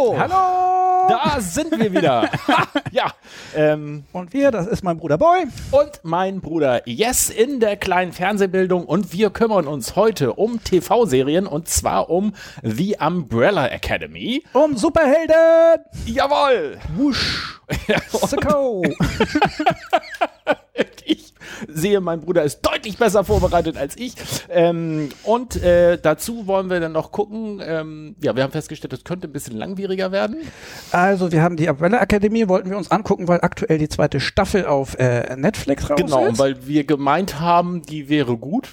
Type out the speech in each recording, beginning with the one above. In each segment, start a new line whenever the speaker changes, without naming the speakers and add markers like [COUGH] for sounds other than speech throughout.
Hallo!
Hallo!
Da sind wir wieder. Ha, [LAUGHS] ja. Ähm,
Und wir, das ist mein Bruder Boy.
und mein Bruder Yes in der kleinen Fernsehbildung. Und wir kümmern uns heute um TV-Serien und zwar um The Umbrella Academy.
Um Superhelden!
Jawohl!
Wusch! [LAUGHS] Sicko! [LAUGHS]
Sehe, mein Bruder ist deutlich besser vorbereitet als ich. Ähm, und äh, dazu wollen wir dann noch gucken. Ähm, ja, wir haben festgestellt, das könnte ein bisschen langwieriger werden.
Also, wir haben die Umbrella Akademie, wollten wir uns angucken, weil aktuell die zweite Staffel auf äh, Netflix raus
Genau,
ist.
weil wir gemeint haben, die wäre gut.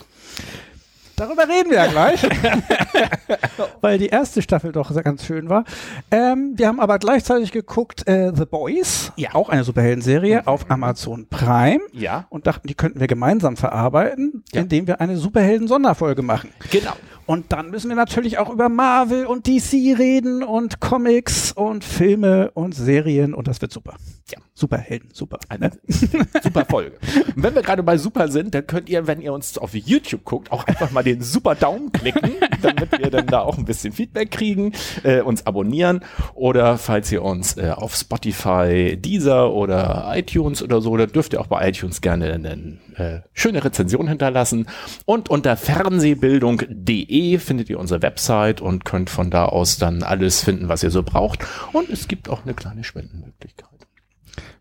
Darüber reden wir ja gleich. [LAUGHS] Weil die erste Staffel doch sehr ganz schön war. Ähm, wir haben aber gleichzeitig geguckt äh, The Boys,
Ja.
auch eine Superheldenserie auf Amazon Prime.
Ja.
Und dachten, die könnten wir gemeinsam verarbeiten,
Ja.
indem wir eine Superhelden-Sonderfolge machen.
Genau.
Und dann müssen wir natürlich auch über Marvel und DC reden und Comics und Filme und Serien und das wird super.
Ja.
Superhelden, super.
Eine [LAUGHS] super Folge. [LAUGHS] Und wenn wir gerade bei Super sind, dann könnt ihr, wenn ihr uns auf YouTube guckt, auch einfach mal den Super Daumen klicken, [LAUGHS] damit wir dann da auch ein bisschen Feedback kriegen, äh, uns abonnieren oder falls ihr uns äh, auf Spotify, Deezer oder iTunes oder so, dann dürft ihr auch bei iTunes gerne eine äh, schöne Rezension hinterlassen. Und unter fernsehbildung.de findet ihr unsere Website und könnt von da aus dann alles finden, was ihr so braucht. Und es gibt auch eine kleine Spendenmöglichkeit.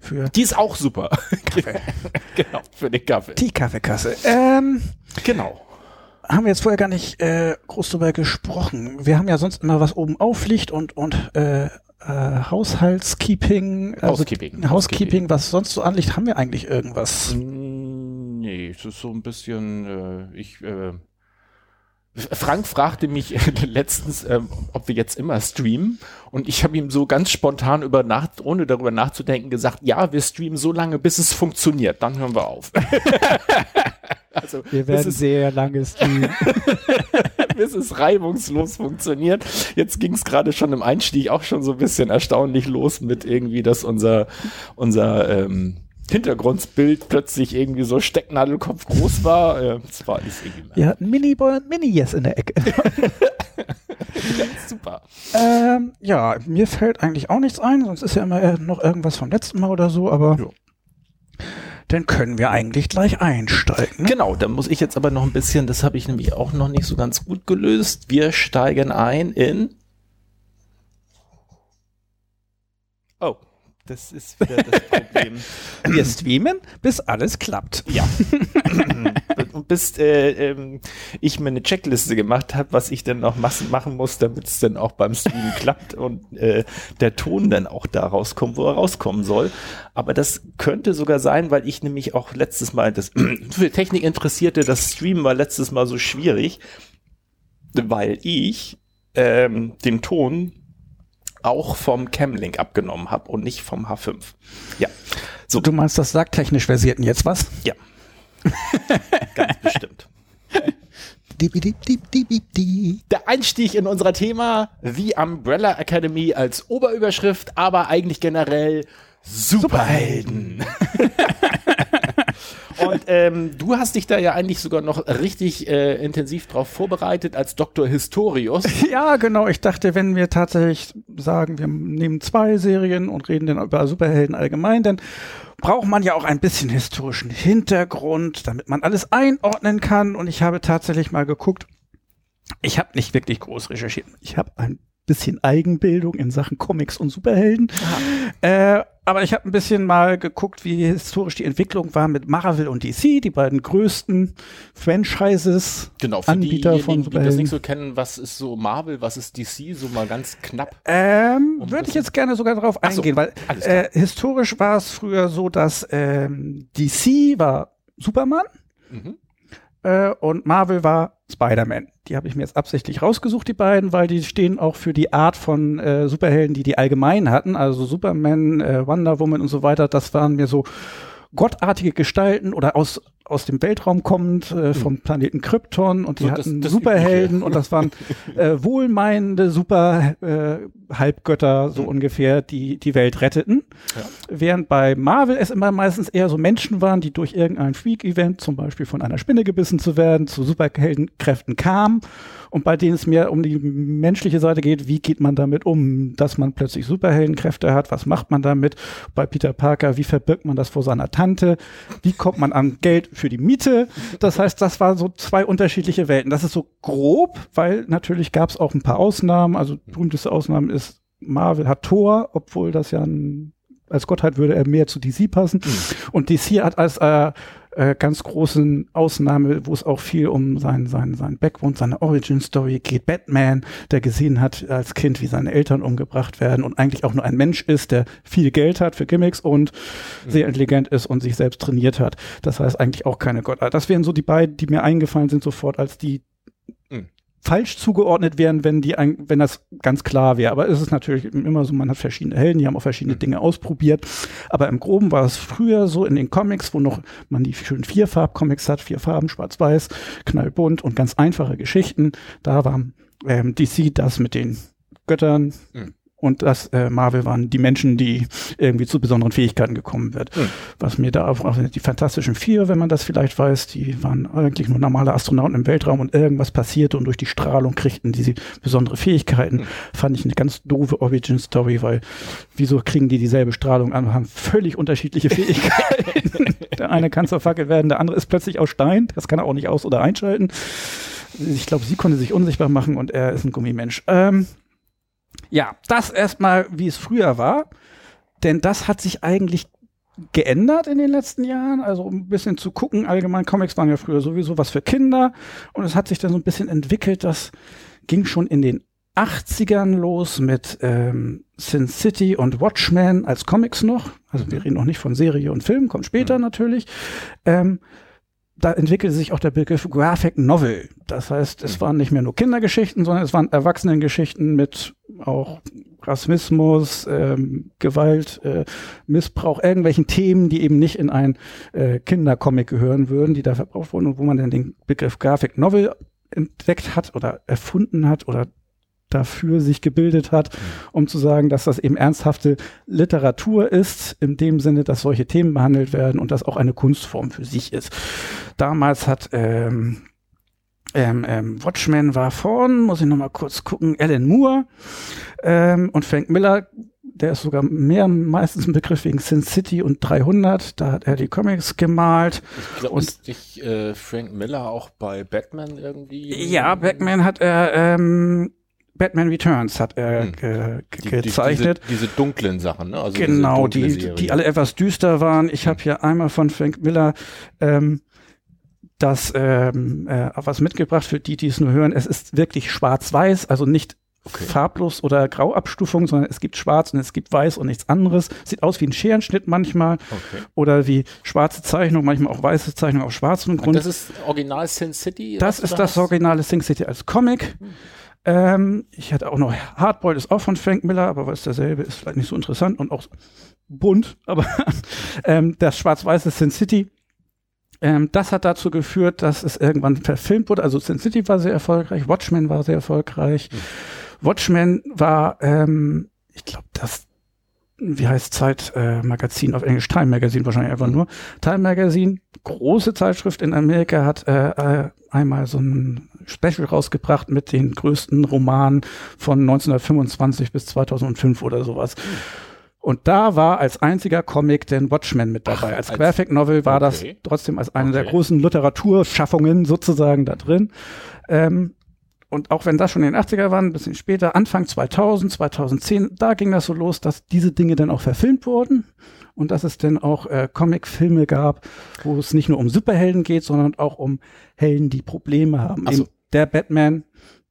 Für
Die ist auch super. [LAUGHS] genau, für den Kaffee.
die Kaffeekasse. Ähm,
Genau.
haben wir jetzt vorher gar nicht äh, groß drüber gesprochen. Wir haben ja sonst immer was oben aufliegt und und äh, äh, Haushaltskeeping, also
Housekeeping.
Housekeeping, was sonst so anliegt, haben wir eigentlich irgendwas?
Mm, Nee, es ist so ein bisschen, äh, ich, äh, Frank fragte mich [LAUGHS] letztens, ähm, ob wir jetzt immer streamen und ich habe ihm so ganz spontan über Nacht, ohne darüber nachzudenken, gesagt, ja, wir streamen so lange, bis es funktioniert, dann hören wir auf. [LAUGHS] also,
Wir
es
sehr lange streamen. [LAUGHS]
bis es reibungslos funktioniert. Jetzt ging es gerade schon im Einstieg auch schon so ein bisschen erstaunlich los mit irgendwie, dass unser, unser ähm, Hintergrundbild plötzlich irgendwie so Stecknadelkopf groß war. Äh, das war alles irgendwie
Wir hatten Mini-Boy und Mini-Yes in der Ecke. [LAUGHS]
super.
ähm, ja, mir fällt eigentlich auch nichts ein, sonst ist ja immer noch irgendwas vom letzten Mal oder so, aber
Ja.
dann können wir eigentlich gleich einsteigen.
Genau, da muss ich jetzt aber noch ein bisschen, das habe ich nämlich auch noch nicht so ganz gut gelöst. Wir steigen ein in. Oh, das ist wieder das Problem. [LAUGHS]
Wir streamen, bis alles klappt.
Ja. [LAUGHS] Und bis äh, ähm, ich mir eine Checkliste gemacht habe, was ich denn noch machen muss, damit es dann auch beim Streamen klappt und äh, der Ton dann auch da rauskommt, wo er rauskommen soll. Aber das könnte sogar sein, weil ich nämlich auch letztes Mal, das [CLEARS THROAT] für Technik interessierte, das Streamen war letztes Mal so schwierig, weil ich ähm, den Ton auch vom Camlink abgenommen habe und nicht vom H5. Ja, so,
Du meinst das sagtechnisch versierten jetzt was?
ja. Ganz [LAUGHS] bestimmt. Der Einstieg in unser Thema, The Umbrella Academy als Oberüberschrift, aber eigentlich generell Superhelden. [LAUGHS] [LAUGHS] Und ähm, du hast dich da ja eigentlich sogar noch richtig äh, intensiv drauf vorbereitet als Dr. Historius. [LAUGHS]
Ja, genau. Ich dachte, wenn wir tatsächlich sagen, wir nehmen zwei Serien und reden dann über Superhelden allgemein, dann braucht man ja auch ein bisschen historischen Hintergrund, damit man alles einordnen kann. Und ich habe tatsächlich mal geguckt. Ich habe nicht wirklich groß recherchiert. Ich habe ein bisschen Eigenbildung in Sachen Comics und Superhelden. Äh, aber ich habe ein bisschen mal geguckt, wie historisch die Entwicklung war mit Marvel und DC, die beiden größten Franchises.
Genau, für
Anbieter
diejenigen,
von
die das nicht so kennen, was ist so Marvel, was ist DC, so mal ganz knapp.
Ähm,
Um
würde ich jetzt gerne sogar darauf
Ach so,
eingehen, weil äh, historisch war es früher so, dass ähm, DC war Superman,
Mhm.
Äh, und Marvel war Spider-Man. Die habe ich mir jetzt absichtlich rausgesucht, die beiden, weil die stehen auch für die Art von äh, Superhelden, die die allgemein hatten. Also Superman, äh, Wonder Woman und so weiter. Das waren mir so gottartige Gestalten oder aus aus dem Weltraum kommend, äh, vom Planeten Krypton und die
So,
hatten
das- das
Superhelden und das waren [LAUGHS] äh, wohlmeinende Super äh, Halbgötter so ungefähr, die die Welt retteten.
Ja.
Während bei Marvel es immer meistens eher so Menschen waren, die durch irgendein Freak-Event, zum Beispiel von einer Spinne gebissen zu werden, zu Superheldenkräften kamen und bei denen es mehr um die menschliche Seite geht, wie geht man damit um, dass man plötzlich Superheldenkräfte hat, was macht man damit? Bei Peter Parker, wie verbirgt man das vor seiner Tante? Wie kommt man an Geld für die Miete? Das heißt, das waren so zwei unterschiedliche Welten. Das ist so grob, weil natürlich gab es auch ein paar Ausnahmen. Also berühmteste Ausnahme ist Marvel hat Thor, obwohl das ja ein, als Gottheit würde er mehr zu DC passen. Und DC hat als äh, äh, ganz großen Ausnahme, wo es auch viel um sein, sein, sein Background, seine Origin Story geht. Batman, der gesehen hat als Kind, wie seine Eltern umgebracht werden und eigentlich auch nur ein Mensch ist, der viel Geld hat für Gimmicks und sehr intelligent ist und sich selbst trainiert hat. Das heißt eigentlich auch keine Gottheit. Das wären so die beiden, die mir eingefallen sind sofort als die
Mhm.
Falsch zugeordnet wären, wenn die, ein, wenn das ganz klar wäre. Aber es ist natürlich immer so, man hat verschiedene Helden, die haben auch verschiedene Dinge ausprobiert. Aber im Groben war es früher so in den Comics, wo noch man die schönen Vierfarb-Comics hat, vier Farben, schwarz-weiß, knallbunt und ganz einfache Geschichten. Da war ähm, DC das mit den Göttern.
Mhm.
Und das äh, Marvel waren die Menschen, die irgendwie zu besonderen Fähigkeiten gekommen wird.
Mhm.
Was mir da auch, die Fantastischen Vier, wenn man das vielleicht weiß, die waren eigentlich nur normale Astronauten im Weltraum und irgendwas passierte und durch die Strahlung kriegten diese besondere Fähigkeiten. Fand ich eine ganz doofe Origin-Story, weil wieso kriegen die dieselbe Strahlung an und haben völlig unterschiedliche Fähigkeiten. [LAUGHS] der eine kann zur Fackel werden, der andere ist plötzlich aus Stein, das kann er auch nicht aus- oder einschalten. Ich glaube, sie konnte sich unsichtbar machen und er ist ein Gummimensch. Ähm, ja, das erstmal, wie es früher war, denn das hat sich eigentlich geändert in den letzten Jahren, also um ein bisschen zu gucken, allgemein Comics waren ja früher sowieso was für Kinder. Und es hat sich dann so ein bisschen entwickelt, das ging schon in den 80ern los mit ähm, Sin City und Watchmen als Comics noch, also wir reden noch nicht von Serie und Film, kommt später natürlich, ähm, da entwickelte sich auch der Begriff Graphic Novel. Das heißt, es waren nicht mehr nur Kindergeschichten, sondern es waren Erwachsenengeschichten mit auch Rassismus, ähm, Gewalt, äh, Missbrauch, irgendwelchen Themen, die eben nicht in ein äh, Kindercomic gehören würden, die da verbraucht wurden und wo man dann den Begriff Graphic Novel entdeckt hat oder erfunden hat oder dafür sich gebildet hat, um zu sagen, dass das eben ernsthafte Literatur ist, in dem Sinne, dass solche Themen behandelt werden und das auch eine Kunstform für sich ist. Damals hat ähm, ähm, ähm, Watchmen war vorn, muss ich noch mal kurz gucken, Alan Moore ähm, und Frank Miller, der ist sogar mehr meistens ein Begriff wegen Sin City und 300, da hat er die Comics gemalt.
Ich glaube,
Und-
ist nicht äh, Frank Miller auch bei Batman irgendwie?
Ja, Batman hat er, ähm, Batman Returns hat er
Hm.
ge
Die- die-
ge gezeichnet.
Diese, diese dunklen Sachen, ne? Also
genau, die,
Serie.
die alle etwas düster waren. Ich habe hier einmal von Frank Miller ähm, das ähm, äh, was mitgebracht für die, die es nur hören. Es ist wirklich schwarz-weiß, also nicht
Okay.
farblos oder Grauabstufung, sondern es gibt schwarz und es gibt weiß und nichts anderes. Sieht aus wie ein Scherenschnitt manchmal
Okay.
oder wie schwarze Zeichnung, manchmal auch weiße Zeichnung auf schwarzem
Und
Grund.
das ist Original Sin City?
Das ist
da
das originale Sing City als Comic. Ähm, ich hatte auch noch Hardboiled ist auch von Frank Miller, aber weil es derselbe ist, vielleicht nicht so interessant und auch bunt, aber [LAUGHS] ähm, das schwarz-weiße Sin City. Ähm, das hat dazu geführt, dass es irgendwann verfilmt wurde. Also Sin City war sehr erfolgreich, Watchmen war sehr erfolgreich. Watchmen war, ähm, ich glaube, das, wie heißt Zeit äh, Magazin auf Englisch, Time Magazine wahrscheinlich einfach nur. Time Magazine, große Zeitschrift in Amerika, hat äh, äh, einmal so ein Special rausgebracht mit den größten Romanen von 1925 bis 2005 oder sowas. Und da war als einziger Comic den Watchmen mit dabei.
Ach,
als
als-
Graphic Novel war das
okay.
trotzdem als eine der
Okay.
großen Literaturschaffungen sozusagen da drin. Ähm, und auch wenn das schon in den 80er waren, ein bisschen später, Anfang 2000, 2010, da ging das so los, dass diese Dinge dann auch verfilmt wurden und dass es dann auch äh, Comic-Filme gab, wo es nicht nur um Superhelden geht, sondern auch um Helden, die Probleme haben.
Ach so.
Eben der Batman,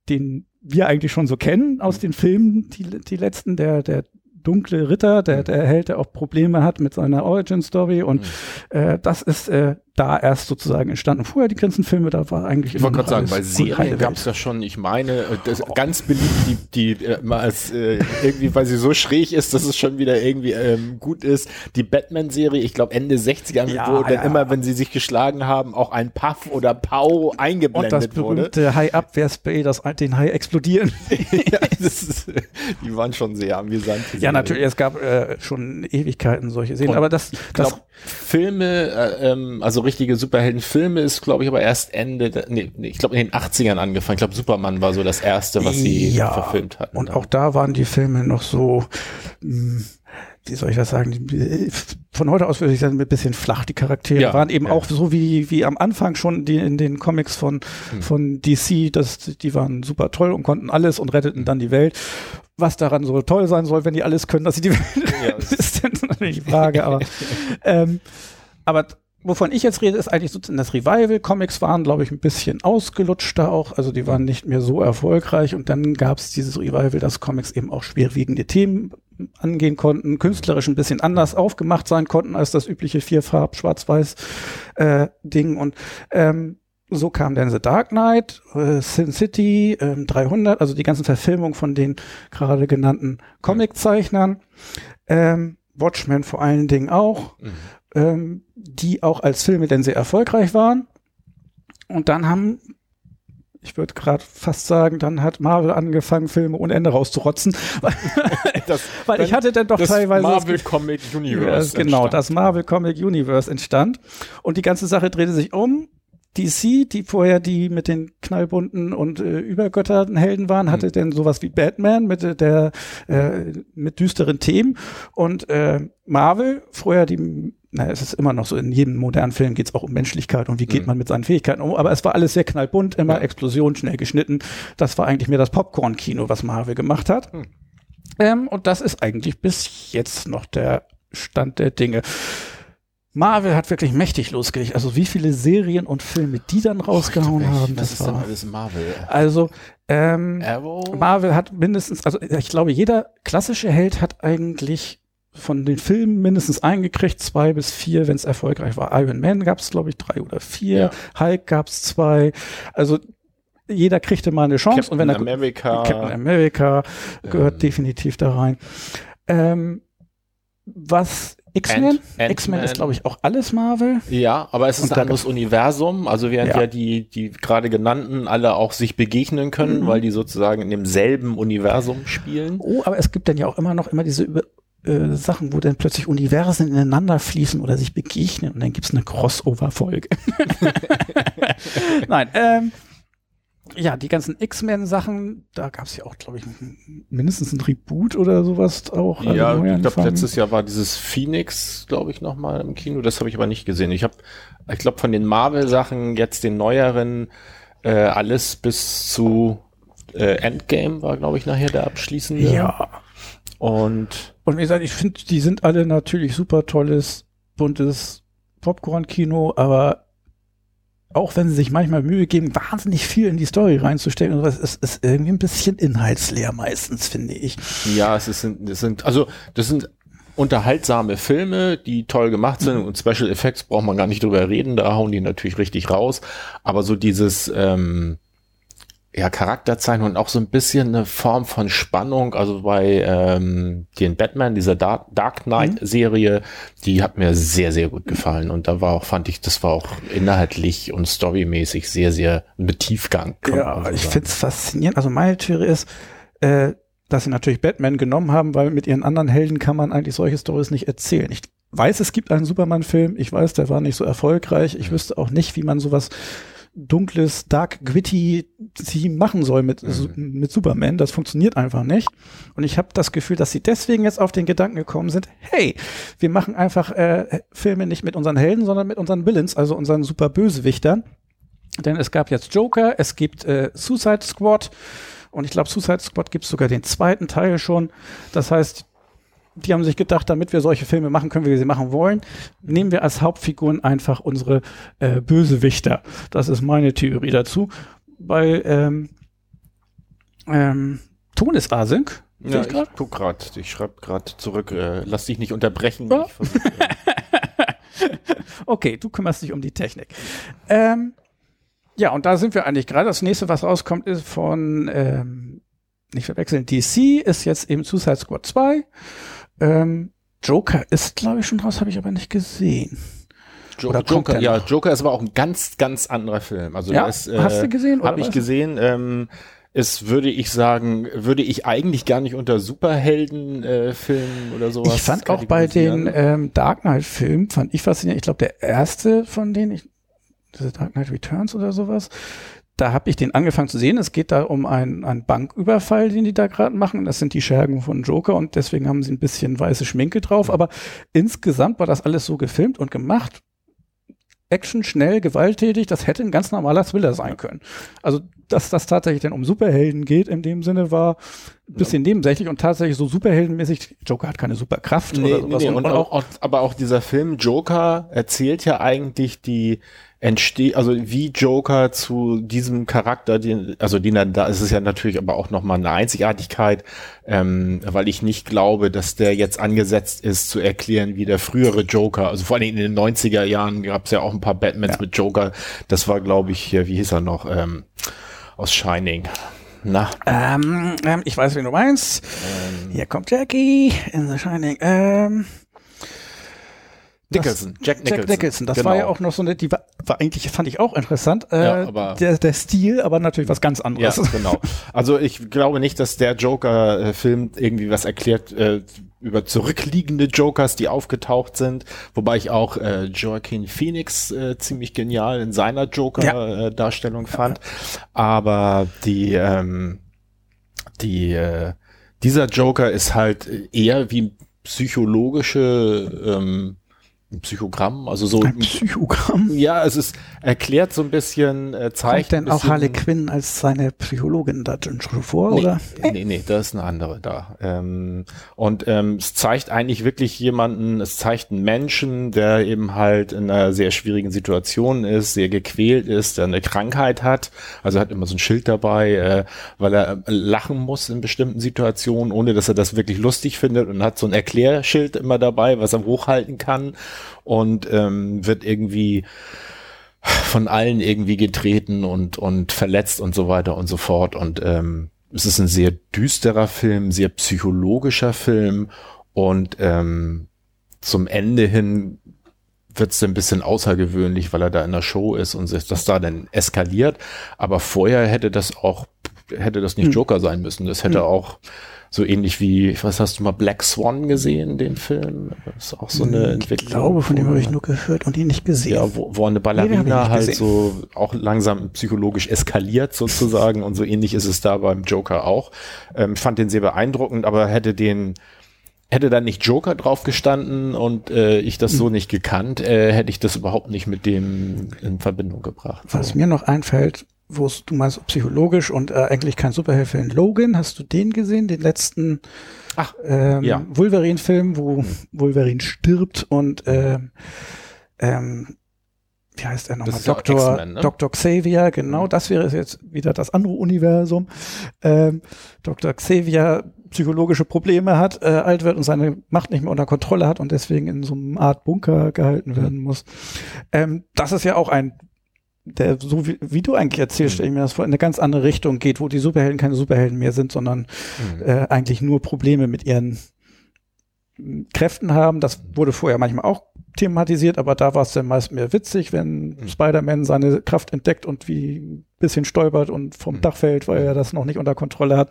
den wir eigentlich schon so kennen aus den Filmen, die, die letzten, der, der dunkle Ritter, der, der Held, der auch Probleme hat mit seiner Origin-Story. Und äh, das ist äh, da erst sozusagen entstanden. Vorher die ganzen Filme, da war eigentlich
Ich wollte
immer
gerade sagen, bei Serien gab es ja schon, ich meine, das ganz beliebt, die, die äh, als, äh, irgendwie, weil sie so schräg ist, dass es schon wieder irgendwie ähm, gut ist. Die Batman-Serie, ich glaube Ende 60er,
Ja,
wo dann
ja.
immer, wenn sie sich geschlagen haben, auch ein Puff oder Pau
Und das
eingeblendet wurde.
berühmte High-Up-Spray, das den High explodieren. [LAUGHS]
ja, das ist, die waren schon sehr amüsant.
ja,
Serien.
natürlich, es gab äh, schon Ewigkeiten solche Szenen,
Und
aber das,
Ich
das
Filme, äh, ähm, also richtige Superheldenfilme ist, glaube ich, aber erst Ende, nee, ich glaube in den 80ern angefangen. Ich glaube, Superman war so das erste, was sie
Ja,
verfilmt hatten.
Und auch da waren die Filme noch so, mh, wie soll ich das sagen, von heute aus würde ich sagen, ein bisschen flach. Die Charaktere
Ja,
waren eben
ja.
auch so wie, wie am Anfang schon die in den Comics von,
Hm.
von DC, das, die waren super toll und konnten alles und retteten
Hm.
dann die Welt. Was daran so toll sein soll, wenn die alles können, dass sie die Welt
Ja, [LAUGHS]
retten, ist dann natürlich die Frage, aber, [LAUGHS] ähm, aber wovon ich jetzt rede, ist eigentlich sozusagen das Revival. Comics waren, glaube ich, ein bisschen ausgelutschter auch. Also die waren nicht mehr so erfolgreich. Und dann gab es dieses Revival, dass Comics eben auch schwerwiegende Themen angehen konnten, künstlerisch ein bisschen anders aufgemacht sein konnten als das übliche Vierfarb, Schwarz-Weiß äh. Und ähm, so kam dann The Dark Knight, äh, Sin City, ähm, 300, also die ganzen Verfilmungen von den gerade genannten Comiczeichnern. Ähm, Watchmen vor allen Dingen auch
Mhm.
Ähm, die auch als Filme denn sehr erfolgreich waren. Und dann haben, ich würde gerade fast sagen, dann hat Marvel angefangen, Filme ohne Ende rauszurotzen, [LAUGHS]
das, [LAUGHS]
weil ich hatte dann doch
das
teilweise das
Marvel Comic Universe.
ja, genau,
entstand.
das Marvel Comic Universe entstand. Und die ganze Sache drehte sich um. DC, die vorher die mit den knallbunten und äh, übergötterten Helden waren, hatte denn sowas wie Batman mit äh, der äh, mit düsteren Themen und äh, Marvel vorher die na, es ist immer noch so, in jedem modernen Film geht es auch um Menschlichkeit und wie geht
Mhm.
man mit seinen Fähigkeiten um, aber es war alles sehr knallbunt, immer
Ja.
Explosion, schnell geschnitten. Das war eigentlich mehr das Popcorn-Kino, was Marvel gemacht hat.
Hm.
Ähm, und das ist eigentlich bis jetzt noch der Stand der Dinge. Marvel hat wirklich mächtig losgelegt. Also wie viele Serien und Filme die dann rausgehauen haben,
Was
das
ist
war.
alles Marvel?
Also ähm? Marvel hat mindestens, also ich glaube, jeder klassische Held hat eigentlich von den Filmen mindestens eingekriegt, zwei bis vier, wenn es erfolgreich war. Iron Man gab es, glaube ich, drei oder vier. Hulk gab es zwei. Also jeder kriegte mal eine Chance.
Captain
und wenn er
America.
Captain America gehört
ähm,
definitiv da rein. Ähm, was X-Men? X-Men ist, glaube ich, auch alles Marvel.
Ja, aber es ist
Und
ein anderes Universum. Also während ja,
Ja.
die, die gerade genannten alle auch sich begegnen können,
Mhm.
weil die sozusagen in demselben Universum spielen.
Oh, aber es gibt dann ja auch immer noch immer diese über, äh, Sachen, wo dann plötzlich Universen ineinander fließen oder sich begegnen und dann gibt's eine Crossover-Folge. [LAUGHS] Nein, ähm, ja, die ganzen X-Men-Sachen, da gab's ja auch, glaube ich, mindestens ein Reboot oder sowas auch. also
ja, ich glaube, letztes Jahr war dieses Phoenix, glaube ich, nochmal im Kino. Das habe ich aber nicht gesehen. Ich habe, ich glaube, von den Marvel-Sachen jetzt den neueren äh, alles bis zu äh, Endgame war, glaube ich, nachher der abschließende.
Ja.
Und
Und wie gesagt, ich finde, die sind alle natürlich super tolles, buntes Popcorn-Kino, aber auch wenn sie sich manchmal Mühe geben, wahnsinnig viel in die Story sowas, es ist irgendwie ein bisschen inhaltsleer meistens, finde ich.
Ja, es, ist, es sind, also das sind unterhaltsame Filme, die toll gemacht sind und Special Effects braucht man gar nicht drüber reden, da hauen die natürlich richtig raus. Aber so dieses ähm, ja, Charakterzeichnung und auch so ein bisschen eine Form von Spannung, also bei ähm, den Batman, dieser Dark, Dark Knight Serie, die hat mir sehr, sehr gut gefallen und da war auch, fand ich, das war auch inhaltlich und storymäßig sehr, sehr mit Tiefgang. man so
ich finde es faszinierend. Also meine Theorie ist, äh, dass sie natürlich Batman genommen haben, weil mit ihren anderen Helden kann man eigentlich solche Stories nicht erzählen. Ich weiß, es gibt einen Superman-Film. Ich weiß, der war nicht so erfolgreich. Ich wüsste auch nicht, wie man sowas dunkles, dark, gritty Team machen soll mit, Su- mit Superman. Das funktioniert einfach nicht. Und ich habe das Gefühl, dass sie deswegen jetzt auf den Gedanken gekommen sind, hey, wir machen einfach äh, Filme nicht mit unseren Helden, sondern mit unseren Villains, also unseren super Bösewichtern. Denn es gab jetzt Joker, es gibt äh, Suicide Squad und ich glaube, Suicide Squad gibt sogar den zweiten Teil schon. Das heißt, die haben sich gedacht, damit wir solche Filme machen können, wie wir sie machen wollen, nehmen wir als Hauptfiguren einfach unsere äh, Bösewichter. Das ist meine Theorie dazu. Bei ähm, ähm, Ton ist Async.
Ja,
ich grad.
ich guck grad, ich schreibe gerade zurück, äh, lass dich nicht unterbrechen. Ich versuch, [LAUGHS] äh,
okay, du kümmerst dich um die Technik. Ähm, ja, und da sind wir eigentlich gerade. Das nächste, was rauskommt, ist von, ähm, nicht verwechseln, DC ist jetzt eben Suicide Squad 2. Ähm, Joker ist, glaube ich, schon raus, habe ich aber nicht gesehen.
Jo
Oder
Joker, ja? Joker ist aber auch ein ganz, ganz anderer Film. Also
Ja?
ist, äh,
Hast du gesehen, oder
Habe ich gesehen. Ähm, es würde ich sagen, würde ich eigentlich gar nicht unter Superhelden äh, Filmen oder sowas.
Ich fand auch bei den ähm, Dark Knight-Filmen, fand ich faszinierend. Ich glaube, der erste von denen, ich, diese Dark Knight Returns oder sowas, da habe ich den angefangen zu sehen. Es geht da um einen, einen Banküberfall, den die da gerade machen. Das sind die Schergen von Joker und deswegen haben sie ein bisschen weiße Schminke drauf. Aber insgesamt war das alles so gefilmt und gemacht. Action, schnell, gewalttätig, das hätte ein ganz normaler Thriller sein können. Also, dass das tatsächlich dann um Superhelden geht, in dem Sinne war ein bisschen nebensächlich und tatsächlich so superheldenmäßig, Joker hat keine Superkraft
Nee,
oder
nee,
sowas.
nee. Und, auch, auch, aber auch dieser Film Joker erzählt ja eigentlich die entsteht, also wie Joker zu diesem Charakter, den, also den er da ist es ja natürlich aber auch nochmal eine Einzigartigkeit, ähm, weil ich nicht glaube, dass der jetzt angesetzt ist zu erklären, wie der frühere Joker, also vor allem in den 90er Jahren gab es ja auch ein paar Batmans
Ja.
mit Joker, das war glaube ich wie hieß er noch, ähm, aus Shining. Na,
Ähm, ähm, ich weiß, wen du meinst. Hier kommt Jackie in The Shining. Ähm,
Nicholson, Jack Nicholson.
Jack Nicholson. Das
Genau.
war ja auch noch so eine, die war, war eigentlich, fand ich auch interessant. Äh,
Ja, aber-
der, der Stil, aber natürlich was ganz
Ja,
anderes.
genau. Also ich glaube nicht, dass der Joker-Film irgendwie was erklärt äh, über zurückliegende Jokers, die aufgetaucht sind. Wobei ich auch äh, Joaquin Phoenix äh, ziemlich genial in seiner Joker-Darstellung fand. Aber die, ähm, die, äh, dieser Joker ist halt eher wie psychologische ähm, ein Psychogramm, also so
Ein Psychogramm.
ja, es ist erklärt so ein bisschen, äh,
Kommt
zeigt
denn
ein
auch Harley Quinn als seine Psychologin da drin schon vor,
Nee,
oder?
nee, nee, da ist eine andere da. Ähm, und ähm, es zeigt eigentlich wirklich jemanden, es zeigt einen Menschen, der eben halt in einer sehr schwierigen Situation ist, sehr gequält ist, der eine Krankheit hat. Also hat immer so ein Schild dabei, äh, weil er lachen muss in bestimmten Situationen, ohne dass er das wirklich lustig findet und hat so ein Erklärschild immer dabei, was er hochhalten kann und ähm, wird irgendwie von allen irgendwie getreten und, und verletzt und so weiter und so fort. Und ähm, es ist ein sehr düsterer Film, sehr psychologischer Film und ähm, zum Ende hin wird es ein bisschen außergewöhnlich, weil er da in der Show ist und sich das da dann eskaliert. Aber vorher hätte das auch, hätte das nicht
Hm.
Joker sein müssen. Das hätte auch so ähnlich wie, was hast du mal Black Swan gesehen, den Film? Das ist auch so eine
ich
Entwicklung.
glaube, von dem habe ich nur gehört und ihn nicht gesehen.
ja, wo, wo eine
ich
Ballerina
nicht
halt
gesehen.
so auch langsam psychologisch eskaliert sozusagen und so ähnlich ist es da beim Joker auch. Ähm, ich fand den sehr beeindruckend, aber hätte den hätte da nicht Joker drauf gestanden und äh, ich das so nicht gekannt, äh, hätte ich das überhaupt nicht mit dem in Verbindung gebracht.
Was
So.
mir noch einfällt, wo du meinst psychologisch und äh, eigentlich kein Superheldenfilm. Logan, hast du den gesehen? Den letzten
Ach,
ähm,
ja.
Wolverine-Film, wo Wolverine stirbt und ähm, ähm, wie heißt er nochmal?
Ja
Dr.
Ne?
Dr. Xavier, genau,
Mhm.
das wäre jetzt wieder das andere Universum. Ähm, Dr. Xavier psychologische Probleme hat, äh, alt wird und seine Macht nicht mehr unter Kontrolle hat und deswegen in so einem Art Bunker gehalten werden muss. Ähm, das ist ja auch ein der, so wie, wie du eigentlich erzählst,
Mhm.
stelle ich mir das vor, in eine ganz andere Richtung geht, wo die Superhelden keine Superhelden mehr sind, sondern
Mhm.
äh, eigentlich nur Probleme mit ihren Kräften haben. Das wurde vorher manchmal auch thematisiert, aber da war es dann meist mehr witzig, wenn
Mhm.
Spider-Man seine Kraft entdeckt und wie bisschen stolpert und vom
Mhm.
Dach fällt, weil er das noch nicht unter Kontrolle hat.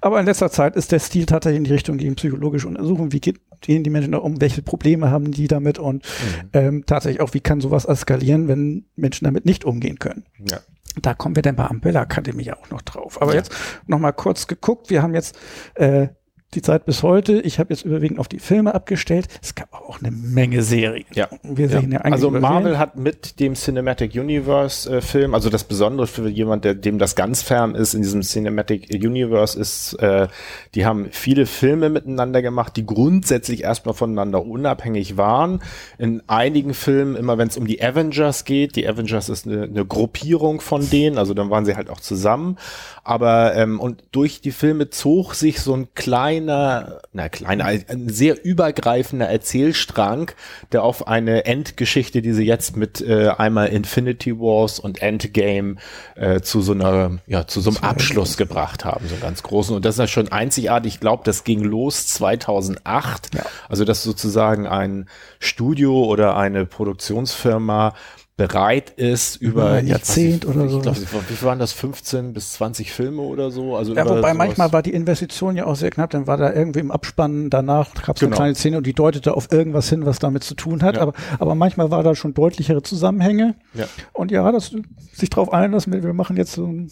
Aber in letzter Zeit ist der Stil tatsächlich in die Richtung gegen psychologische Untersuchungen. Wie geht, gehen die Menschen da um? Welche Probleme haben die damit? Und
Mhm.
ähm, tatsächlich auch, wie kann sowas eskalieren, wenn Menschen damit nicht umgehen können?
Ja.
Da kommen wir dann bei Umbrella Akademie auch noch drauf. Aber
Ja.
jetzt noch mal kurz geguckt. Wir haben jetzt äh, die Zeit bis heute. Ich habe jetzt überwiegend auf die Filme abgestellt. Es gab auch eine Menge Serien.
Ja.
Wir sehen ja,
Ja. Also Marvel
Serien.
hat mit dem Cinematic Universe äh, Film, also das Besondere für jemand, der dem das ganz fern ist in diesem Cinematic Universe ist, äh, die haben viele Filme miteinander gemacht, die grundsätzlich erstmal voneinander unabhängig waren. In einigen Filmen, immer wenn es um die Avengers geht, die Avengers ist eine, eine Gruppierung von denen, also dann waren sie halt auch zusammen. Aber ähm, und durch die Filme zog sich so ein kleiner na kleiner, ein sehr übergreifender Erzählstrang, der auf eine Endgeschichte, die sie jetzt mit äh, einmal Infinity Wars und Endgame äh, zu so einer, ja, zu so einem Abschluss gebracht haben, so einen ganz großen. Und das ist ja schon einzigartig. Ich glaube, das ging los 2008.
Ja.
Also, dass sozusagen ein Studio oder eine Produktionsfirma bereit ist über,
ein
ich
Jahrzehnt
weiß
oder
ich
so.
Glaub, wie waren das? 15 bis 20 Filme oder so? Also
Ja, wobei manchmal war die Investition ja auch sehr knapp, dann war da irgendwie im Abspann danach gab es
Genau.
eine kleine Szene und die deutete auf irgendwas hin, was damit zu tun hat.
Ja.
Aber, aber manchmal war da schon deutlichere Zusammenhänge.
Ja.
Und ja, das sich drauf einlassen, wir machen jetzt so ein,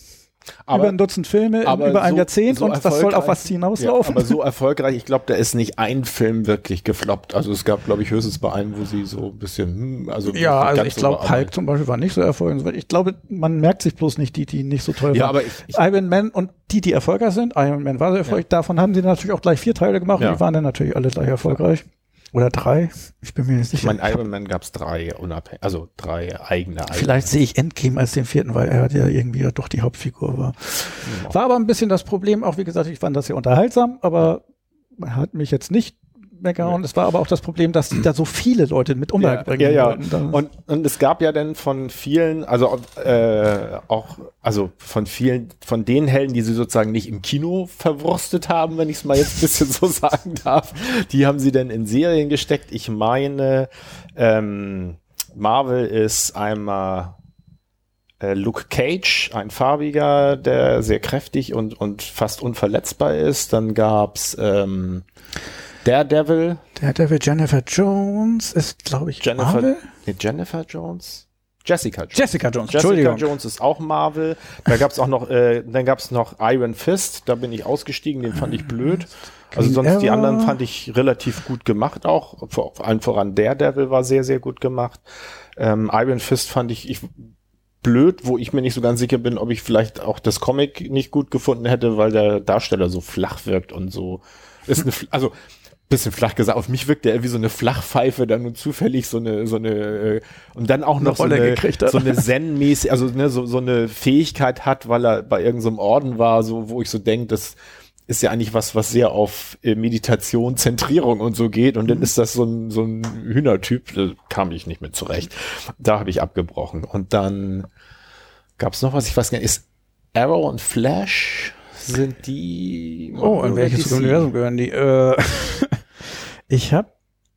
Aber-
über ein Dutzend Filme über ein
so-
Jahrzehnt
so
und das soll auf was hinauslaufen.
Ja, aber so erfolgreich, ich glaube, da ist nicht ein Film wirklich gefloppt. Also es gab, glaube ich, höchstens bei einem, wo sie so ein bisschen, hm, also
Ja, also ich glaube, Hulk zum Beispiel war nicht so erfolgreich. Ich glaube, man merkt sich bloß nicht die, die nicht so toll
Ja,
waren.
aber ich- ich-
Iron Man und die, die erfolgreich sind, Iron Man war sehr erfolgreich, davon haben sie natürlich auch gleich vier Teile gemacht
Ja.
und die waren dann natürlich alle gleich erfolgreich. Oder drei, ich bin mir nicht
Ich
sicher.
meine, Iron Man gab es drei unabhängig, also drei eigene. eigene.
Vielleicht sehe ich Endgame als den vierten, weil er ja irgendwie ja doch die Hauptfigur war. War aber ein bisschen das Problem, auch wie gesagt, ich fand das sehr unterhaltsam, aber hat mich jetzt nicht weggehauen. Es war aber auch das Problem, dass die da so viele Leute mit umbringen
ja, ja.
wollten.
Und, und es gab ja dann von vielen, also äh, auch, also von vielen, von den Helden, die sie sozusagen nicht im Kino verwurstet haben, wenn ich es mal jetzt ein bisschen so [LAUGHS] sagen darf, die haben sie dann in Serien gesteckt. Ich meine, ähm, Marvel ist einmal äh, Luke Cage, ein farbiger, der sehr kräftig und, und fast unverletzbar ist. Dann gab's ähm, Daredevil,
Der Devil Jennifer Jones ist, glaube ich,
Jennifer,
Marvel?
nee, Jennifer Jones? Jessica Jones.
Jessica Jones,
Jessica. Jones ist auch Marvel. Da gab's auch noch, äh, dann gab's noch Iron Fist. Da bin ich ausgestiegen, den fand ich blöd. Also sonst die anderen fand ich relativ gut gemacht auch. Vor allen voran Daredevil war sehr, sehr gut gemacht. Ähm, Iron Fist fand ich, ich blöd, wo ich mir nicht so ganz sicher bin, ob ich vielleicht auch das Comic nicht gut gefunden hätte, weil der Darsteller so flach wirkt und so. Ist eine, also bisschen flach gesagt, auf mich wirkt der wie so eine Flachpfeife, dann nur zufällig so eine, so eine, äh, und dann auch noch so eine,
gekriegt hat.
so eine Zen-mäßig, also ne, so, so eine Fähigkeit hat, weil er bei irgendeinem Orden war, so, wo ich so denke, das ist ja eigentlich was, was sehr auf äh, Meditation, Zentrierung und so geht und dann ist das so ein, so ein Hühnertyp, da kam ich nicht mit zurecht. Da habe ich abgebrochen. Und dann gab es noch was, ich weiß gar nicht, ist Arrow und Flash, sind die
Oh, in welches? Universum gehören die? Äh, [LAUGHS] ich habe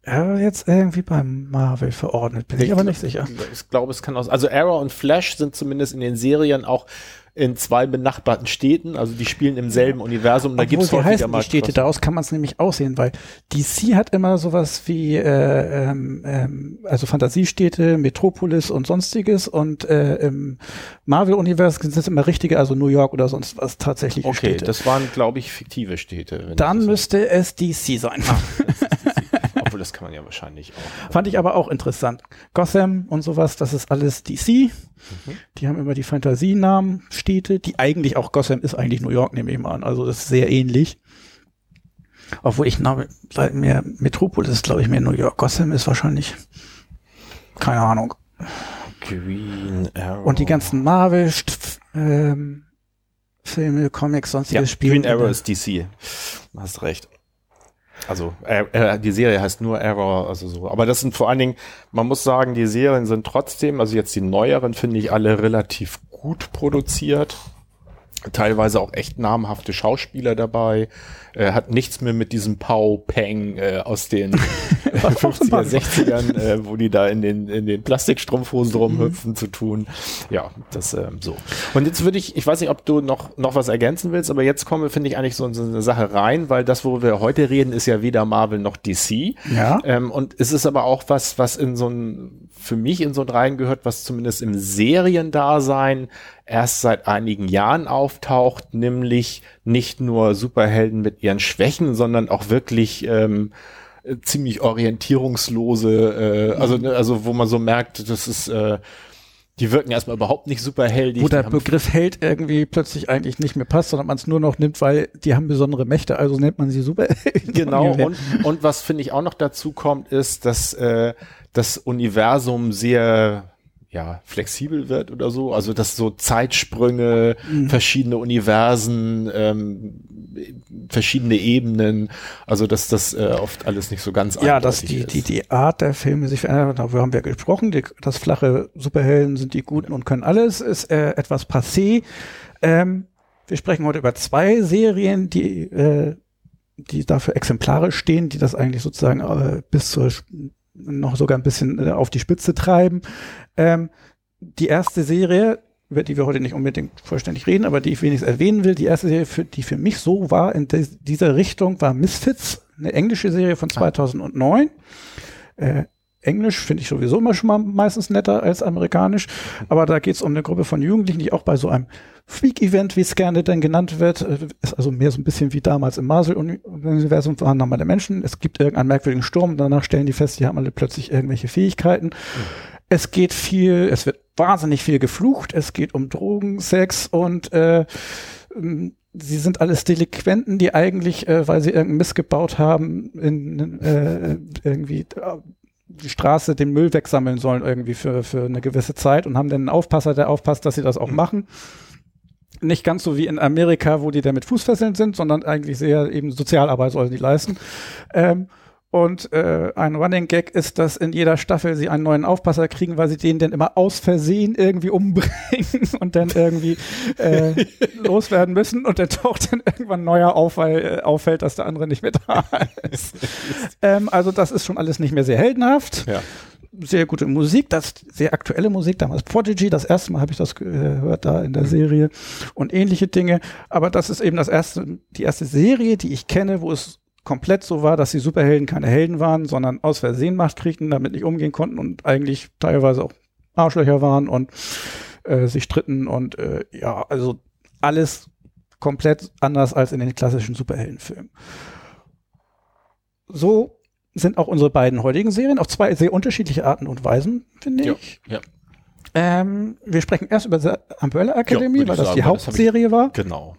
äh, jetzt irgendwie beim Marvel verordnet, bin ich, aber nicht sicher.
Ich glaube, es kann auch, also Arrow und Flash sind zumindest in den Serien auch in zwei benachbarten Städten, also die spielen im selben Universum, da gibt's
sie
häufiger mal
die Städte,
Cross-
daraus kann man es nämlich aussehen, weil DC hat immer sowas wie äh, ähm, ähm, also Fantasiestädte, Metropolis und sonstiges und äh, im Marvel-Universum sind es immer richtige, also New York oder sonst was tatsächliche
Okay,
Städte.
das waren, glaube ich, fiktive Städte. ich
Dann müsste es DC sein.
Obwohl, [LAUGHS] das kann man ja wahrscheinlich auch.
Fand ich aber auch interessant. Gotham und sowas, das ist alles DC. Die haben immer die Fantasienamen, Städte, die eigentlich auch Gotham ist eigentlich New York, nehme ich mal an. Also das ist sehr ähnlich. Obwohl ich glaube, mehr Metropolis ist, glaube ich, mehr New York. Gotham ist wahrscheinlich, keine Ahnung.
Green Arrow.
Und die ganzen Marvel, ähm, Filme, Comics,
ja,
sonstiges Spielen.
Green Arrow ist DC. Hast recht. Also äh, äh, die Serie heißt nur Arrow, also so. Aber das sind vor allen Dingen, man muss sagen, die Serien sind trotzdem, also jetzt die neueren finde ich alle relativ gut produziert. Teilweise auch echt namhafte Schauspieler dabei. Äh, hat nichts mehr mit diesem Pau Peng äh, aus den [LAUGHS] 50er, 60ern, äh, wo die da in den, in den Plastikstrumpfhosen rumhüpfen zu tun. Ja, das ähm, so. Und jetzt würde ich, ich weiß nicht, ob du noch, noch was ergänzen willst, aber jetzt komme, finde ich, eigentlich so, so eine Sache rein, weil das, wo wir heute reden, ist ja weder Marvel noch DC.
Ja.
Ähm, und es ist aber auch was, was in so ein, für mich in so ein rein gehört, was zumindest im Seriendasein erst seit einigen Jahren auftaucht, nämlich nicht nur Superhelden mit ihren Schwächen, sondern auch wirklich ähm, äh, ziemlich orientierungslose, äh, also, ne, also wo man so merkt, das ist, äh, die wirken erstmal überhaupt nicht superheldig.
Wo der Begriff Held irgendwie plötzlich eigentlich nicht mehr passt, sondern man es nur noch nimmt, weil die haben besondere Mächte, also nennt man sie Superhelden. [LAUGHS]
Genau, und, und was finde ich auch noch dazu kommt, ist, dass äh, das Universum sehr ja, flexibel wird oder so. Also dass so Zeitsprünge, verschiedene Universen, ähm, verschiedene Ebenen, also dass das äh, oft alles nicht so ganz
Ja, dass die,
ist.
die, die Art der Filme sich verändert, darüber haben wir gesprochen. Die, das flache Superhelden sind die Guten und können alles, ist äh, etwas passé. Ähm, wir sprechen heute über zwei Serien, die, äh, die dafür exemplarisch stehen, die das eigentlich sozusagen äh, bis zur noch sogar ein bisschen äh, auf die Spitze treiben. Ähm, die erste Serie, über die wir heute nicht unbedingt vollständig reden, aber die ich wenigstens erwähnen will, die erste Serie, für, die für mich so war in des, dieser Richtung, war Misfits, eine englische Serie von 2009. Äh, Englisch finde ich sowieso immer schon mal meistens netter als amerikanisch, aber da geht es um eine Gruppe von Jugendlichen, die auch bei so einem Freak-Event, wie es gerne dann genannt wird, äh, ist also mehr so ein bisschen wie damals im Marvel-Universum waren normale Menschen. Es gibt irgendeinen merkwürdigen Sturm, danach stellen die fest, die haben alle plötzlich irgendwelche Fähigkeiten. Es geht viel, es wird wahnsinnig viel geflucht, es geht um Drogen, Sex und äh, ähm, sie sind alles Delinquenten, die eigentlich, äh, weil sie irgendeinen Mist gebaut haben, in, äh, irgendwie äh, die Straße den Müll wegsammeln sollen irgendwie für, für eine gewisse Zeit und haben dann einen Aufpasser, der aufpasst, dass sie das auch machen. Nicht ganz so wie in Amerika, wo die da mit Fußfesseln sind, sondern eigentlich sehr eben Sozialarbeit sollen die leisten. Ähm, und äh, ein Running Gag ist, dass in jeder Staffel sie einen neuen Aufpasser kriegen, weil sie den dann immer aus Versehen irgendwie umbringen [LAUGHS] und dann irgendwie äh, [LAUGHS] loswerden müssen und der taucht dann irgendwann neuer auf, weil äh, auffällt, dass der andere nicht mehr da [LAUGHS] ist. ähm, also das ist schon alles nicht mehr sehr heldenhaft.
Ja.
Sehr gute Musik, das sehr aktuelle Musik, damals Prodigy, das erste Mal habe ich das gehört da in der Serie und ähnliche Dinge. Aber das ist eben das erste, die erste Serie, die ich kenne, wo es komplett so war, dass die Superhelden keine Helden waren, sondern aus Versehen Macht kriegten, damit nicht umgehen konnten und eigentlich teilweise auch Arschlöcher waren und äh, sich stritten und äh, ja, also alles komplett anders als in den klassischen Superheldenfilmen. So sind auch unsere beiden heutigen Serien auf zwei sehr unterschiedliche Arten und Weisen, finde
Ja,
ich.
ja.
Ähm, wir sprechen erst über The Umbrella Academy,
ich
weil das
sagen,
die
weil das
Hauptserie war.
Genau.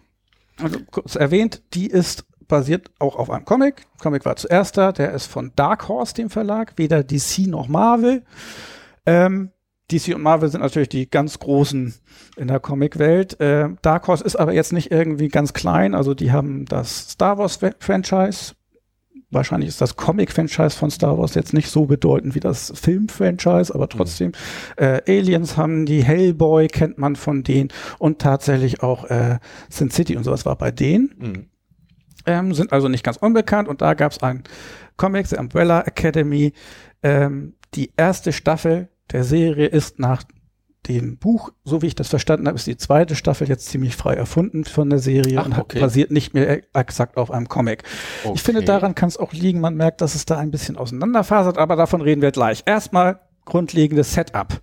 Also kurz erwähnt, die ist basiert auch auf einem Comic. Comic war zuerst da, der ist von Dark Horse, dem Verlag, weder DC noch Marvel. Ähm, DC und Marvel sind natürlich die ganz großen in der Comicwelt. Äh, Dark Horse ist aber jetzt nicht irgendwie ganz klein, also die haben das Star Wars Franchise. Wahrscheinlich ist das Comic-Franchise von Star Wars jetzt nicht so bedeutend wie das Film-Franchise, aber trotzdem. Äh, Aliens haben die, Hellboy kennt man von denen und tatsächlich auch äh, Sin City und sowas war bei denen
Mhm.
ähm, sind also nicht ganz unbekannt und da gab es ein Comic, The Umbrella Academy. Ähm, die erste Staffel der Serie ist nach dem Buch, so wie ich das verstanden habe, ist die zweite Staffel jetzt ziemlich frei erfunden von der Serie
Ach,
und
okay.
basiert nicht mehr exakt auf einem Comic. Ich finde,
Okay.
daran kann es auch liegen, man merkt, dass es da ein bisschen auseinanderfasert, aber davon reden wir gleich. Erstmal grundlegendes Setup.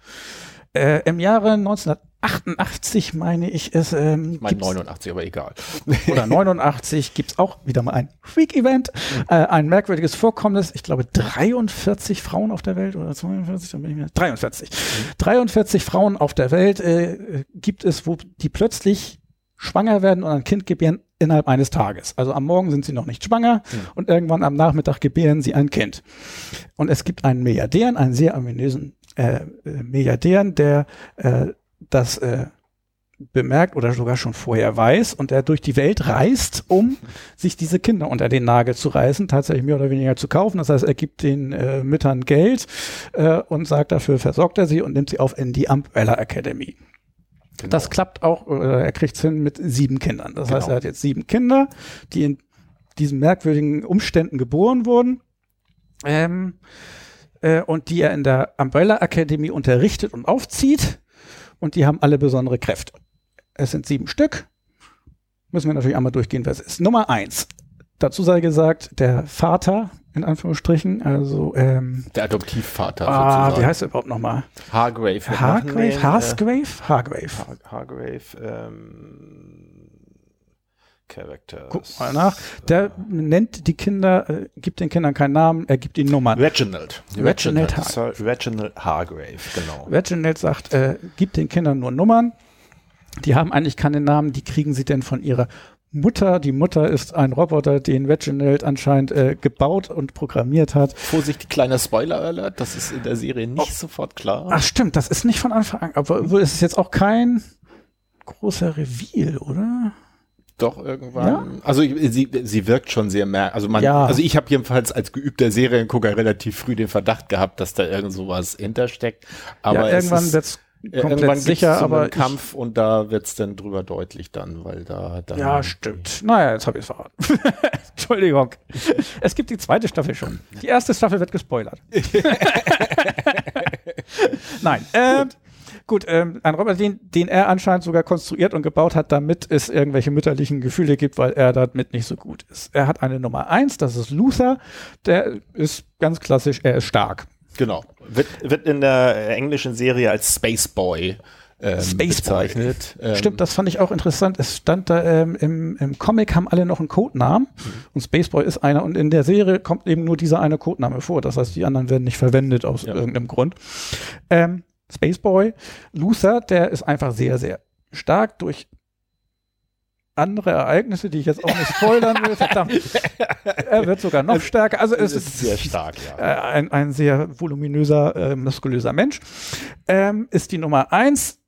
Äh, Im Jahre 1988, meine ich, es ähm,
Mein
gibt's-
89, aber egal.
oder [LAUGHS] 89 gibt's auch wieder mal ein Freak-Event, äh, ein merkwürdiges Vorkommnis. Ich glaube 43 Frauen auf der Welt oder 42, dann bin ich mir 43. 43 Frauen auf der Welt äh, gibt es, wo die plötzlich schwanger werden und ein Kind gebären innerhalb eines Tages. Also am Morgen sind sie noch nicht schwanger und irgendwann am Nachmittag gebären sie ein Kind. Und es gibt einen Milliardären, einen sehr ominösen äh, äh, Milliardären, der äh, das äh, bemerkt oder sogar schon vorher weiß und der durch die Welt reist, um [LAUGHS] sich diese Kinder unter den Nagel zu reißen, tatsächlich mehr oder weniger zu kaufen. Das heißt, er gibt den äh, Müttern Geld äh, und sagt, dafür versorgt er sie und nimmt sie auf in die Umbrella Academy.
Genau.
Das klappt auch, äh, er kriegt es hin mit sieben Kindern. Das heißt,
Genau.
er hat jetzt sieben Kinder, die in diesen merkwürdigen Umständen geboren wurden. Ähm, äh, und die er in der Umbrella Academy unterrichtet und aufzieht. Und die haben alle besondere Kräfte. Es sind sieben Stück. Müssen wir natürlich einmal durchgehen, wer es ist. Nummer eins. Dazu sei gesagt, der Vater, in Anführungsstrichen, also, ähm,
Der Adoptivvater
ah,
sozusagen.
wie heißt er überhaupt nochmal?
Hargrave.
Hargrave?
äh,
Harsgrave? Hargrave.
Har Hargrave. Ähm, Characters.
Guck mal nach. Der nennt die Kinder, äh, gibt den Kindern keinen Namen, er gibt ihnen Nummern.
Reginald.
Reginald Har-
Sir Reginald Hargrave, genau.
Reginald sagt, äh, gibt den Kindern nur Nummern. Die haben eigentlich keine Namen, die kriegen sie denn von ihrer Mutter. Die Mutter ist ein Roboter, den Reginald anscheinend äh, gebaut und programmiert hat.
Vorsicht, kleiner Spoiler-Alert, das ist in der Serie nicht
Oh.
sofort klar.
Ach stimmt, das ist nicht von Anfang an, aber es ist jetzt auch kein großer Reveal, oder?
Doch irgendwann. Ja? Also sie, sie wirkt schon sehr mehr. Also man,
ja.
also ich habe jedenfalls als geübter Seriengucker relativ früh den Verdacht gehabt, dass da irgend sowas hintersteckt. Aber
ja, irgendwann wird's komplett irgendwann sicher,
so
aber
Kampf und da wird's dann drüber deutlich dann, weil da dann
ja stimmt. Naja, jetzt habe ich es verraten. [LAUGHS] Entschuldigung. es gibt die zweite Staffel schon. Die erste Staffel wird gespoilert. [LAUGHS] Nein. Äh, Gut, ähm, ein Roboter, den, den er anscheinend sogar konstruiert und gebaut hat, damit es irgendwelche mütterlichen Gefühle gibt, weil er damit nicht so gut ist. Er hat eine Nummer eins, das ist Luther. Der ist ganz klassisch, er ist stark.
Genau. Wird, wird in der englischen Serie als Space Boy ähm,
Space
bezeichnet.
Ähm, Stimmt, das fand ich auch interessant. Es stand da ähm, im, im Comic haben alle noch einen Codenamen mhm. und Spaceboy ist einer und in der Serie kommt eben nur dieser eine Codename vor. Das heißt, die anderen werden nicht verwendet aus ja. irgendeinem Grund. Ähm, Spaceboy, Luther, der ist einfach sehr, sehr stark durch andere Ereignisse, die ich jetzt auch nicht spoilern will, verdammt. er wird sogar noch stärker. Also es ist, ist
sehr stark, ja.
Äh, ein, ein sehr voluminöser, äh, muskulöser Mensch. Ähm, ist die Nummer eins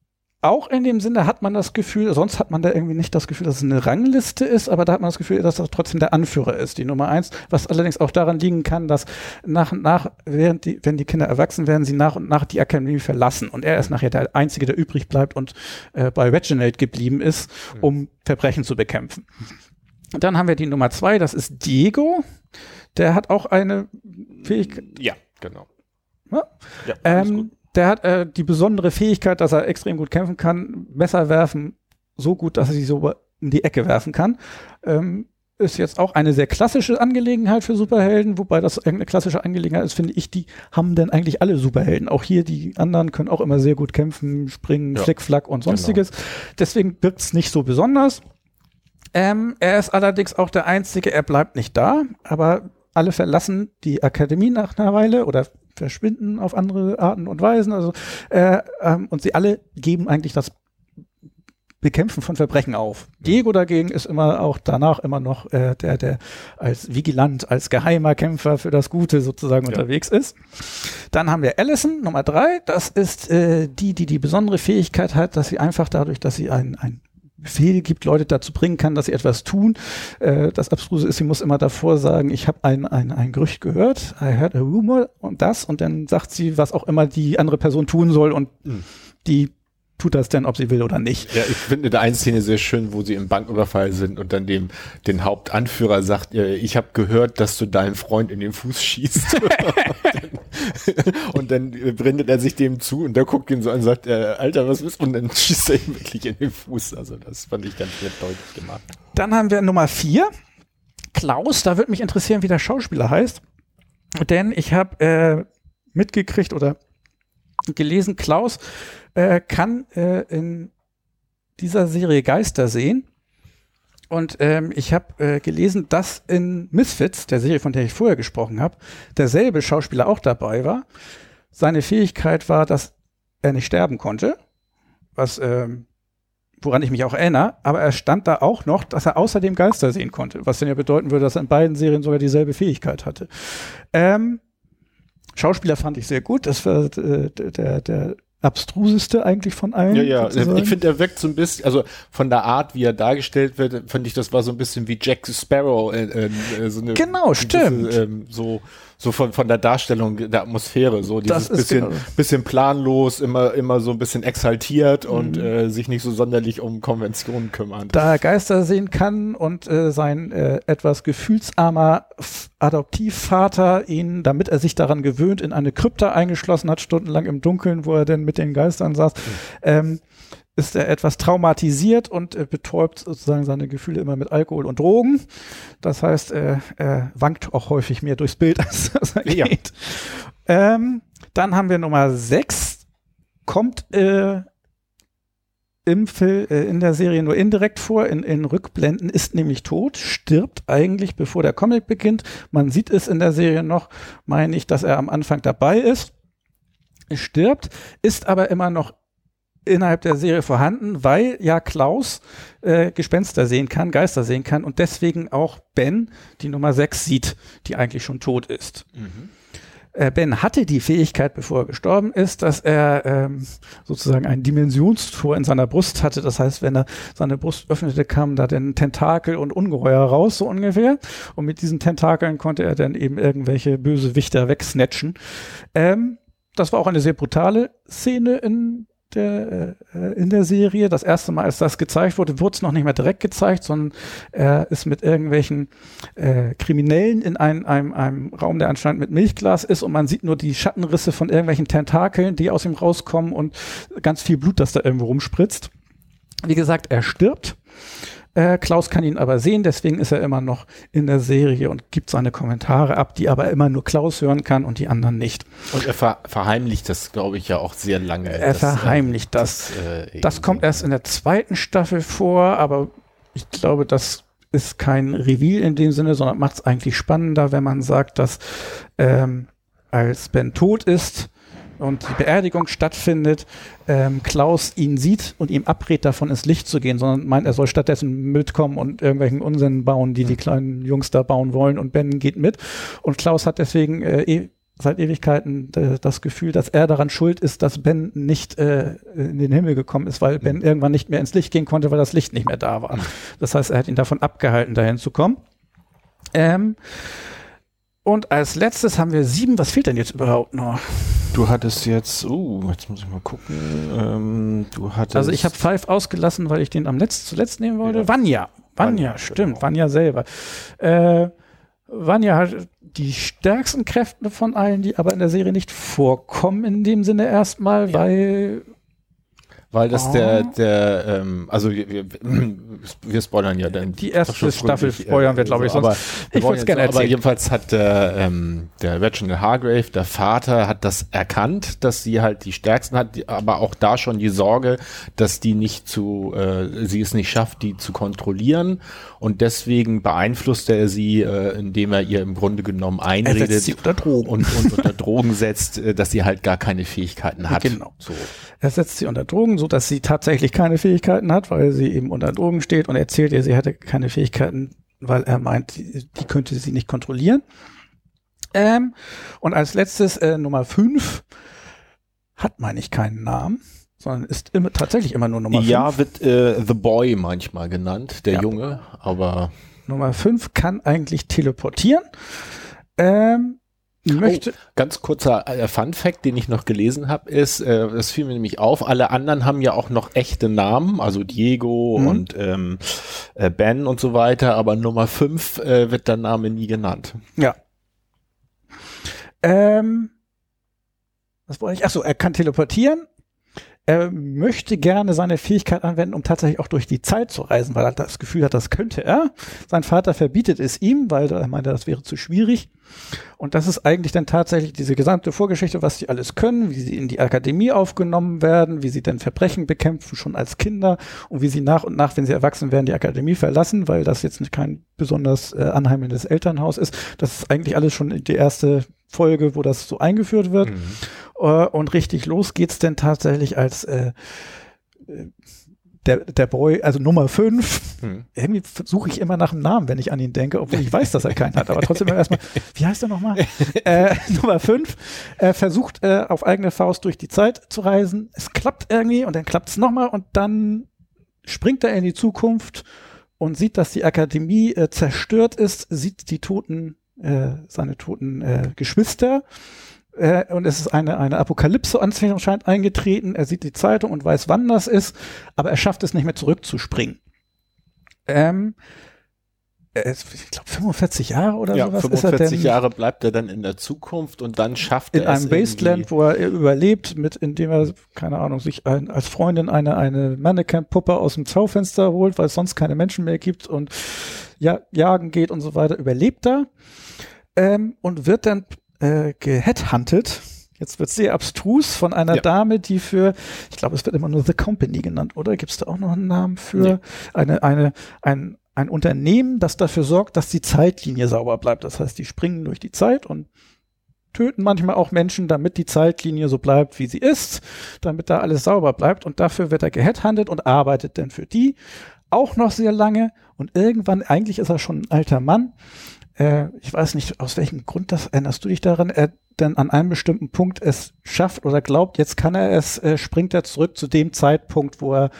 auch in dem Sinne hat man das Gefühl, sonst hat man da irgendwie nicht das Gefühl, dass es eine Rangliste ist, aber da hat man das Gefühl, dass das trotzdem der Anführer ist, die Nummer eins, was allerdings auch daran liegen kann, dass nach und nach, während die, wenn die Kinder erwachsen werden, sie nach und nach die Akademie verlassen und er ist nachher der Einzige, der übrig bleibt und äh, bei Reginald geblieben ist, hm. um Verbrechen zu bekämpfen. Dann haben wir die Nummer zwei, das ist Diego. Der hat auch eine Fähigkeit.
Ja, genau.
Ja, ja ähm, der hat äh, die besondere Fähigkeit, dass er extrem gut kämpfen kann, Messer werfen, so gut, dass er sie so in die Ecke werfen kann. Ähm, ist jetzt auch eine sehr klassische Angelegenheit für Superhelden, wobei das eine klassische Angelegenheit ist, finde ich, die haben denn eigentlich alle Superhelden. Auch hier, die anderen können auch immer sehr gut kämpfen, springen, ja, Flickflack und sonstiges. Genau. Deswegen wirkt's nicht so besonders. Ähm, er ist allerdings auch der Einzige, er bleibt nicht da, aber alle verlassen die Akademie nach einer Weile oder verschwinden auf andere Arten und Weisen. Also äh, ähm, und sie alle geben eigentlich das Bekämpfen von Verbrechen auf. Diego dagegen ist immer auch danach immer noch äh, der, der als Vigilant, als geheimer Kämpfer für das Gute sozusagen ja. unterwegs ist. Dann haben wir Allison, Nummer drei. Das ist äh, die, die die besondere Fähigkeit hat, dass sie einfach dadurch, dass sie ein, ein Befehl gibt, Leute dazu bringen kann, dass sie etwas tun. Äh, das Abstruse ist, sie muss immer davor sagen, ich habe ein, ein, ein Gerücht gehört, I heard a rumor und das und dann sagt sie, was auch immer die andere Person tun soll und mhm. die tut das denn, ob sie will oder nicht.
Ja, ich finde da eine Szene sehr schön, wo sie im Banküberfall sind und dann dem den Hauptanführer sagt, äh, ich habe gehört, dass du deinen Freund in den Fuß schießt. [LAUGHS] und dann brennt er sich dem zu und der guckt ihn so an und sagt, äh, Alter, was ist? Und dann schießt er ihm wirklich in den Fuß. Also das fand ich ganz sehr deutlich gemacht.
Dann haben wir Nummer vier. Klaus, da würde mich interessieren, wie der Schauspieler heißt. Denn ich habe äh, mitgekriegt oder gelesen, Klaus äh, kann äh, in dieser Serie Geister sehen. Und ähm, ich habe äh, gelesen, dass in Misfits, der Serie, von der ich vorher gesprochen habe, derselbe Schauspieler auch dabei war. Seine Fähigkeit war, dass er nicht sterben konnte, was ähm, woran ich mich auch erinnere, aber er stand da auch noch, dass er außerdem Geister sehen konnte, was dann ja bedeuten würde, dass er in beiden Serien sogar dieselbe Fähigkeit hatte. Ähm, Schauspieler fand ich sehr gut. Das war äh, der, der abstruseste eigentlich von allen.
Ja, ja, sozusagen. ich finde, er wirkt so ein bisschen, also von der Art, wie er dargestellt wird, fand ich, das war so ein bisschen wie Jack Sparrow. Äh, äh, so eine,
genau, stimmt.
Diese, ähm, so so von, von der Darstellung der Atmosphäre, so dieses bisschen, genau. bisschen planlos, immer, immer so ein bisschen exaltiert mhm. und äh, sich nicht so sonderlich um Konventionen kümmern.
Da er Geister sehen kann und äh, sein äh, etwas gefühlsarmer Adoptivvater ihn, damit er sich daran gewöhnt, in eine Krypta eingeschlossen hat, stundenlang im Dunkeln, wo er denn mit den Geistern saß, mhm. ähm, ist er etwas traumatisiert und äh, betäubt sozusagen seine Gefühle immer mit Alkohol und Drogen. Das heißt, äh, er wankt auch häufig mehr durchs Bild, [LAUGHS] als, als er ja. geht. Ähm, dann haben wir Nummer 6, kommt äh, im Film, äh, in der Serie nur indirekt vor, in, in Rückblenden, ist nämlich tot, stirbt eigentlich, bevor der Comic beginnt. Man sieht es in der Serie noch, meine ich, dass er am Anfang dabei ist. stirbt, ist aber immer noch innerhalb der Serie vorhanden, weil ja Klaus äh, Gespenster sehen kann, Geister sehen kann und deswegen auch Ben die Nummer 6 sieht, die eigentlich schon tot ist. Mhm. äh, Ben hatte die Fähigkeit, bevor er gestorben ist, dass er ähm, sozusagen ein Dimensionstor in seiner Brust hatte. Das heißt, wenn er seine Brust öffnete, kam da dann Tentakel und Ungeheuer raus, so ungefähr. Und mit diesen Tentakeln konnte er dann eben irgendwelche böse Wichter wegsnatchen. Ähm, das war auch eine sehr brutale Szene in der, äh, in der Serie. Das erste Mal, als das gezeigt wurde, wurde es noch nicht mehr direkt gezeigt, sondern er ist mit irgendwelchen äh, Kriminellen in ein, einem, einem Raum, der anscheinend mit Milchglas ist und man sieht nur die Schattenrisse von irgendwelchen Tentakeln, die aus ihm rauskommen und ganz viel Blut, das da irgendwo rumspritzt. Wie gesagt, er stirbt äh, Klaus kann ihn aber sehen, deswegen ist er immer noch in der Serie und gibt seine Kommentare ab, die aber immer nur Klaus hören kann und die anderen nicht.
Und er ver verheimlicht das, glaube ich, ja auch sehr lange.
Er das, verheimlicht äh, das. Das, äh, das kommt erst in der zweiten Staffel vor, aber ich glaube, das ist kein Reveal in dem Sinne, sondern macht es eigentlich spannender, wenn man sagt, dass ähm, als Ben tot ist, und die Beerdigung stattfindet, ähm, Klaus ihn sieht und ihm abrät, davon ins Licht zu gehen, sondern meint, er soll stattdessen mitkommen und irgendwelchen Unsinn bauen, die die mhm. kleinen Jungs da bauen wollen und Ben geht mit. Und Klaus hat deswegen äh, e seit Ewigkeiten äh, das Gefühl, dass er daran schuld ist, dass Ben nicht äh, in den Himmel gekommen ist, weil Ben mhm. irgendwann nicht mehr ins Licht gehen konnte, weil das Licht nicht mehr da war. Mhm. Das heißt, er hat ihn davon abgehalten, dahin zu kommen. Ähm, und als letztes haben wir sieben. Was fehlt denn jetzt überhaupt noch?
Du hattest jetzt, uh, jetzt muss ich mal gucken. Ähm, du hattest.
Also ich habe Five ausgelassen, weil ich den am letzten zuletzt nehmen wollte. Ja. Vanya. Vanya, Vanya stimmt. Genau. Vanya selber. Äh, Vanya hat die stärksten Kräfte von allen, die aber in der Serie nicht vorkommen in dem Sinne erstmal, ja. weil
weil das oh. der, der, ähm, also wir, [CLEARS THROAT] wir, spoilern ja dann.
Die erste Staffel spoilern wir, glaube ich,
sonst. Aber ich würde es gerne erzählen. Aber jedenfalls hat der, ähm, der Reginald Hargrave, der Vater, hat das erkannt, dass sie halt die stärksten hat, aber auch da schon die Sorge, dass die nicht zu, äh, sie es nicht schafft, die zu kontrollieren. Und deswegen beeinflusst er sie, äh, indem er ihr im Grunde genommen einredet
er sie unter Drogen.
Und, und unter [LAUGHS] Drogen setzt, äh, dass sie halt gar keine Fähigkeiten hat.
Genau. So. Er setzt sie unter Drogen, so dass sie tatsächlich keine Fähigkeiten hat, weil sie eben unter Drogen steht und erzählt ihr, sie hätte keine Fähigkeiten, weil er meint, die, die könnte sie nicht kontrollieren. Ähm, und als letztes äh, Nummer 5 hat, meine ich, keinen Namen, sondern ist immer, tatsächlich immer nur Nummer 5.
Ja, wird äh, The Boy manchmal genannt, der ja. Junge, aber.
Nummer 5 kann eigentlich teleportieren. Ähm, möchte.
Oh, ganz kurzer äh, Fun Fact, den ich noch gelesen habe, ist, äh, das fiel mir nämlich auf, alle anderen haben ja auch noch echte Namen, also Diego mhm. und ähm, äh, Ben und so weiter, aber Nummer 5 äh, wird der Name nie genannt.
Ja. Ähm, was wollte ich? Achso, er kann teleportieren er möchte gerne seine Fähigkeit anwenden, um tatsächlich auch durch die Zeit zu reisen, weil er das Gefühl hat, das könnte er. Sein Vater verbietet es ihm, weil er meinte, das wäre zu schwierig. Und das ist eigentlich dann tatsächlich diese gesamte Vorgeschichte, was sie alles können, wie sie in die Akademie aufgenommen werden, wie sie dann Verbrechen bekämpfen, schon als Kinder und wie sie nach und nach, wenn sie erwachsen werden, die Akademie verlassen, weil das jetzt nicht kein besonders äh, anheimelndes Elternhaus ist. Das ist eigentlich alles schon die erste Folge, wo das so eingeführt wird. Mhm. Uh, und richtig los geht's denn tatsächlich als äh, äh der, der Boy, also Nummer 5. Hm. Irgendwie suche ich immer nach einem Namen, wenn ich an ihn denke, obwohl ich weiß, dass er keinen hat. Aber trotzdem erstmal, wie heißt er nochmal? [LAUGHS] äh, Nummer 5 äh, versucht äh, auf eigene Faust durch die Zeit zu reisen. Es klappt irgendwie und dann klappt es nochmal und dann springt er in die Zukunft und sieht, dass die Akademie äh, zerstört ist, sieht die toten, äh, seine toten äh, Geschwister äh, und es ist eine, eine Apokalypse anscheinend eingetreten. Er sieht die Zeitung und weiß, wann das ist, aber er schafft es nicht mehr zurückzuspringen. Ähm, ich glaube 45 Jahre oder ja, sowas
45 ist er denn, Jahre bleibt er dann in der Zukunft und dann schafft
in
er
es in einem Wasteland, wo er überlebt, mit indem er keine Ahnung sich ein, als Freundin eine eine Mannequin-Puppe aus dem Zaufenster holt, weil es sonst keine Menschen mehr gibt und ja, jagen geht und so weiter, überlebt er ähm, und wird dann äh, geheadhuntet. Jetzt wird sehr abstrus von einer ja. Dame, die für, ich glaube, es wird immer nur The Company genannt, oder? Gibt es da auch noch einen Namen für nee. eine, eine, ein, ein Unternehmen, das dafür sorgt, dass die Zeitlinie sauber bleibt. Das heißt, die springen durch die Zeit und töten manchmal auch Menschen, damit die Zeitlinie so bleibt, wie sie ist, damit da alles sauber bleibt. Und dafür wird er geheadhuntet und arbeitet dann für die auch noch sehr lange. Und irgendwann, eigentlich ist er schon ein alter Mann, äh, ich weiß nicht, aus welchem Grund das erinnerst du dich daran, er denn an einem bestimmten Punkt es schafft oder glaubt, jetzt kann er es, äh, springt er zurück zu dem Zeitpunkt, wo er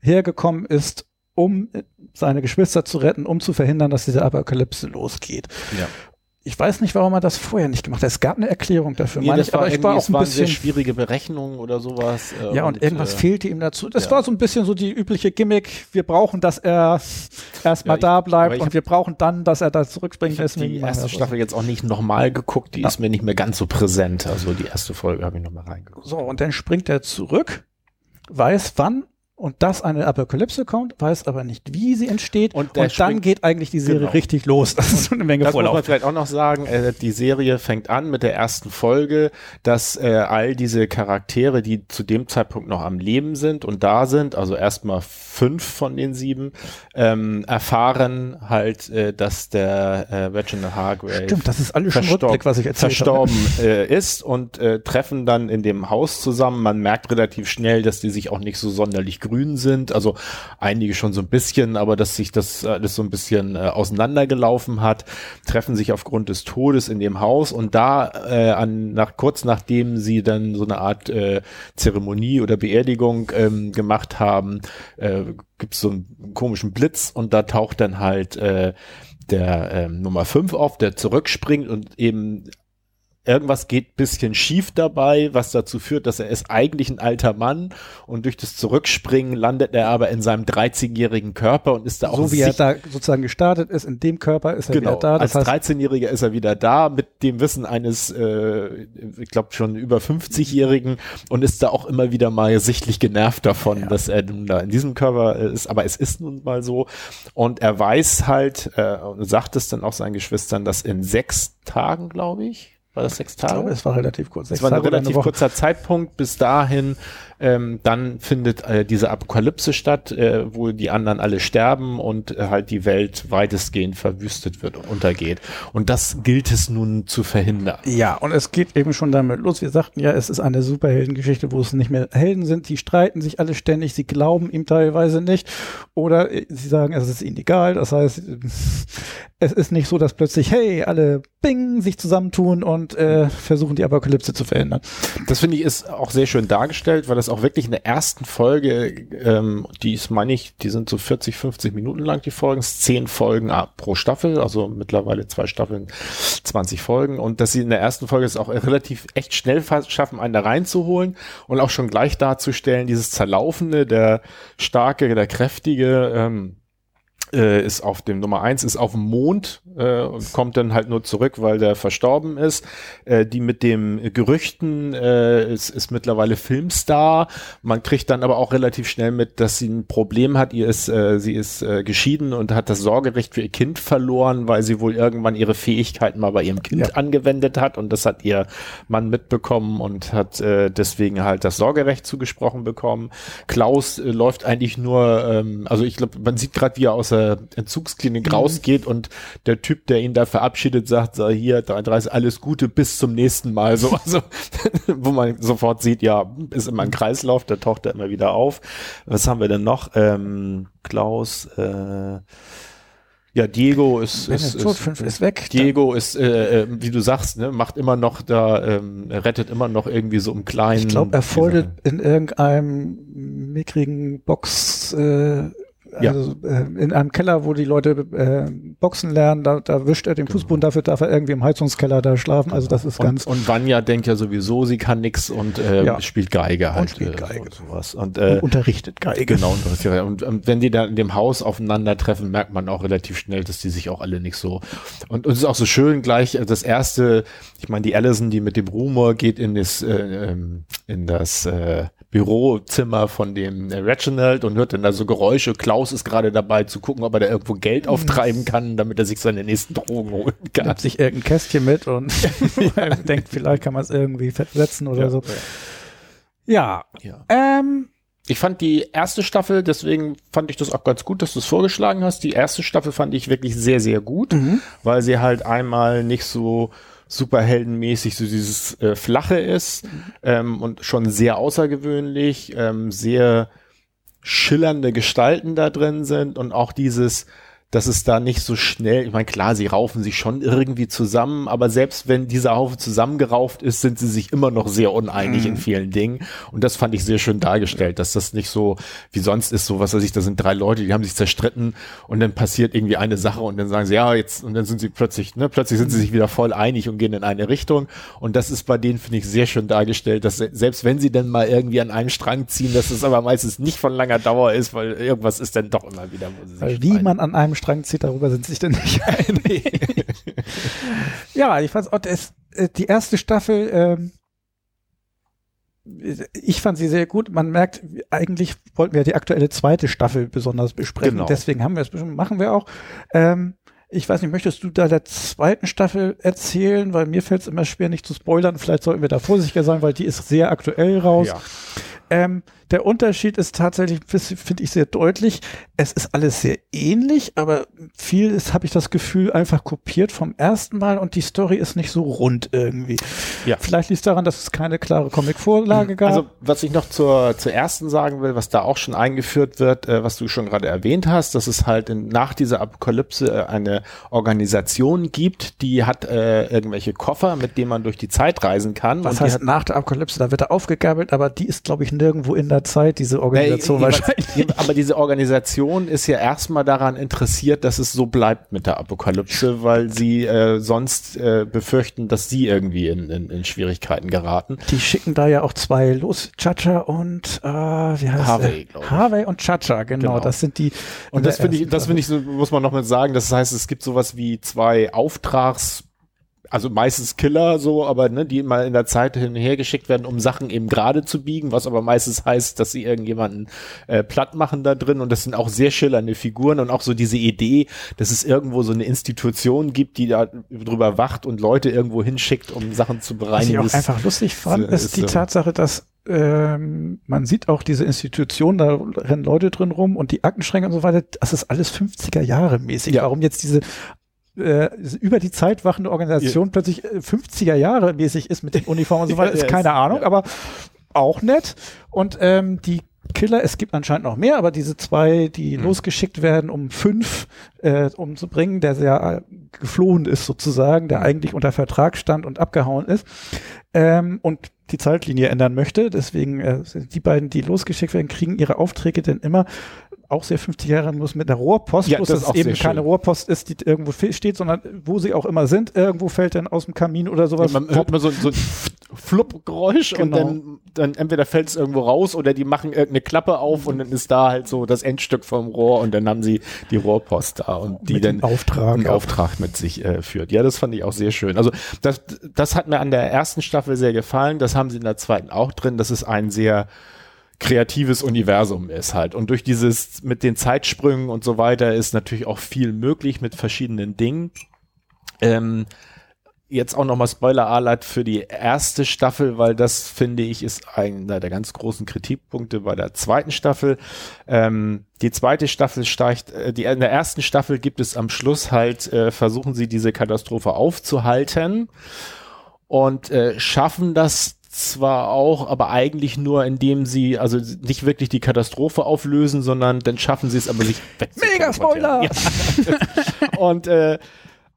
hergekommen ist, um äh, seine Geschwister zu retten, um zu verhindern, dass diese Apokalypse losgeht.
Ja.
Ich weiß nicht, warum er das vorher nicht gemacht hat. Es gab eine Erklärung dafür,
Nee,
meine
das
ich, aber
war
ich war auch ein bisschen.
schwierige Berechnungen oder sowas. äh,
Ja, und, irgendwas
äh,
fehlte ihm dazu. Das
ja.
war so ein bisschen so die übliche Gimmick. Wir brauchen, dass er erstmal
Ja,
da bleibt und
hab-
wir brauchen dann, dass er da zurückspringt.
Ich habe
Deswegen
die erste. Staffel jetzt auch nicht nochmal geguckt, die
Ja.
ist mir nicht mehr ganz so präsent. Also die erste Folge habe ich nochmal reingeguckt.
So, und dann springt er zurück, weiß wann und dass eine Apokalypse kommt, weiß aber nicht, wie sie entsteht.
Und
Und, dann geht eigentlich die Serie
Genau.
richtig los. Das ist so eine Menge
Das muss man
Vorlauf.
vielleicht auch noch sagen. Äh, die Serie fängt an mit der ersten Folge, dass äh, all diese Charaktere, die zu dem Zeitpunkt noch am Leben sind und da sind, also erstmal fünf von den sieben, ähm, erfahren halt, äh, dass der äh, Reginald Hargrave
Stimmt, das ist alles schon
verstorben,
Rückblick, was ich erzählt
verstorben äh, ist und äh, treffen dann in dem Haus zusammen. Man merkt relativ schnell, dass die sich auch nicht so sonderlich grün sind. Also einige schon so ein bisschen, aber dass sich das alles so ein bisschen äh, auseinandergelaufen hat, treffen sich aufgrund des Todes in dem Haus und da äh, an nach kurz nachdem sie dann so eine Art äh, Zeremonie oder Beerdigung ähm, gemacht haben, äh, gibt es so einen komischen Blitz und da taucht dann halt äh, der ähm, Nummer 5 auf, der zurückspringt und eben irgendwas geht bisschen schief dabei, was dazu führt, dass er ist eigentlich ein alter Mann und durch das Zurückspringen landet er aber in seinem 13-jährigen Körper und ist da auch
So wie er da sozusagen gestartet ist, in dem Körper ist er
Genau,
wieder da. Das
als
heißt,
13-Jähriger ist er wieder da mit dem Wissen eines, äh, ich glaube schon über 50-Jährigen und ist da auch immer wieder mal sichtlich genervt davon,
Ja.
dass er nun da in diesem Körper ist. Aber es ist nun mal so und er weiß halt äh, und sagt es dann auch seinen Geschwistern, dass in sechs Tagen, glaube ich, war das sechs
ich
Tage?
glaube, es war relativ kurz.
Es
Sechs
war ein relativ kurzer Zeitpunkt. Bis dahin, ähm, dann findet äh, diese Apokalypse statt, äh, wo die anderen alle sterben und äh, halt die Welt weitestgehend verwüstet wird und untergeht. Und das gilt es nun zu verhindern.
Ja, und es geht eben schon damit los. Wir sagten ja, es ist eine Superheldengeschichte, wo es nicht mehr Helden sind. Die streiten sich alle ständig, sie glauben ihm teilweise nicht. Oder äh, sie sagen, es ist ihnen egal. Das heißt, [LAUGHS] es ist nicht so, dass plötzlich, hey, alle bing, sich zusammentun und äh, versuchen, die Apokalypse zu verhindern.
Das finde ich ist auch sehr schön dargestellt, weil das auch wirklich in der ersten Folge, ähm, die ist, meine ich, die sind so 40, 50 Minuten lang, die Folgen, zehn Folgen ah, pro Staffel, also mittlerweile zwei Staffeln, 20 Folgen. Und dass sie in der ersten Folge es auch relativ echt schnell schaffen, einen da reinzuholen und auch schon gleich darzustellen, dieses Zerlaufende, der starke, der kräftige, ähm, äh, ist auf dem Nummer eins ist auf dem Mond äh, und kommt dann halt nur zurück, weil der verstorben ist. Äh, die mit dem Gerüchten äh, ist, ist mittlerweile Filmstar. Man kriegt dann aber auch relativ schnell mit, dass sie ein Problem hat. Ihr ist, äh, sie ist äh, geschieden und hat das Sorgerecht für ihr Kind verloren, weil sie wohl irgendwann ihre Fähigkeiten mal bei ihrem Kind
Ja.
angewendet hat und das hat ihr Mann mitbekommen und hat äh, deswegen halt das Sorgerecht zugesprochen bekommen. Klaus äh, läuft eigentlich nur, ähm, also ich glaube, man sieht gerade, wie er aus der Entzugsklinik rausgeht und der Typ, der ihn da verabschiedet, sagt, so, hier 33, alles Gute, bis zum nächsten Mal. [LAUGHS] So, also, wo man sofort sieht, ja, ist immer ein Kreislauf, da taucht er immer wieder auf. Was haben wir denn noch? Ähm, Klaus, äh, ja, Diego ist, ist,
tot
ist,
fünf ist weg.
Diego ist, äh, äh, wie du sagst, ne, macht immer noch da, ähm, rettet immer noch irgendwie so im Kleinen.
Ich glaube, er foldet in irgendeinem mickrigen Box, äh,
Ja.
also äh, in einem Keller, wo die Leute äh, Boxen lernen, da, da wischt er den Fußboden, dafür darf er irgendwie im Heizungskeller da schlafen. Also das ist ganz.
Und, und Vanya denkt ja sowieso, sie kann nix und äh,
Ja.
spielt Geige halt.
spielt
äh,
Geige.
Und sowas. Und, äh,
unterrichtet Geige.
Genau, und, ja, und, und wenn die da in dem Haus aufeinandertreffen, merkt man auch relativ schnell, dass die sich auch alle nicht so. Und, und es ist auch so schön gleich, äh, das erste, ich meine, die Allison, die mit dem Rumor geht in das, äh, ähm, in das äh, Bürozimmer von dem äh, Reginald und hört dann da so Geräusche. Klaus ist gerade dabei zu gucken, ob er da irgendwo Geld auftreiben kann, damit er sich seine nächsten Drogen holen kann.
Nimmt sich irgendein Kästchen mit und [LAUGHS] [LAUGHS] denkt, vielleicht kann man es irgendwie versetzen oder
Ja,
so. Ja.
ja.
Ähm,
Ich fand die erste Staffel, deswegen fand ich das auch ganz gut, dass du es vorgeschlagen hast. Die erste Staffel fand ich wirklich sehr, sehr gut, weil sie halt einmal nicht so superheldenmäßig so dieses äh, Flache ist ähm, und schon sehr außergewöhnlich, ähm, sehr schillernde Gestalten da drin sind und auch dieses, dass es da nicht so schnell, ich meine, klar, sie raufen sich schon irgendwie zusammen, aber selbst wenn dieser Haufen zusammengerauft ist, sind sie sich immer noch sehr uneinig mhm. in vielen Dingen. Und das fand ich sehr schön dargestellt, dass das nicht so wie sonst ist, so was weiß ich, da sind drei Leute, die haben sich zerstritten und dann passiert irgendwie eine Sache und dann sagen sie, ja, jetzt, und dann sind sie plötzlich, ne, plötzlich sind sie sich wieder voll einig und gehen in eine Richtung. Und das ist bei denen, finde ich, sehr schön dargestellt, dass selbst wenn sie dann mal irgendwie an einem Strang ziehen, dass es aber meistens nicht von langer Dauer ist, weil irgendwas ist dann doch immer wieder, wo
sie sich Wie man an einem Strang zieht, darüber sind sich dann nicht [LAUGHS] einig. ja, ich fand auch, das, äh, die erste Staffel, ähm, ich fand sie sehr gut. Man merkt, eigentlich wollten wir die aktuelle zweite Staffel besonders besprechen. Genau. Deswegen haben wir es bestimmt, machen wir auch. Ähm, ich weiß nicht, möchtest du da der zweiten Staffel erzählen? Weil mir fällt es immer schwer, nicht zu spoilern. Vielleicht sollten wir da vorsichtiger sein, weil die ist sehr aktuell raus. Ja. Ähm, der Unterschied ist tatsächlich, finde ich, sehr deutlich. Es ist alles sehr ähnlich, aber viel ist, habe ich das Gefühl, einfach kopiert vom ersten Mal und die Story ist nicht so rund irgendwie. Ja. Vielleicht liegt es daran, dass es keine klare Comic-Vorlage gab. Also,
was ich noch zur, zur ersten sagen will, was da auch schon eingeführt wird, äh, was du schon gerade erwähnt hast, dass es halt in, nach dieser Apokalypse äh, eine Organisation gibt, die hat äh, irgendwelche Koffer, mit denen man durch die Zeit reisen kann.
Was heißt nach der Apokalypse? Da wird er aufgegabelt, aber die ist, glaube ich, nirgendwo in der Zeit, diese Organisation
ja, wahrscheinlich. Aber diese Organisation ist ja erstmal daran interessiert, dass es so bleibt mit der Apokalypse, weil sie äh, sonst äh, befürchten, dass sie irgendwie in, in, in Schwierigkeiten geraten.
Die schicken da ja auch zwei los, Chacha und äh, wie heißt Harvey, ich. Harvey und Chacha, genau, genau. Das sind die.
Und das finde ich, das finde ich, so, muss man noch mal sagen. Das heißt, es gibt sowas wie zwei Auftrags also meistens Killer so, aber ne, die mal in der Zeit hin und her geschickt werden, um Sachen eben gerade zu biegen, was aber meistens heißt, dass sie irgendjemanden äh, platt machen da drin und das sind auch sehr schillernde Figuren und auch so diese Idee, dass es irgendwo so eine Institution gibt, die da drüber wacht und Leute irgendwo hinschickt, um Sachen zu bereinigen.
Was ich auch einfach lustig fand, ist, ist die Tatsache, dass ähm, man sieht auch diese Institution, da rennen Leute drin rum und die Aktenschränke und so weiter, das ist alles 50er Jahre mäßig. Ja. Warum jetzt diese äh, über die Zeit wachende Organisation ja. plötzlich 50er äh, Jahre mäßig ist mit den Uniformen und so [LAUGHS] weiter, ist keine Ahnung, ja. aber auch nett. Und ähm, die Killer, es gibt anscheinend noch mehr, aber diese zwei, die mhm. losgeschickt werden, um fünf äh, umzubringen, der sehr äh, geflohen ist sozusagen, der mhm. eigentlich unter Vertrag stand und abgehauen ist ähm, und die Zeitlinie ändern möchte. Deswegen äh, die beiden, die losgeschickt werden, kriegen ihre Aufträge denn immer auch sehr 50 Jahre muss mit einer Rohrpost, ja, dass es eben keine Rohrpost ist, die irgendwo steht, sondern wo sie auch immer sind, irgendwo fällt dann aus dem Kamin oder sowas.
Ja, man hört mal so, so ein Flupp-Geräusch genau. und dann, dann entweder fällt es irgendwo raus oder die machen irgendeine Klappe auf und dann ist da halt so das Endstück vom Rohr und dann haben sie die Rohrpost da und die dann
Auftrag,
einen Auftrag mit sich äh, führt. Ja, das fand ich auch sehr schön. Also das, das hat mir an der ersten Staffel sehr gefallen. Das haben sie in der zweiten auch drin. Das ist ein sehr kreatives Universum ist halt. Und durch dieses mit den Zeitsprüngen und so weiter ist natürlich auch viel möglich mit verschiedenen Dingen. Ähm, jetzt auch nochmal Spoiler-Alert für die erste Staffel, weil das finde ich ist einer der ganz großen Kritikpunkte bei der zweiten Staffel. Ähm, die zweite Staffel steigt, äh, die, in der ersten Staffel gibt es am Schluss halt, äh, versuchen sie diese Katastrophe aufzuhalten und äh, schaffen das zwar auch, aber eigentlich nur, indem sie also nicht wirklich die Katastrophe auflösen, sondern dann schaffen sie es aber sich
Mega Spoiler! Ja. [LAUGHS]
und äh,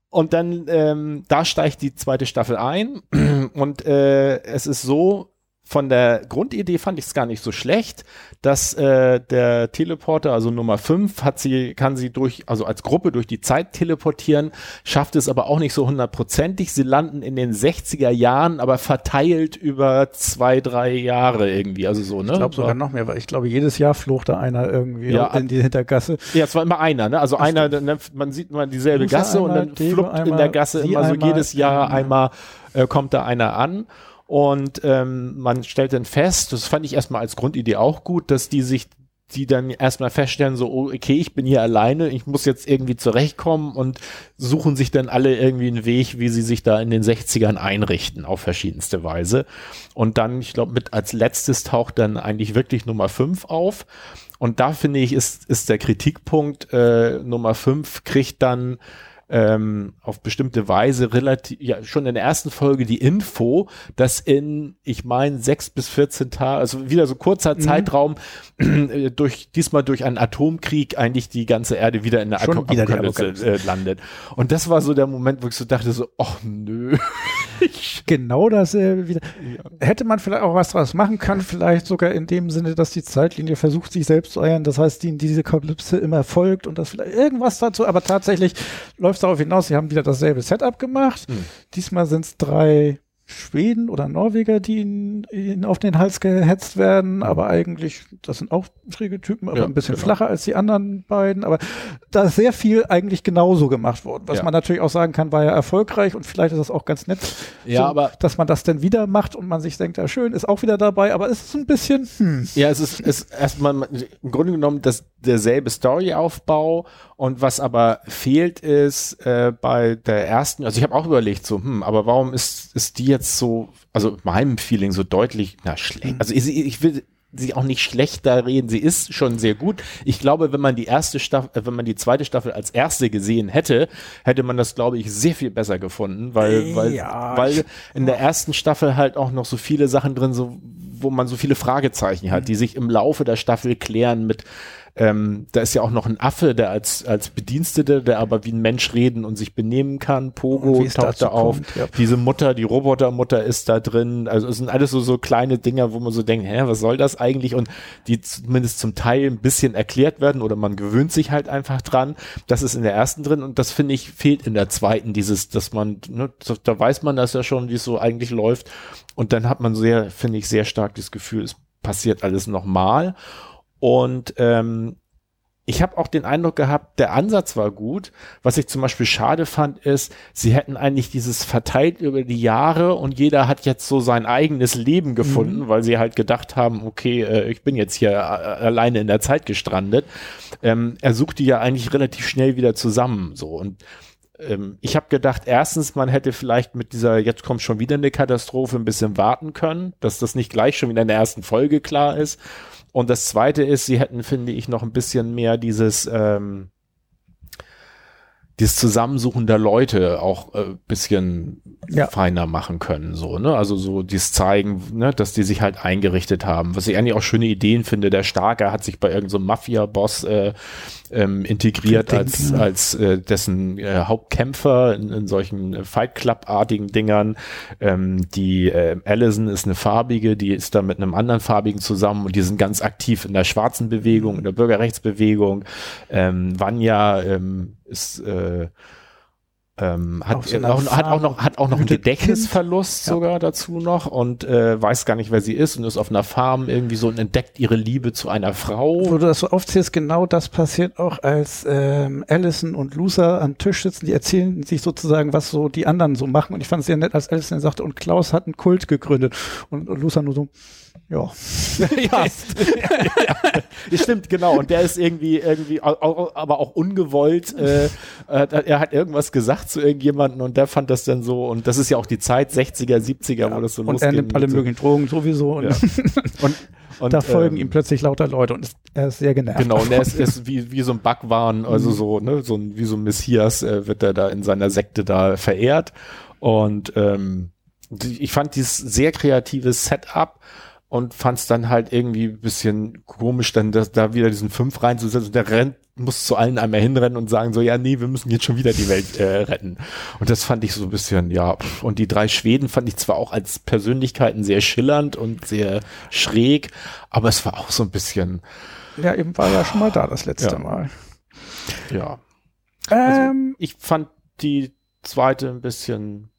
und dann ähm, da steigt die zweite Staffel ein [CLEARS THROAT] und äh, es ist so, von der Grundidee fand ich es gar nicht so schlecht, dass äh, der Teleporter, also Nummer 5, hat sie, kann sie durch, also als Gruppe durch die Zeit teleportieren, schafft es aber auch nicht so hundertprozentig. Sie landen in den 60er Jahren, aber verteilt über zwei, drei Jahre irgendwie, also so, ne?
Ich glaube sogar noch mehr, weil ich glaube, jedes Jahr flucht da einer irgendwie ja, in die Hintergasse.
Ja, es war immer einer, ne? Also das einer, ne, man sieht mal dieselbe Gasse einmal, und dann fluppt in der Gasse immer so jedes Jahr einmal äh, kommt da einer an. Und ähm, man stellt dann fest, das fand ich erstmal als Grundidee auch gut, dass die sich die dann erstmal feststellen, so, oh, okay, ich bin hier alleine, ich muss jetzt irgendwie zurechtkommen und suchen sich dann alle irgendwie einen Weg, wie sie sich da in den 60ern einrichten, auf verschiedenste Weise. Und dann, ich glaube, mit als letztes taucht dann eigentlich wirklich Nummer 5 auf. Und da finde ich, ist, ist der Kritikpunkt, äh, Nummer 5 kriegt dann ähm, auf bestimmte Weise relativ, ja, schon in der ersten Folge die Info, dass in, ich meine, sechs bis 14 Tage, also wieder so kurzer
Mhm.
Zeitraum, äh, durch, diesmal durch einen Atomkrieg eigentlich die ganze Erde wieder in der Apokalypse äh, landet. Und das war so der Moment, wo ich so dachte so, ach nö.
Genau dasselbe wieder. Hätte man vielleicht auch was draus machen können, vielleicht sogar in dem Sinne, dass die Zeitlinie versucht, sich selbst zu eiern. Das heißt, die diese Kalypse immer folgt und das vielleicht irgendwas dazu. Aber tatsächlich läuft es darauf hinaus, sie haben wieder dasselbe Setup gemacht.
Hm.
Diesmal sind es drei Schweden oder Norweger, die ihnen, ihnen auf den Hals gehetzt werden, aber eigentlich, das sind auch schräge Typen, aber
Ja,
ein bisschen
genau.
flacher als die anderen beiden. Aber da ist sehr viel eigentlich genauso gemacht worden. Was
Ja.
man natürlich auch sagen kann, war ja erfolgreich und vielleicht ist das auch ganz nett,
Ja,
so,
aber-
dass man das dann wieder macht und man sich denkt, ja schön, ist auch wieder dabei, aber es ist ein bisschen, hm.
Ja, es ist, es ist erstmal im Grunde genommen das derselbe Storyaufbau und was aber fehlt ist äh, bei der ersten, also ich habe auch überlegt so, hm, aber warum ist ist die jetzt so, also meinem Feeling so deutlich, na schlecht. Also ich, ich will sie auch nicht schlechter reden, sie ist schon sehr gut. Ich glaube, wenn man die erste Staffel, äh, wenn man die zweite Staffel als erste gesehen hätte, hätte man das glaube ich sehr viel besser gefunden, weil weil
Ja,
weil in der ersten Staffel halt auch noch so viele Sachen drin so wo man so viele Fragezeichen hat, die sich im Laufe der Staffel klären mit ähm, da ist ja auch noch ein Affe, der als, als Bedienstete, der aber wie ein Mensch reden und sich benehmen kann. Pogo taucht da auf.
kommt, ja.
Diese Mutter, die Robotermutter ist da drin. Also es sind alles so, so kleine Dinger, wo man so denkt, hä, was soll das eigentlich? Und die zumindest zum Teil ein bisschen erklärt werden oder man gewöhnt sich halt einfach dran. Das ist in der ersten drin und das finde ich fehlt in der zweiten, dieses, dass man, ne, da weiß man das ja schon, wie es so eigentlich läuft. Und dann hat man sehr, finde ich, sehr stark das Gefühl, es passiert alles nochmal. Und ähm, ich habe auch den Eindruck gehabt, der Ansatz war gut. Was ich zum Beispiel schade fand, ist, sie hätten eigentlich dieses verteilt über die Jahre und jeder hat jetzt so sein eigenes Leben gefunden, weil sie halt gedacht haben, okay, äh, ich bin jetzt hier äh, alleine in der Zeit gestrandet. Ähm, er sucht die ja eigentlich relativ schnell wieder zusammen, so und ähm, ich habe gedacht, erstens, man hätte vielleicht mit dieser, jetzt kommt schon wieder eine Katastrophe, ein bisschen warten können, dass das nicht gleich schon wieder in der ersten Folge klar ist. Und das zweite ist, sie hätten, finde ich, noch ein bisschen mehr dieses, ähm, dieses Zusammensuchen der Leute auch äh, bisschen
Ja.
feiner machen können, so, ne? Also so dieses zeigen, ne, dass die sich halt eingerichtet haben. Was ich eigentlich auch schöne Ideen finde. Der Starke hat sich bei irgendeinem so Mafia-Boss äh, ähm, integriert
Gedenken.
als, als äh, dessen äh, Hauptkämpfer in, in solchen äh, Fight Club-artigen Dingern. Ähm, die äh, Allison ist eine farbige, die ist da mit einem anderen farbigen zusammen und die sind ganz aktiv in der schwarzen Bewegung, in der Bürgerrechtsbewegung. Ähm, Vanya ähm, ist äh, ähm, hat,
so
äh,
einer
auch, hat auch noch hat auch noch einen Gedächtnisverlust
Ja.
sogar dazu noch und äh, weiß gar nicht wer sie ist und ist auf einer Farm irgendwie so und entdeckt ihre Liebe zu einer Frau
Wo du das so aufzählst, genau das passiert auch, als ähm, Allison und Luther am Tisch sitzen. Die erzählen sich sozusagen, was so die anderen so machen. Und ich fand es sehr nett, als Allison sagte, und Klaus hat einen Kult gegründet. Und, und Luther nur so, ja. [LAUGHS]
ja, [LAUGHS] ja, stimmt, genau. Und der ist irgendwie, irgendwie, aber auch ungewollt. Äh, äh, er hat irgendwas gesagt zu irgendjemanden und der fand das dann so. Und das ist ja auch die Zeit, 60er, 70er, wo das so
und er nimmt alle möglichen Drogen sowieso. Und
Ja. [LAUGHS] Und, und,
da folgen
ähm,
ihm plötzlich lauter Leute und ist, er ist sehr genervt.
Genau, und er ist, ist wie, wie so ein Backwaren, also so, ne, so ein, wie so ein Messias äh, wird er da in seiner Sekte da verehrt. Und ähm, ich fand dieses sehr kreatives Setup und fand es dann halt irgendwie ein bisschen komisch, dann das, da wieder diesen Fünf reinzusetzen. Der rennt, muss zu allen einmal hinrennen und sagen so, ja, nee, wir müssen jetzt schon wieder die Welt äh, retten. Und das fand ich so ein bisschen, ja, und die drei Schweden fand ich zwar auch als Persönlichkeiten sehr schillernd und sehr schräg, aber es war auch so ein bisschen,
Ja, eben war ja schon mal da das letzte
Ja.
Mal.
ja, Also,
Ähm,
ich fand die zweite ein bisschen.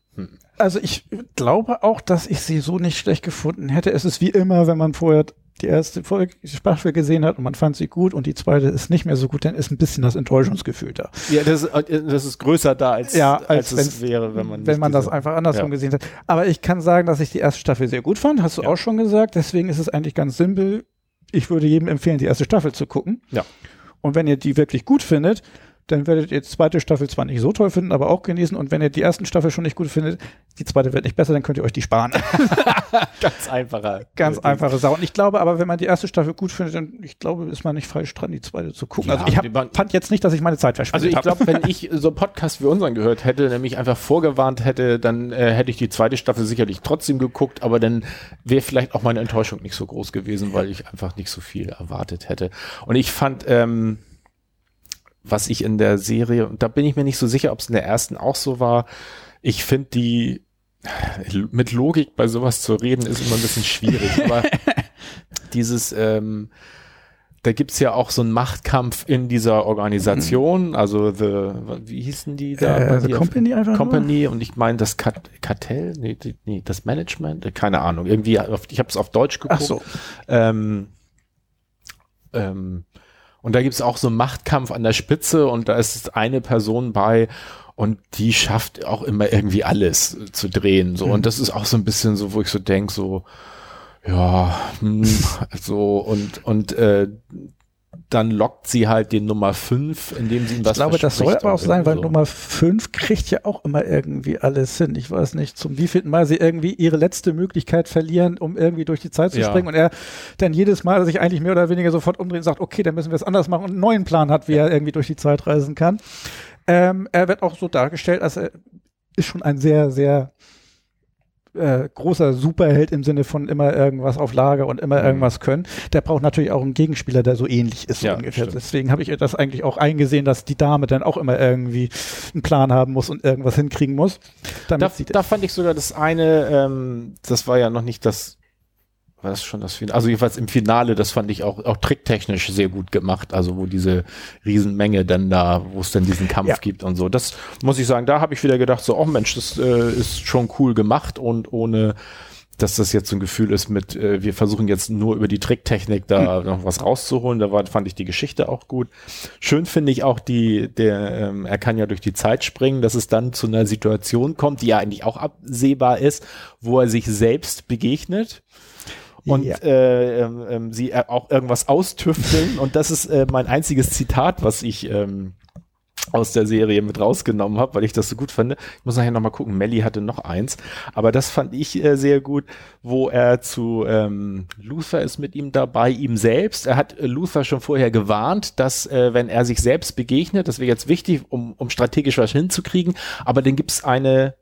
Also ich glaube auch, dass ich sie so nicht schlecht gefunden hätte. Es ist wie immer, wenn man vorher die erste Folge die Staffel gesehen hat und man fand sie gut und die zweite ist nicht mehr so gut, dann ist ein bisschen das Enttäuschungsgefühl da.
Ja, das, ist- das ist größer da, als,
Ja,
als,
als
es wäre, wenn man.
Wenn man das einfach andersrum
Ja.
gesehen hat. Aber ich kann sagen, dass ich die erste Staffel sehr gut fand, hast du
Ja.
auch schon gesagt. Deswegen ist es eigentlich ganz simpel. Ich würde jedem empfehlen, die erste Staffel zu gucken.
Ja.
Und wenn ihr die wirklich gut findet, dann werdet ihr die zweite Staffel zwar nicht so toll finden, aber auch genießen. Und wenn ihr die ersten Staffel schon nicht gut findet, die zweite wird nicht besser, dann könnt ihr euch die sparen. [LAUGHS] [LAUGHS]
Ganz einfacher.
Ganz einfache Sache. Und ich glaube aber, wenn man die erste Staffel gut findet, dann ich glaube, ist man nicht falsch dran, die zweite zu gucken.
Ja,
also ich hab, fand jetzt nicht, dass ich meine Zeit
Also
verschwendet
ich
habe.
glaube, wenn [LAUGHS] ich so einen Podcast wie unseren gehört hätte, nämlich einfach vorgewarnt hätte, dann äh, hätte ich die zweite Staffel sicherlich trotzdem geguckt, aber dann wäre vielleicht auch meine Enttäuschung nicht so groß gewesen, weil ich einfach nicht so viel erwartet hätte. Und ich fand, ähm, was ich in der Serie, und da bin ich mir nicht so sicher, ob es in der ersten auch so war, ich finde die mit Logik bei sowas zu reden ist immer ein bisschen schwierig, [LAUGHS] aber dieses ähm, da gibt's ja auch so einen Machtkampf in dieser Organisation, also the, wie hießen die da?
Äh, The Company einfach nur?
Company. Und ich meine das Kat Kartell, nee, nee, das Management, keine Ahnung, irgendwie, auf, ich habe es auf Deutsch geguckt.
Ach so.
Ähm, ähm, und da gibt's auch so einen Machtkampf an der Spitze und da ist eine Person bei und die schafft auch immer irgendwie alles zu drehen. So.
Mhm.
Und das ist auch so ein bisschen so, wo ich so denk so, ja, hm, [LAUGHS] so und, und äh, dann lockt sie halt den Nummer 5, indem sie ihm was
Ich glaube, das soll aber auch sein, weil
so.
Nummer 5 kriegt ja auch immer irgendwie alles hin. Ich weiß nicht, zum wievielten Mal sie irgendwie ihre letzte Möglichkeit verlieren, um irgendwie durch die Zeit zu
Ja.
springen und er dann jedes Mal sich eigentlich mehr oder weniger sofort umdreht und sagt, okay, dann müssen wir es anders machen und einen neuen Plan hat, wie er irgendwie durch die Zeit reisen kann. Ähm, er wird auch so dargestellt, als er ist schon ein sehr, sehr äh, großer Superheld im Sinne von immer irgendwas auf Lager und immer
Mhm.
irgendwas können. Der braucht natürlich auch einen Gegenspieler, der so ähnlich ist.
Ja,
ungefähr.
stimmt.
Deswegen habe ich das eigentlich auch eingesehen, dass die Dame dann auch immer irgendwie einen Plan haben muss und irgendwas hinkriegen muss.
Da, da fand ich sogar das eine, ähm, das war ja noch nicht das, war das schon das Finale? Also jedenfalls im Finale, das fand ich auch, auch tricktechnisch sehr gut gemacht. Also wo diese Riesenmenge dann da, wo es dann diesen Kampf
Ja.
gibt und so. Das muss ich sagen, da habe ich wieder gedacht, so, oh Mensch, das äh, ist schon cool gemacht und ohne dass das jetzt so ein Gefühl ist mit, äh, wir versuchen jetzt nur über die Tricktechnik da noch was rauszuholen. Da war, fand ich die Geschichte auch gut. Schön finde ich auch die, der, ähm, er kann ja durch die Zeit springen, dass es dann zu einer Situation kommt, die ja eigentlich auch absehbar ist, wo er sich selbst begegnet und
Ja.
äh, ähm, ähm, sie äh, auch irgendwas austüfteln. und das ist äh, mein einziges Zitat, was ich ähm, aus der Serie mit rausgenommen habe, weil ich das so gut fand. Ich muss nachher nochmal gucken, Melly hatte noch eins, aber das fand ich äh, sehr gut, wo er zu ähm, Luther ist mit ihm dabei, ihm selbst. Er hat äh, Luther schon vorher gewarnt, dass äh, wenn er sich selbst begegnet, das wäre jetzt wichtig, um, um strategisch was hinzukriegen, aber dann gibt's eine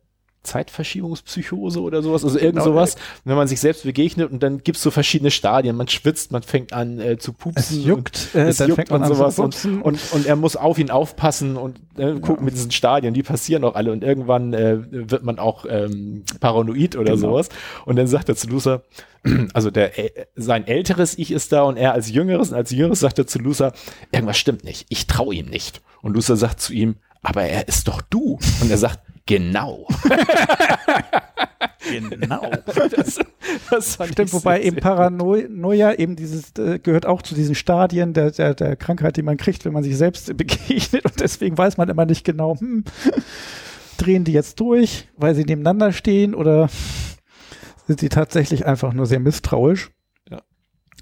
Zeitverschiebungspsychose oder sowas, also irgend
Genau,
sowas, wenn man sich selbst begegnet und dann gibt's so verschiedene Stadien, man schwitzt, man fängt an äh, zu pupsen.
Es juckt, äh,
es
dann
juckt
fängt man
und
an
sowas. Und,
pupsen.
und, und er muss auf ihn aufpassen und äh, gucken mit diesen Stadien, die passieren auch alle. Und irgendwann äh, wird man auch ähm, paranoid oder
Genau.
sowas. Und dann sagt er zu Lucer, [CLEARS THROAT] also der äh, sein älteres Ich ist da und er als jüngeres und als jüngeres sagt er zu Lucer, irgendwas stimmt nicht, ich traue ihm nicht. Und Lucer sagt zu ihm, aber er ist doch du. Und er sagt, genau. [LAUGHS]
genau.
das, das fand
Stimmt,
ich
wobei eben Paranoia eben dieses äh, gehört auch zu diesen Stadien der, der, der Krankheit, die man kriegt, wenn man sich selbst [LAUGHS] begegnet und deswegen weiß man immer nicht genau, hm, drehen die jetzt durch, weil sie nebeneinander stehen oder sind sie tatsächlich einfach nur sehr misstrauisch?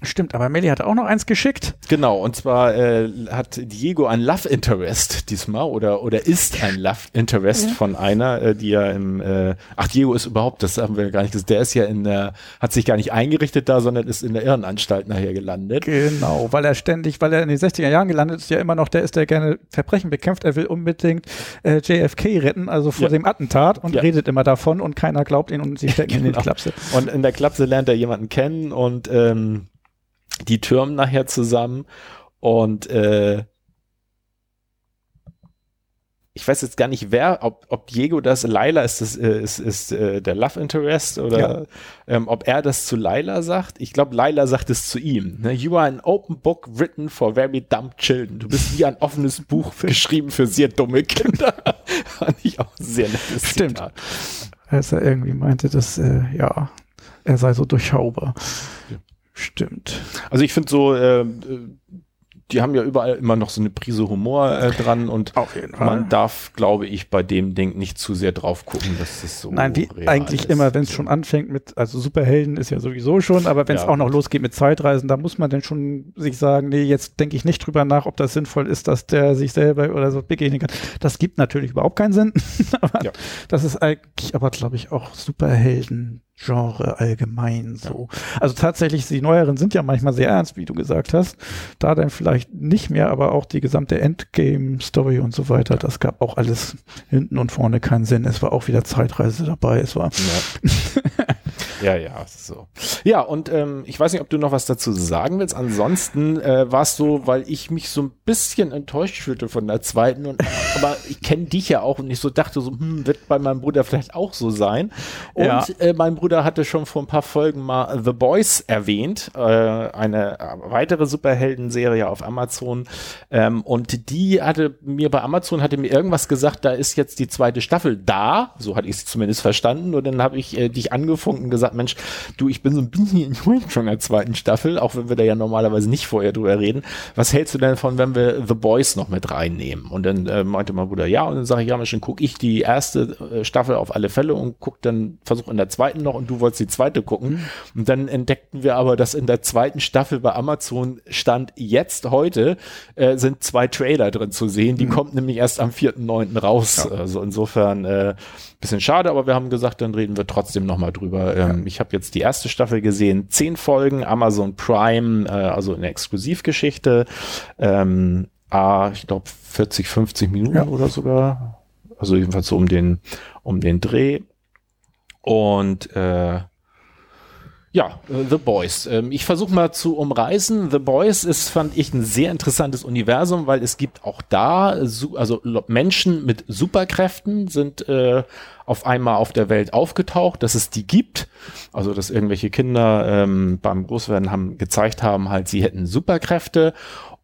Ja.
Stimmt, aber Melly hat auch noch eins geschickt.
Genau, und zwar äh, hat Diego ein Love Interest diesmal oder oder ist ein Love Interest von einer, äh, die ja im äh, ach Diego ist überhaupt, das haben wir gar nicht gesagt, der ist ja in der hat sich gar nicht eingerichtet da, sondern ist in der Irrenanstalt nachher gelandet.
Genau, weil er ständig, weil er in den 60er Jahren gelandet ist, ja immer noch der ist, der gerne Verbrechen bekämpft. Er will unbedingt äh, JFK retten, also vor
Ja.
dem Attentat und
Ja.
redet immer davon und keiner glaubt ihn und sie stecken ihn in
Genau.
die Klapse.
Und in der Klapse lernt er jemanden kennen und ähm, die türmen nachher zusammen und äh, ich weiß jetzt gar nicht, wer, ob, ob Diego das, Laila ist das, äh, ist, ist äh, der Love Interest oder
Ja.
ähm, ob er das zu Laila sagt. Ich glaube, Laila sagt es zu ihm. Ne? You are an open book written for very dumb children. Du bist wie ein offenes Buch [LAUGHS] geschrieben für sehr dumme Kinder. [LAUGHS] Fand ich auch sehr nettes
Stimmt.
Zitat.
Als er irgendwie meinte, dass, äh, ja, er sei so durchschaubar.
Ja.
Stimmt.
Also ich finde so, äh, äh, die haben ja überall immer noch so eine Prise Humor äh, dran und man darf, glaube ich, bei dem Ding nicht zu sehr drauf gucken, dass das so
Nein, wie eigentlich
ist.
immer, wenn es schon anfängt mit, also Superhelden ist ja sowieso schon, aber wenn es
Ja.
auch noch losgeht mit Zeitreisen, da muss man dann schon sich sagen, nee, jetzt denke ich nicht drüber nach, ob das sinnvoll ist, dass der sich selber oder so begegnen kann. Das gibt natürlich überhaupt keinen Sinn. [LAUGHS] aber
Ja.
das ist eigentlich aber, glaube ich, auch Superhelden-Genre allgemein so. Also tatsächlich, die neueren sind ja manchmal sehr ernst, wie du gesagt hast. Da dann vielleicht nicht mehr, aber auch die gesamte Endgame-Story und so weiter, das gab auch alles hinten und vorne keinen Sinn. Es war auch wieder Zeitreise dabei. Es war
Ja, [LAUGHS] ja, ja so. Ja, und ähm, ich weiß nicht, ob du noch was dazu sagen willst. Ansonsten äh, war es so, weil ich mich so ein bisschen enttäuscht fühlte von der zweiten. Und, [LAUGHS] aber ich kenne dich ja auch und ich so dachte so, hm, wird bei meinem Bruder vielleicht auch so sein. Und
Ja.
äh, mein Bruder hatte schon vor ein paar Folgen mal The Boys erwähnt, äh, eine weitere Superhelden-Serie auf Amazon. Ähm, und die hatte mir bei Amazon hatte mir irgendwas gesagt, da ist jetzt die zweite Staffel da, so hatte ich es zumindest verstanden. Und dann habe ich äh, dich angefunkt und gesagt, Mensch, du, ich bin so ein bisschen enttäuscht von der zweiten Staffel, auch wenn wir da ja normalerweise nicht vorher drüber reden. Was hältst du denn davon, wenn wir The Boys noch mit reinnehmen? Und dann äh, meinte mein Bruder, ja, und dann sage ich, ja, Mensch, dann gucke ich die erste äh, Staffel auf alle Fälle und guck dann, versuch in der zweiten noch und du wolltest die zweite gucken. Und dann entdeckten wir aber, dass in der zweiten Staffel bei Amazon stand jetzt heute, äh, sind zwei Trailer drin zu sehen. Die kommt nämlich erst am 4.9. raus. Also insofern äh, bisschen schade, aber wir haben gesagt, dann reden wir trotzdem nochmal drüber. Ähm, Ich habe jetzt die erste Staffel gesehen, zehn Folgen, Amazon Prime, äh, also eine Exklusivgeschichte. Ähm, ah, ich glaube 40, 50 Minuten
Ja.
oder sogar. Also jedenfalls so um den, um den Dreh. Und äh, ja, äh, The Boys. Ähm, ich versuche mal zu umreißen. The Boys ist, fand ich, ein sehr interessantes Universum, weil es gibt auch da, also Menschen mit Superkräften sind äh, auf einmal auf der Welt aufgetaucht, dass es die gibt. Also, dass irgendwelche Kinder ähm, beim Großwerden haben gezeigt haben, halt, sie hätten Superkräfte.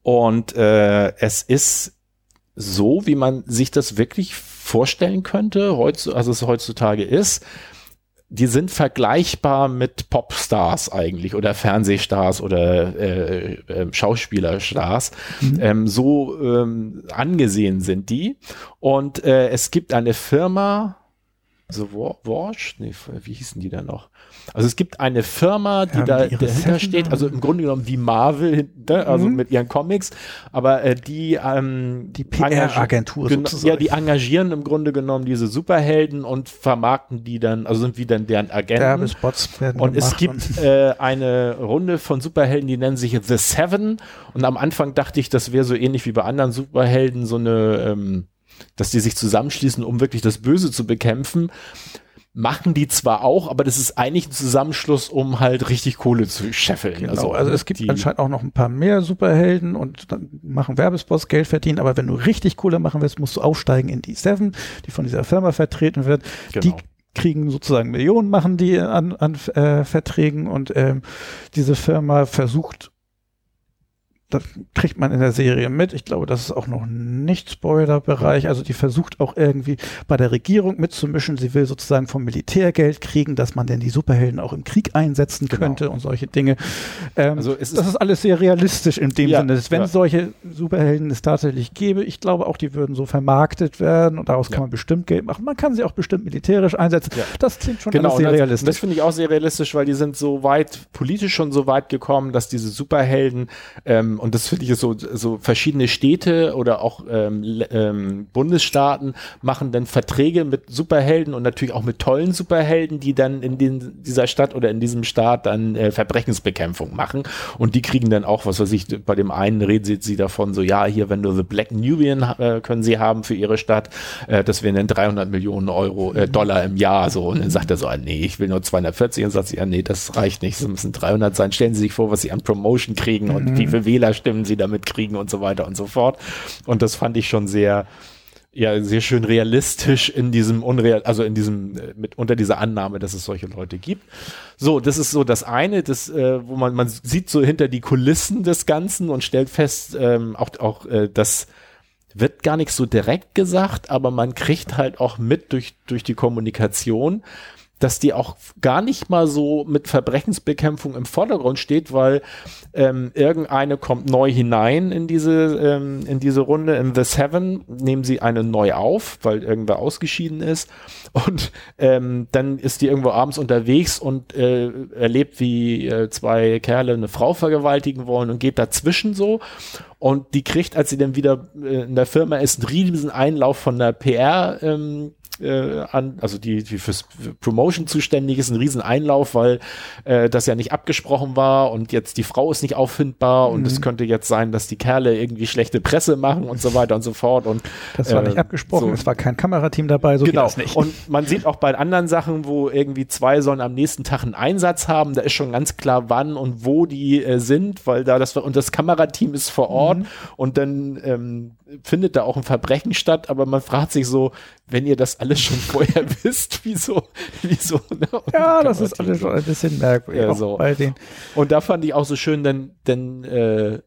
Und äh, es ist so, wie man sich das wirklich vorstellen könnte, heutz, also es heutzutage ist die sind vergleichbar mit Popstars eigentlich oder Fernsehstars oder äh, äh, Schauspielerstars. Ähm, so ähm, angesehen sind die. Und äh, es gibt eine Firma, so Warsh, nee, wie hießen die da noch? Also es gibt eine Firma, die
Haben
da
die
dahinter steht, also im Grunde genommen wie Marvel, hinter, also
Mhm.
mit ihren Comics, aber äh, die ähm,
Die PR-Agentur
Genau,
sozusagen.
Ja, die engagieren im Grunde genommen diese Superhelden und vermarkten die dann, also sind wie dann deren Agenten.
Werbespots werden
Und es gibt äh, eine Runde von Superhelden, die nennen sich The Seven. Und am Anfang dachte ich, das wäre so ähnlich wie bei anderen Superhelden, so eine, ähm, dass die sich zusammenschließen, um wirklich das Böse zu bekämpfen. Machen die zwar auch, aber das ist eigentlich ein Zusammenschluss, um halt richtig Kohle zu scheffeln.
Genau, also, es gibt anscheinend auch noch ein paar mehr Superhelden und dann machen Werbespots Geld verdienen, aber wenn du richtig Kohle machen willst, musst du aufsteigen in die Seven, die von dieser Firma vertreten wird.
Genau.
Die kriegen sozusagen Millionen, machen die an, an äh, Verträgen und ähm, diese Firma versucht, das kriegt man in der Serie mit. Ich glaube, das ist auch noch nicht Spoiler-Bereich. Also die versucht auch irgendwie bei der Regierung mitzumischen. Sie will sozusagen vom Militär Geld kriegen, dass man denn die Superhelden auch im Krieg einsetzen
Genau.
könnte und solche Dinge. Ähm,
Also es ist-
das ist alles sehr realistisch in dem
Ja,
Sinne, dass wenn
ja.
solche Superhelden es tatsächlich gäbe, ich glaube auch, die würden so vermarktet werden und daraus
Ja.
kann man bestimmt Geld machen. Man kann sie auch bestimmt militärisch einsetzen. Das klingt schon
Genau,
sehr
das,
realistisch.
das finde ich auch sehr realistisch, weil die sind so weit, politisch schon so weit gekommen, dass diese Superhelden, ähm, und das finde ich so, so verschiedene Städte oder auch ähm, ähm, Bundesstaaten machen dann Verträge mit Superhelden und natürlich auch mit tollen Superhelden, die dann in den, dieser Stadt oder in diesem Staat dann äh, Verbrechensbekämpfung machen. Und die kriegen dann auch, was weiß ich, bei dem einen redet sie davon so, ja, hier, wenn du The Black Nubian äh, können sie haben für ihre Stadt, äh, das wären dann 300 Millionen Euro, äh, Dollar im Jahr, so. Und dann sagt er so, ah, nee, ich will nur 240. Und sagt sie, ja, nee, das reicht nicht, es müssen 300 sein. Stellen Sie sich vor, was Sie an Promotion kriegen und wie viele Wählerstimmen Sie damit kriegen und so weiter und so fort. Und das fand ich schon sehr, ja, sehr schön realistisch in diesem unreal, also in diesem, äh, mit unter dieser Annahme, dass es solche Leute gibt. So, das ist so das eine, das, äh, wo man, man sieht so hinter die Kulissen des Ganzen und stellt fest, ähm, auch, auch, äh, das wird gar nicht so direkt gesagt, aber man kriegt halt auch mit durch, durch die Kommunikation, dass die auch gar nicht mal so mit Verbrechensbekämpfung im Vordergrund steht, weil ähm, irgendeine kommt neu hinein in diese, ähm, in diese Runde. In The Seven nehmen sie eine neu auf, weil irgendwer ausgeschieden ist. Und ähm, dann ist die irgendwo abends unterwegs und äh, erlebt, wie äh, zwei Kerle eine Frau vergewaltigen wollen und geht dazwischen so. Und die kriegt, als sie dann wieder äh, in der Firma ist, einen riesen Einlauf von der PR. Ähm, äh, an, also die, die fürs Promotion zuständig ist, ein riesen Einlauf, weil äh, das ja nicht abgesprochen war und jetzt die Frau ist nicht auffindbar mhm. und es könnte jetzt sein, dass die Kerle irgendwie schlechte Presse machen und so weiter und so fort. Und
das war äh, nicht abgesprochen, so. es war kein Kamerateam dabei, so
genau. Und man sieht auch bei anderen Sachen, wo irgendwie zwei sollen am nächsten Tag einen Einsatz haben, da ist schon ganz klar, wann und wo die äh, sind, weil da das und das Kamerateam ist vor Ort mhm. und dann ähm, findet da auch ein Verbrechen statt, aber man fragt sich so, wenn ihr das alles schon vorher [LAUGHS] wisst, wieso, wieso,
ne? Ja, das ist alles schon ein bisschen merkwürdig.
Ja, so. bei den Und da fand ich auch so schön, denn, denn äh,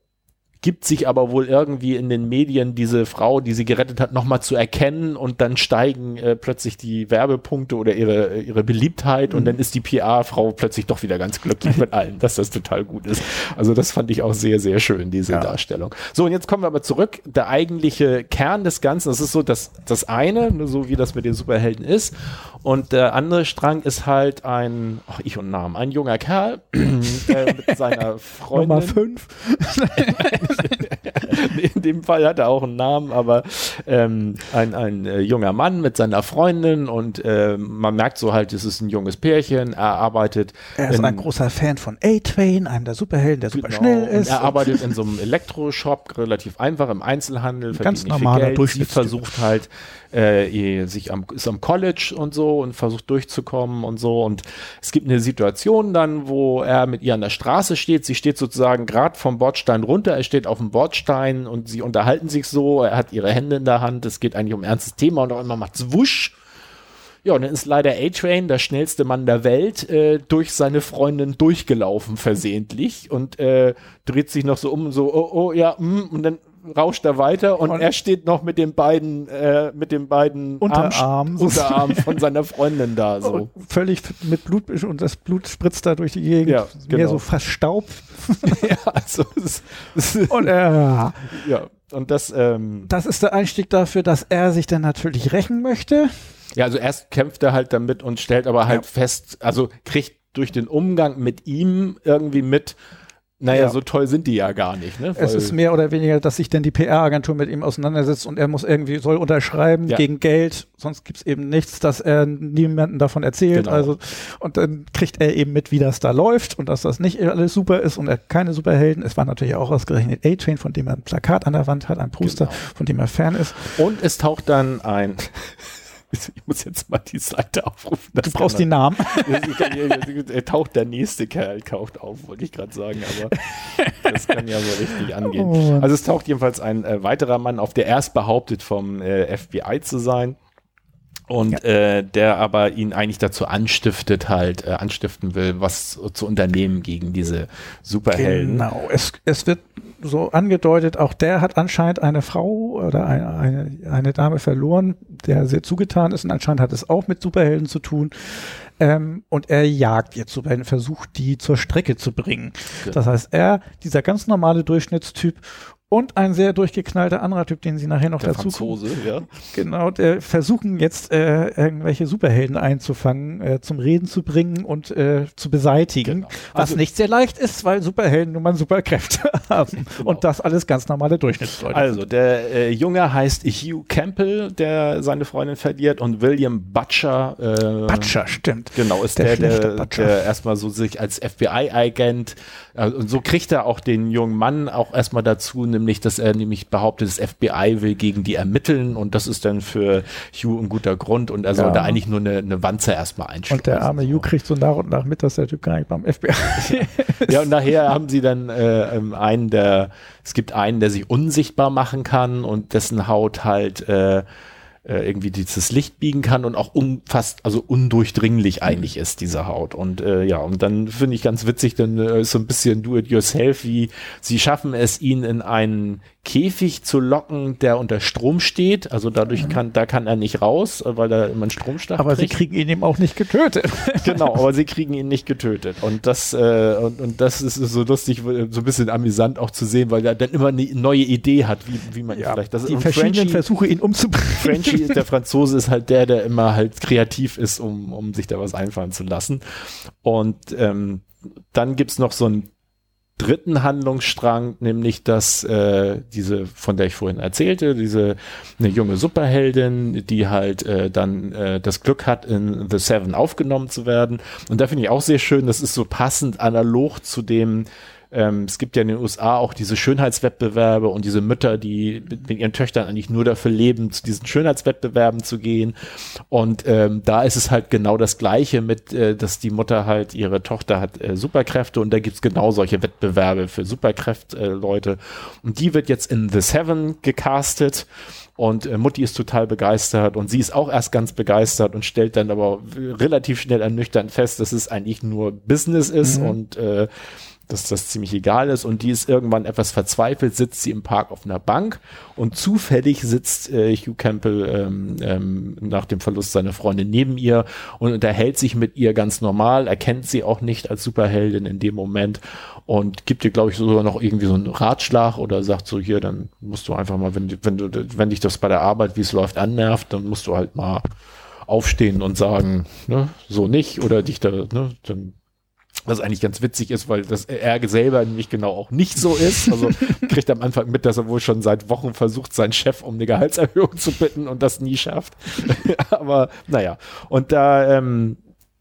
gibt sich aber wohl irgendwie in den Medien diese Frau, die sie gerettet hat, nochmal zu erkennen und dann steigen äh, plötzlich die Werbepunkte oder ihre, ihre Beliebtheit mhm. und dann ist die PR-Frau plötzlich doch wieder ganz glücklich mit allen, dass das total gut ist. Also das fand ich auch sehr, sehr schön, diese ja. Darstellung. So, und jetzt kommen wir aber zurück. Der eigentliche Kern des Ganzen, das ist so das, das eine, so wie das mit den Superhelden ist. Und der andere Strang ist halt ein, ach, ich und Namen, ein junger Kerl [CLEARS THROAT] äh, mit seiner [LAUGHS] Freundin.
Nummer fünf. [LAUGHS] [LAUGHS]
In dem Fall hat er auch einen Namen, aber ähm, ein, ein äh, junger Mann mit seiner Freundin und äh, man merkt so halt, es ist ein junges Pärchen. Er arbeitet.
Er ist in, ein großer Fan von A-Train, einem der Superhelden, der super genau, schnell ist.
Er arbeitet in [LAUGHS] so einem Elektroshop, relativ einfach im Einzelhandel,
ganz normaler
Geld. Sie versucht halt äh, sich am, ist am College und so und versucht durchzukommen und so. Und es gibt eine Situation dann, wo er mit ihr an der Straße steht. Sie steht sozusagen gerade vom Bordstein runter. Er steht auf dem Bordstein und sie unterhalten sich so. Er hat ihre Hände in der Hand. Es geht eigentlich um ein ernstes Thema und auch immer macht's wusch. Ja, und dann ist leider A-Train, der schnellste Mann der Welt, äh, durch seine Freundin durchgelaufen versehentlich und äh, dreht sich noch so um, so, oh, oh, ja, mm, und dann rauscht er weiter und, und, er steht noch mit den beiden, äh, mit den beiden
Unterarmen,
Unterarm von seiner Freundin da. So.
Völlig mit Blut und das Blut spritzt da durch die Gegend. Ja, genau. Mehr so verstaubt. [LAUGHS] ja, also
es, es und, äh, ja, und das, ähm,
das ist der Einstieg dafür, dass er sich dann natürlich rächen möchte.
Ja, also erst kämpft er halt damit und stellt aber halt ja. fest, also kriegt durch den Umgang mit ihm irgendwie mit, naja, ja. so toll sind die ja gar nicht. Ne?
es ist mehr oder weniger, dass sich denn die PR-Agentur mit ihm auseinandersetzt und er muss irgendwie, soll unterschreiben ja. gegen Geld, sonst gibt's eben nichts, dass er niemanden davon erzählt. Genau. Also, und dann kriegt er eben mit, wie das da läuft und dass das nicht alles super ist und er keine Superhelden. Es war natürlich auch ausgerechnet A-Train, von dem er ein Plakat an der Wand hat, ein Poster, genau. von dem er Fan ist.
Und es taucht dann ein [LAUGHS] [LAUGHS] ich muss jetzt mal die Seite aufrufen.
Du brauchst die Namen. [LAUGHS]
er taucht der nächste Kerl taucht auf, wollte ich gerade sagen, aber das kann ja so richtig angehen. Oh. Also es taucht jedenfalls ein äh, weiterer Mann auf, der erst behauptet vom äh, FBI zu sein und ja. äh, der aber ihn eigentlich dazu anstiftet, halt äh, anstiften will, was zu unternehmen gegen diese Superhelden.
Genau, es, es wird so angedeutet, auch der hat anscheinend eine Frau oder eine, eine, eine Dame verloren, der sehr zugetan ist und anscheinend hat es auch mit Superhelden zu tun. Ähm, und er jagt jetzt Superhelden, versucht die zur Strecke zu bringen. Ja. Das heißt, er, dieser ganz normale Durchschnittstyp und ein sehr durchgeknallter anderer Typ, den sie nachher noch
der
dazu
Franzose, ja.
Genau, der versuchen jetzt äh, irgendwelche Superhelden einzufangen, äh, zum Reden zu bringen und äh, zu beseitigen, genau. also, was nicht sehr leicht ist, weil Superhelden nun mal Superkräfte [LAUGHS] haben genau. und das alles ganz normale Durchschnittsleute.
Also der äh, Junge heißt Hugh Campbell, der seine Freundin verliert und William Butcher.
Äh, Butcher, stimmt.
Genau, ist der, der, der, der erstmal so sich als FBI-Agent äh, und so kriegt er auch den jungen Mann auch erstmal dazu, nämlich, dass er nämlich behauptet, das FBI will gegen die ermitteln und das ist dann für Hugh ein guter Grund und er ja. soll da eigentlich nur eine, eine Wanze erstmal einschlagen.
Und der arme Hugh kriegt so nach und nach mit, dass der Typ gar nicht beim FBI
ist. [LAUGHS] Ja, und nachher haben sie dann äh, ähm, einen, der, es gibt einen, der sich unsichtbar machen kann und dessen Haut halt äh, äh, irgendwie dieses Licht biegen kann und auch un, fast, also undurchdringlich eigentlich ist, diese Haut. Und äh, ja, und dann finde ich ganz witzig, dann äh, ist so ein bisschen do-it-yourself, wie sie schaffen es, ihn in einen Käfig zu locken, der unter Strom steht. Also dadurch kann, da kann er nicht raus, weil er immer einen Stromstach
Aber kriegt. sie kriegen ihn eben auch nicht getötet. [LAUGHS]
genau, aber sie kriegen ihn nicht getötet. Und das, äh, und, und das ist so lustig, so ein bisschen amüsant auch zu sehen, weil er dann immer eine neue Idee hat, wie, wie man
ja,
vielleicht das
Die verschiedenen Frenchie, Versuche, ihn umzubringen.
Frenchie, der Franzose, ist halt der, der immer halt kreativ ist, um, um sich da was einfallen zu lassen. Und ähm, dann gibt's noch so ein dritten Handlungsstrang, nämlich dass äh, diese, von der ich vorhin erzählte, diese eine junge Superheldin, die halt äh, dann äh, das Glück hat, in The Seven aufgenommen zu werden. Und da finde ich auch sehr schön, das ist so passend analog zu dem ähm, es gibt ja in den USA auch diese Schönheitswettbewerbe und diese Mütter, die mit, ihren Töchtern eigentlich nur dafür leben, zu diesen Schönheitswettbewerben zu gehen. Und ähm, da ist es halt genau das Gleiche mit, äh, dass die Mutter halt ihre Tochter hat äh, Superkräfte und da gibt's genau solche Wettbewerbe für Superkräft-Leute. Äh, und die wird jetzt in The Seven gecastet. Und äh, Mutti ist total begeistert und sie ist auch erst ganz begeistert und stellt dann aber relativ schnell ernüchternd fest, dass es eigentlich nur Business ist mhm. und äh, dass das ziemlich egal ist und die ist irgendwann etwas verzweifelt, sitzt sie im Park auf einer Bank und zufällig sitzt äh, Hugh Campbell ähm, ähm, nach dem Verlust seiner Freundin neben ihr und unterhält sich mit ihr ganz normal, erkennt sie auch nicht als Superheldin in dem Moment und gibt ihr, glaube ich, sogar noch irgendwie so einen Ratschlag oder sagt so, hier, dann musst du einfach mal, wenn, wenn du, wenn dich das bei der Arbeit, wie es läuft, annervt, dann musst du halt mal aufstehen und sagen, ne, so nicht oder dich da, ne, dann was eigentlich ganz witzig ist, weil das er selber nämlich genau auch nicht so ist. Also [LAUGHS] kriegt am Anfang mit, dass er wohl schon seit Wochen versucht, seinen Chef um eine Gehaltserhöhung zu bitten und das nie schafft. [LAUGHS] Aber naja, und da ähm,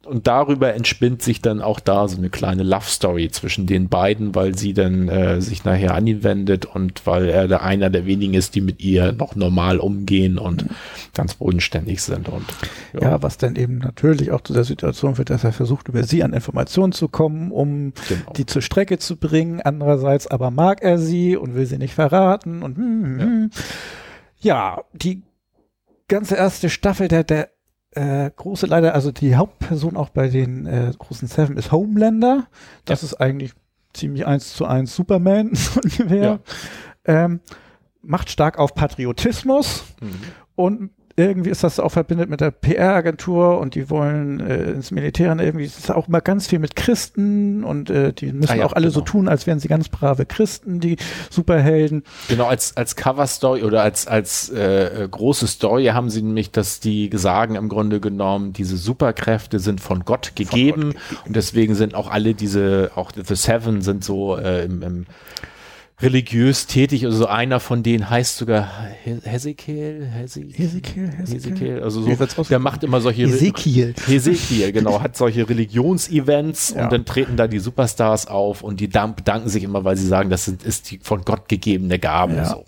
und darüber entspinnt sich dann auch da so eine kleine Love Story zwischen den beiden, weil sie dann äh, sich nachher an ihn wendet und weil er da einer der wenigen ist, die mit ihr noch normal umgehen und ganz bodenständig sind und
ja. ja. was dann eben natürlich auch zu der Situation wird, dass er versucht über sie an Informationen zu kommen, um genau. die zur Strecke zu bringen. Andererseits aber mag er sie und will sie nicht verraten und hm, hm. ja. Hm. ja, die ganze erste Staffel der der äh, große leider, also die Hauptperson auch bei den äh, großen Seven ist Homelander. Das ja. ist eigentlich ziemlich eins zu eins Superman [LAUGHS] ungefähr. Ja. Ähm, macht stark auf Patriotismus mhm. und irgendwie ist das auch verbindet mit der PR-Agentur und die wollen äh, ins Militär und irgendwie ist es auch immer ganz viel mit Christen und äh, die müssen ah, ja, auch alle genau. so tun, als wären sie ganz brave Christen, die Superhelden.
Genau, als, als Cover-Story oder als, als äh, große Story haben sie nämlich, dass die sagen im Grunde genommen, diese Superkräfte sind von Gott gegeben von Gott. und deswegen sind auch alle diese, auch The Seven sind so äh, im, im religiös tätig. Also einer von denen heißt sogar Hesekiel, Hesekiel, Hesekiel, also so, der macht immer solche
Hesekiel.
Hesekiel, genau, hat solche Religionsevents [LAUGHS] ja. und dann treten da die Superstars auf und die bedanken sich immer, weil sie sagen, das sind, ist die von Gott gegebene Gabe. Ja. So.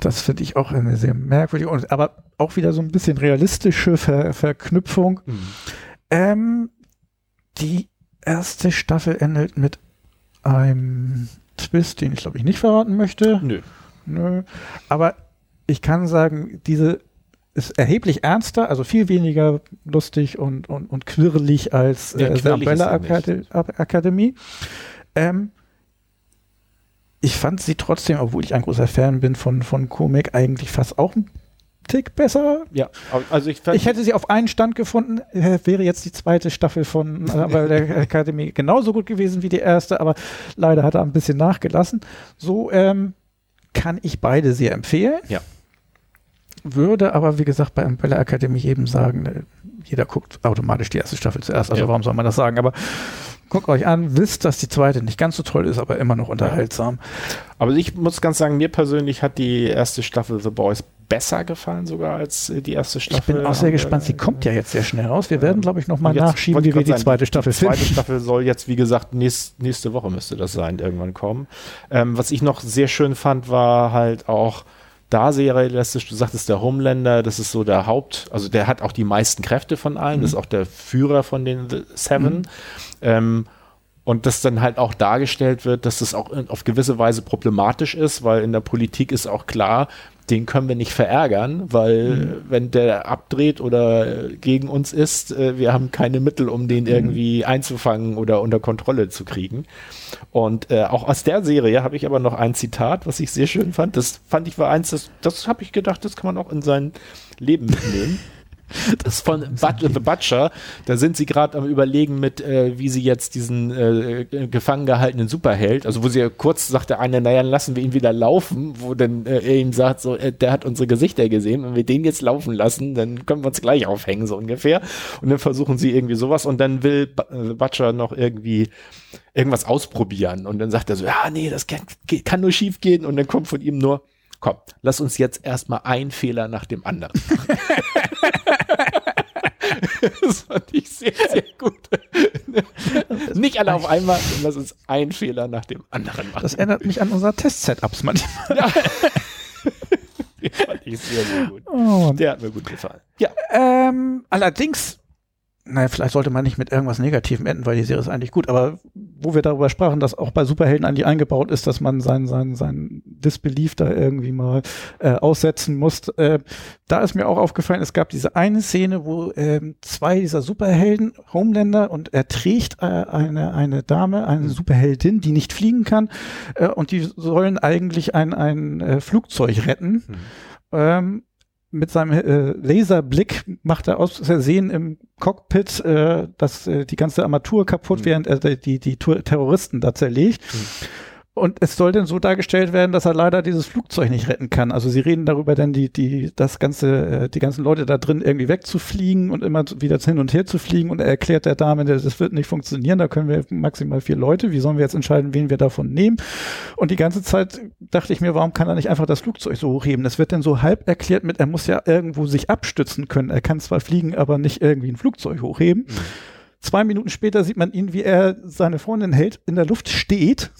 Das finde ich auch eine sehr merkwürdige, aber auch wieder so ein bisschen realistische Ver Verknüpfung. Mhm. Ähm, die erste Staffel endet mit einem Twist, den ich glaube ich nicht verraten möchte.
Nö.
Nö. Aber ich kann sagen, diese ist erheblich ernster, also viel weniger lustig und, und, und quirlig als äh, The Umbrella Akademie. Ähm, ich fand sie trotzdem, obwohl ich ein großer Fan bin von, von Komik, eigentlich fast auch ein Tick besser.
Ja, also ich,
ich hätte sie auf einen Stand gefunden, äh, wäre jetzt die zweite Staffel von äh, der [LAUGHS] Akademie genauso gut gewesen wie die erste, aber leider hat er ein bisschen nachgelassen. So ähm, kann ich beide sehr empfehlen.
Ja.
Würde aber, wie gesagt, bei Umbrella Akademie eben sagen, äh, jeder guckt automatisch die erste Staffel zuerst, also ja. warum soll man das sagen? Aber guckt euch an, wisst, dass die zweite nicht ganz so toll ist, aber immer noch unterhaltsam.
Aber ich muss ganz sagen, mir persönlich hat die erste Staffel The Boys besser gefallen sogar als äh, die erste Staffel.
Ich bin auch sehr gespannt. Sie kommt ja jetzt sehr schnell raus. Wir werden, glaube ich, noch mal nachschieben, wie wir die zweite Staffel
finden. Die zweite Staffel soll jetzt, wie gesagt, nächst, nächste Woche müsste das sein, irgendwann kommen. Ähm, was ich noch sehr schön fand, war halt auch da sehr realistisch. Du sagtest, der Homelander, das ist so der Haupt, also der hat auch die meisten Kräfte von allen. Mhm. Das ist auch der Führer von den Seven. Mhm. Ähm, und das dann halt auch dargestellt wird, dass das auch in- auf gewisse Weise problematisch ist, weil in der Politik ist auch klar, den können wir nicht verärgern, weil wenn der abdreht oder äh, gegen uns ist, äh, wir haben keine Mittel, um den irgendwie einzufangen oder unter Kontrolle zu kriegen. Und äh, auch aus der Serie habe ich aber noch ein Zitat, was ich sehr schön fand. Das fand ich war eins, das, das habe ich gedacht, das kann man auch in sein Leben mitnehmen. [LAUGHS] Das von But The Butcher. Da sind sie gerade am überlegen mit, äh, wie sie jetzt diesen äh, gefangen gehaltenen Superheld, also wo sie ja kurz sagt der eine, naja, lassen wir ihn wieder laufen, wo dann äh, er ihm sagt, so, äh, der hat unsere Gesichter gesehen, wenn wir den jetzt laufen lassen, dann können wir uns gleich aufhängen, so ungefähr. Und dann versuchen sie irgendwie sowas und dann will Bu- äh, The Butcher noch irgendwie irgendwas ausprobieren und dann sagt er so, ja, nee, das kann, kann nur schief gehen und dann kommt von ihm nur, komm, lass uns jetzt erstmal einen Fehler nach dem anderen [LAUGHS] [LAUGHS] das fand ich sehr, sehr gut. Nicht alle auf einmal, sondern lass uns einen Fehler nach dem anderen machen.
Das erinnert mich an unser Test-Setups manchmal. [LAUGHS]
Den fand ich sehr, sehr gut.
Oh,
Der hat mir gut gefallen. Ja,
Ähm, allerdings, naja, vielleicht sollte man nicht mit irgendwas Negativem enden, weil die Serie ist eigentlich gut, aber wo wir darüber sprachen, dass auch bei Superhelden eigentlich eingebaut ist, dass man sein, sein, sein Disbelief da irgendwie mal äh, aussetzen muss, äh, da ist mir auch aufgefallen, es gab diese eine Szene, wo ähm, zwei dieser Superhelden, Homelander, und er trägt äh, eine, eine Dame, eine Superheldin, die nicht fliegen kann, äh, und die sollen eigentlich ein, ein äh, Flugzeug retten. Ähm, mit seinem äh, Laserblick macht er aus Versehen im Cockpit äh, das, äh, die ganze Armatur kaputt,
Mhm.
während er die, die Terroristen da zerlegt. Und es soll dann so dargestellt werden, dass er leider dieses Flugzeug nicht retten kann. Also sie reden darüber, dann die, die, das ganze, äh, die ganzen Leute da drin irgendwie wegzufliegen und immer wieder hin und her zu fliegen. Und er erklärt der Dame, das wird nicht funktionieren, da können wir maximal vier Leute. Wie sollen wir jetzt entscheiden, wen wir davon nehmen? Und die ganze Zeit dachte ich mir, warum kann er nicht einfach das Flugzeug so hochheben? Das wird dann so halb erklärt mit, er muss ja irgendwo sich abstützen können. Er kann zwar fliegen, aber nicht irgendwie ein Flugzeug hochheben. Zwei Minuten später sieht man ihn, wie er seine Freundin hält, in der Luft steht,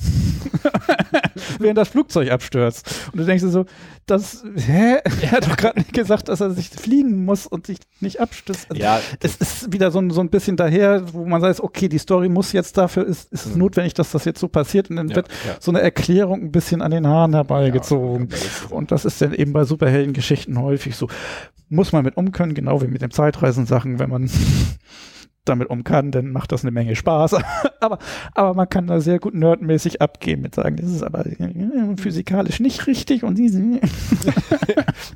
[LAUGHS] während das Flugzeug abstürzt. Und du denkst dir so, das, hä? Er hat doch gerade nicht gesagt, dass er sich fliegen muss und sich nicht abstürzt. Also
Ja,
es ist wieder so ein, so ein bisschen daher, wo man sagt, okay, die Story muss jetzt dafür, ist, ist es notwendig, dass das jetzt so passiert und dann
Ja,
wird
ja.
so eine Erklärung ein bisschen an den Haaren herbeigezogen.
Ja,
und das ist dann eben bei Superheldengeschichten häufig so. Muss man mit um können, genau wie mit den Zeitreisensachen, wenn man damit um kann, dann macht das eine Menge Spaß. [LAUGHS] aber, aber man kann da sehr gut nerdmäßig abgehen mit sagen, das ist aber äh, physikalisch nicht richtig und diese. [LAUGHS]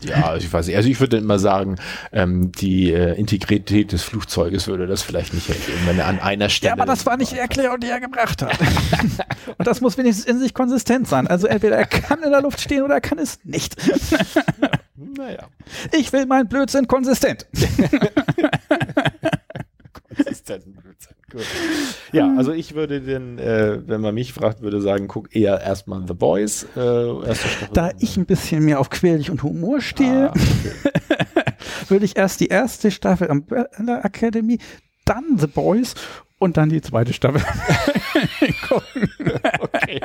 ja, also ich weiß nicht. Also ich würde immer sagen, ähm, die äh, Integrität des Flugzeuges würde das vielleicht nicht ergeben, wenn er an einer Stelle.
Ja, aber das war nicht die Erklärung, die er gebracht hat. [LAUGHS] Und das muss wenigstens in sich konsistent sein. Also entweder er kann in der Luft stehen oder er kann es nicht.
Naja,
Ich will meinen Blödsinn konsistent.
Konsistenten Blödsinn. Gut. Ja, also ich würde den, äh, wenn man mich fragt, würde sagen, guck eher erstmal The Boys. Äh.
Da ich ein bisschen mehr auf Quälig und Humor stehe,
Ah, okay. [LAUGHS]
würde ich erst die erste Staffel am Bella Academy, dann The Boys und dann die zweite Staffel gucken. [LAUGHS] [LAUGHS]
okay.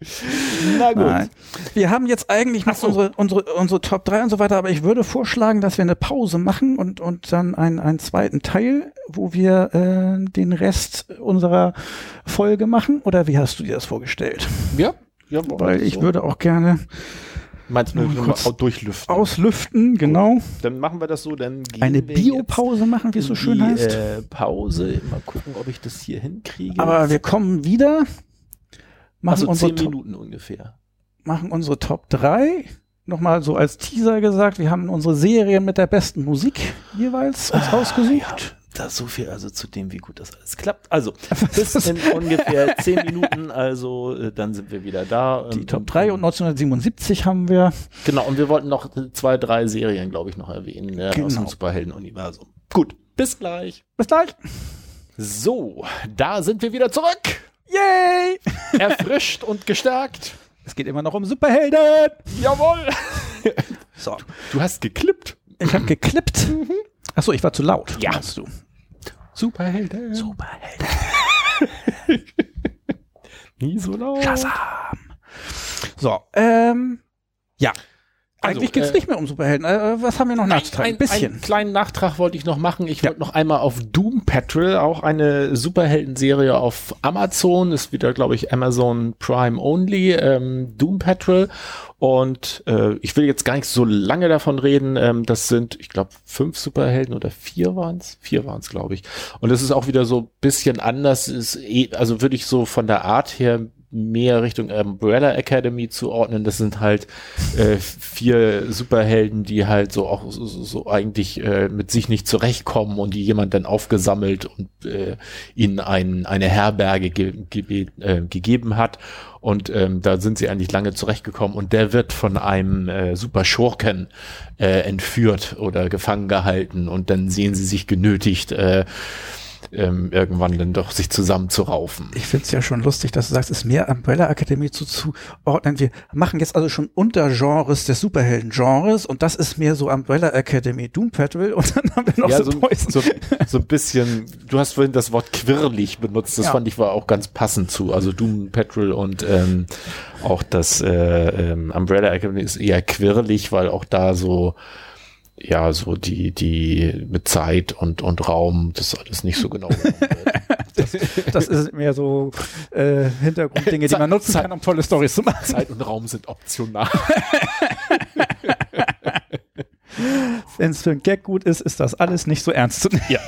[LAUGHS] Na gut.
Nein. Wir haben jetzt eigentlich noch
so.
unsere, unsere, unsere Top 3 und so weiter, aber ich würde vorschlagen, dass wir eine Pause machen und, und dann einen, einen zweiten Teil, wo wir äh, den Rest unserer Folge machen. Oder wie hast du dir das vorgestellt?
Ja, ja
Weil ich
so.
würde auch gerne
Meinst du, wir
kurz
durchlüften?
auslüften, genau.
Dann machen wir das so, dann gehen
Eine Biopause machen, wie es so schön
die,
heißt.
Äh, Pause. Mal gucken, ob ich das hier hinkriege.
aber wir kommen wieder, machen,
also
unsere,
zehn
Top,
Minuten ungefähr.
machen unsere Top 3. Nochmal so als Teaser gesagt, wir haben unsere Serien mit der besten Musik jeweils uns ausgesucht.
Da so viel also zu dem, wie gut das alles klappt. Also [LAUGHS] bis in ungefähr zehn Minuten, also äh, dann sind wir wieder da.
Die
Ähm,
Top 3 und 1977 haben wir.
Genau, und wir wollten noch zwei, drei Serien, glaube ich, noch erwähnen äh, aus
Genau.
dem Superhelden-Universum. Gut, bis gleich.
Bis gleich.
So, da sind wir wieder zurück.
Yay! [LAUGHS]
Erfrischt und gestärkt.
Es geht immer noch um Superhelden.
Jawohl. [LAUGHS]
So.
Du hast geklippt.
Ich habe geklippt. Achso, ich war zu laut.
Ja.
meinst du.
Superhelden.
Superhelden. [LAUGHS]
Nie so laut.
Shazam. So, ähm, ja.
Also,
Eigentlich geht's
äh,
nicht mehr um Superhelden. Äh, was haben wir noch nachzutragen? Ein bisschen.
Einen kleinen Nachtrag wollte ich noch machen. Ich wollte noch einmal auf Doom Patrol, auch eine Superhelden-Serie auf Amazon, ist wieder, glaube ich, Amazon Prime Only, ähm, Doom Patrol. Und äh, ich will jetzt gar nicht so lange davon reden. Ähm, das sind, ich glaube, fünf Superhelden oder vier waren's, Vier waren's, glaube ich. Und es ist auch wieder so bisschen anders. Ist eh, also würde ich so von der Art her mehr Richtung Umbrella Academy zuordnen. Das sind halt äh, vier Superhelden, die halt so auch so, so eigentlich äh, mit sich nicht zurechtkommen und die jemand dann aufgesammelt und äh, ihnen ein, eine Herberge ge ge äh, gegeben hat. Und ähm, da sind sie eigentlich lange zurechtgekommen und der wird von einem äh, Super Schurken äh, entführt oder gefangen gehalten und dann sehen sie sich genötigt, äh, ähm, irgendwann dann doch sich zusammenzuraufen.
Ich finde es ja schon lustig, dass du sagst, es ist mehr Umbrella Academy zuzuordnen. Wir machen jetzt also schon Untergenres des Superhelden-Genres und das ist mehr so Umbrella Academy Doom Patrol und dann haben wir noch
ja,
so,
so, so, so ein bisschen, du hast vorhin das Wort quirlig benutzt, das
Ja.
fand ich war auch ganz passend zu. Also Doom Patrol und ähm, auch das äh, ähm, Umbrella Academy ist eher quirlig, weil auch da so ja, so die, die mit Zeit und, und Raum, das alles nicht so genau wird. [LAUGHS]
das ist mehr so äh, Hintergrunddinge, die man nutzen
Zeit-
kann, um tolle Stories zu machen.
Zeit und Raum sind optional. [LAUGHS]
Wenn es für einen Gag gut ist, ist das alles nicht so ernst zu nehmen.
Ja.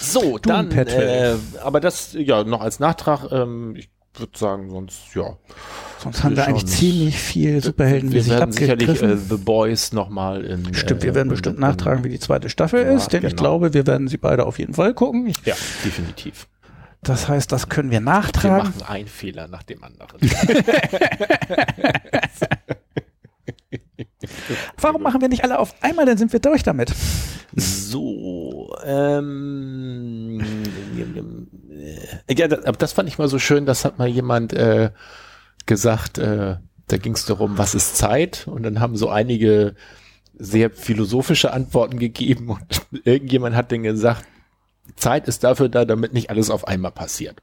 So, dann,
Patrol.
äh, aber das, ja, noch als Nachtrag, ähm, ich würde sagen, sonst, ja.
Sonst haben wir eigentlich ziemlich viel Superhelden, die
wir
sich
werden sicherlich äh,
abgegriffen.
The Boys nochmal in.
Stimmt, wir
äh,
werden bestimmt
in-
nachtragen, wie die zweite Staffel
Ja,
ist, denn ich
genau.
glaube, wir werden sie beide auf jeden Fall gucken. Ich,
Ja, definitiv.
das heißt, das können wir
Wir
nachtragen.
machen einen Fehler nach dem anderen. [LAUGHS]
Warum machen wir nicht alle auf einmal, dann sind wir durch damit.
So, ähm, äh, ja, das, aber das fand ich mal so schön, das hat mal jemand äh, gesagt, äh, da ging es darum, was ist Zeit? Und dann haben so einige sehr philosophische Antworten gegeben und [LAUGHS] irgendjemand hat dann gesagt, Zeit ist dafür da, damit nicht alles auf einmal passiert.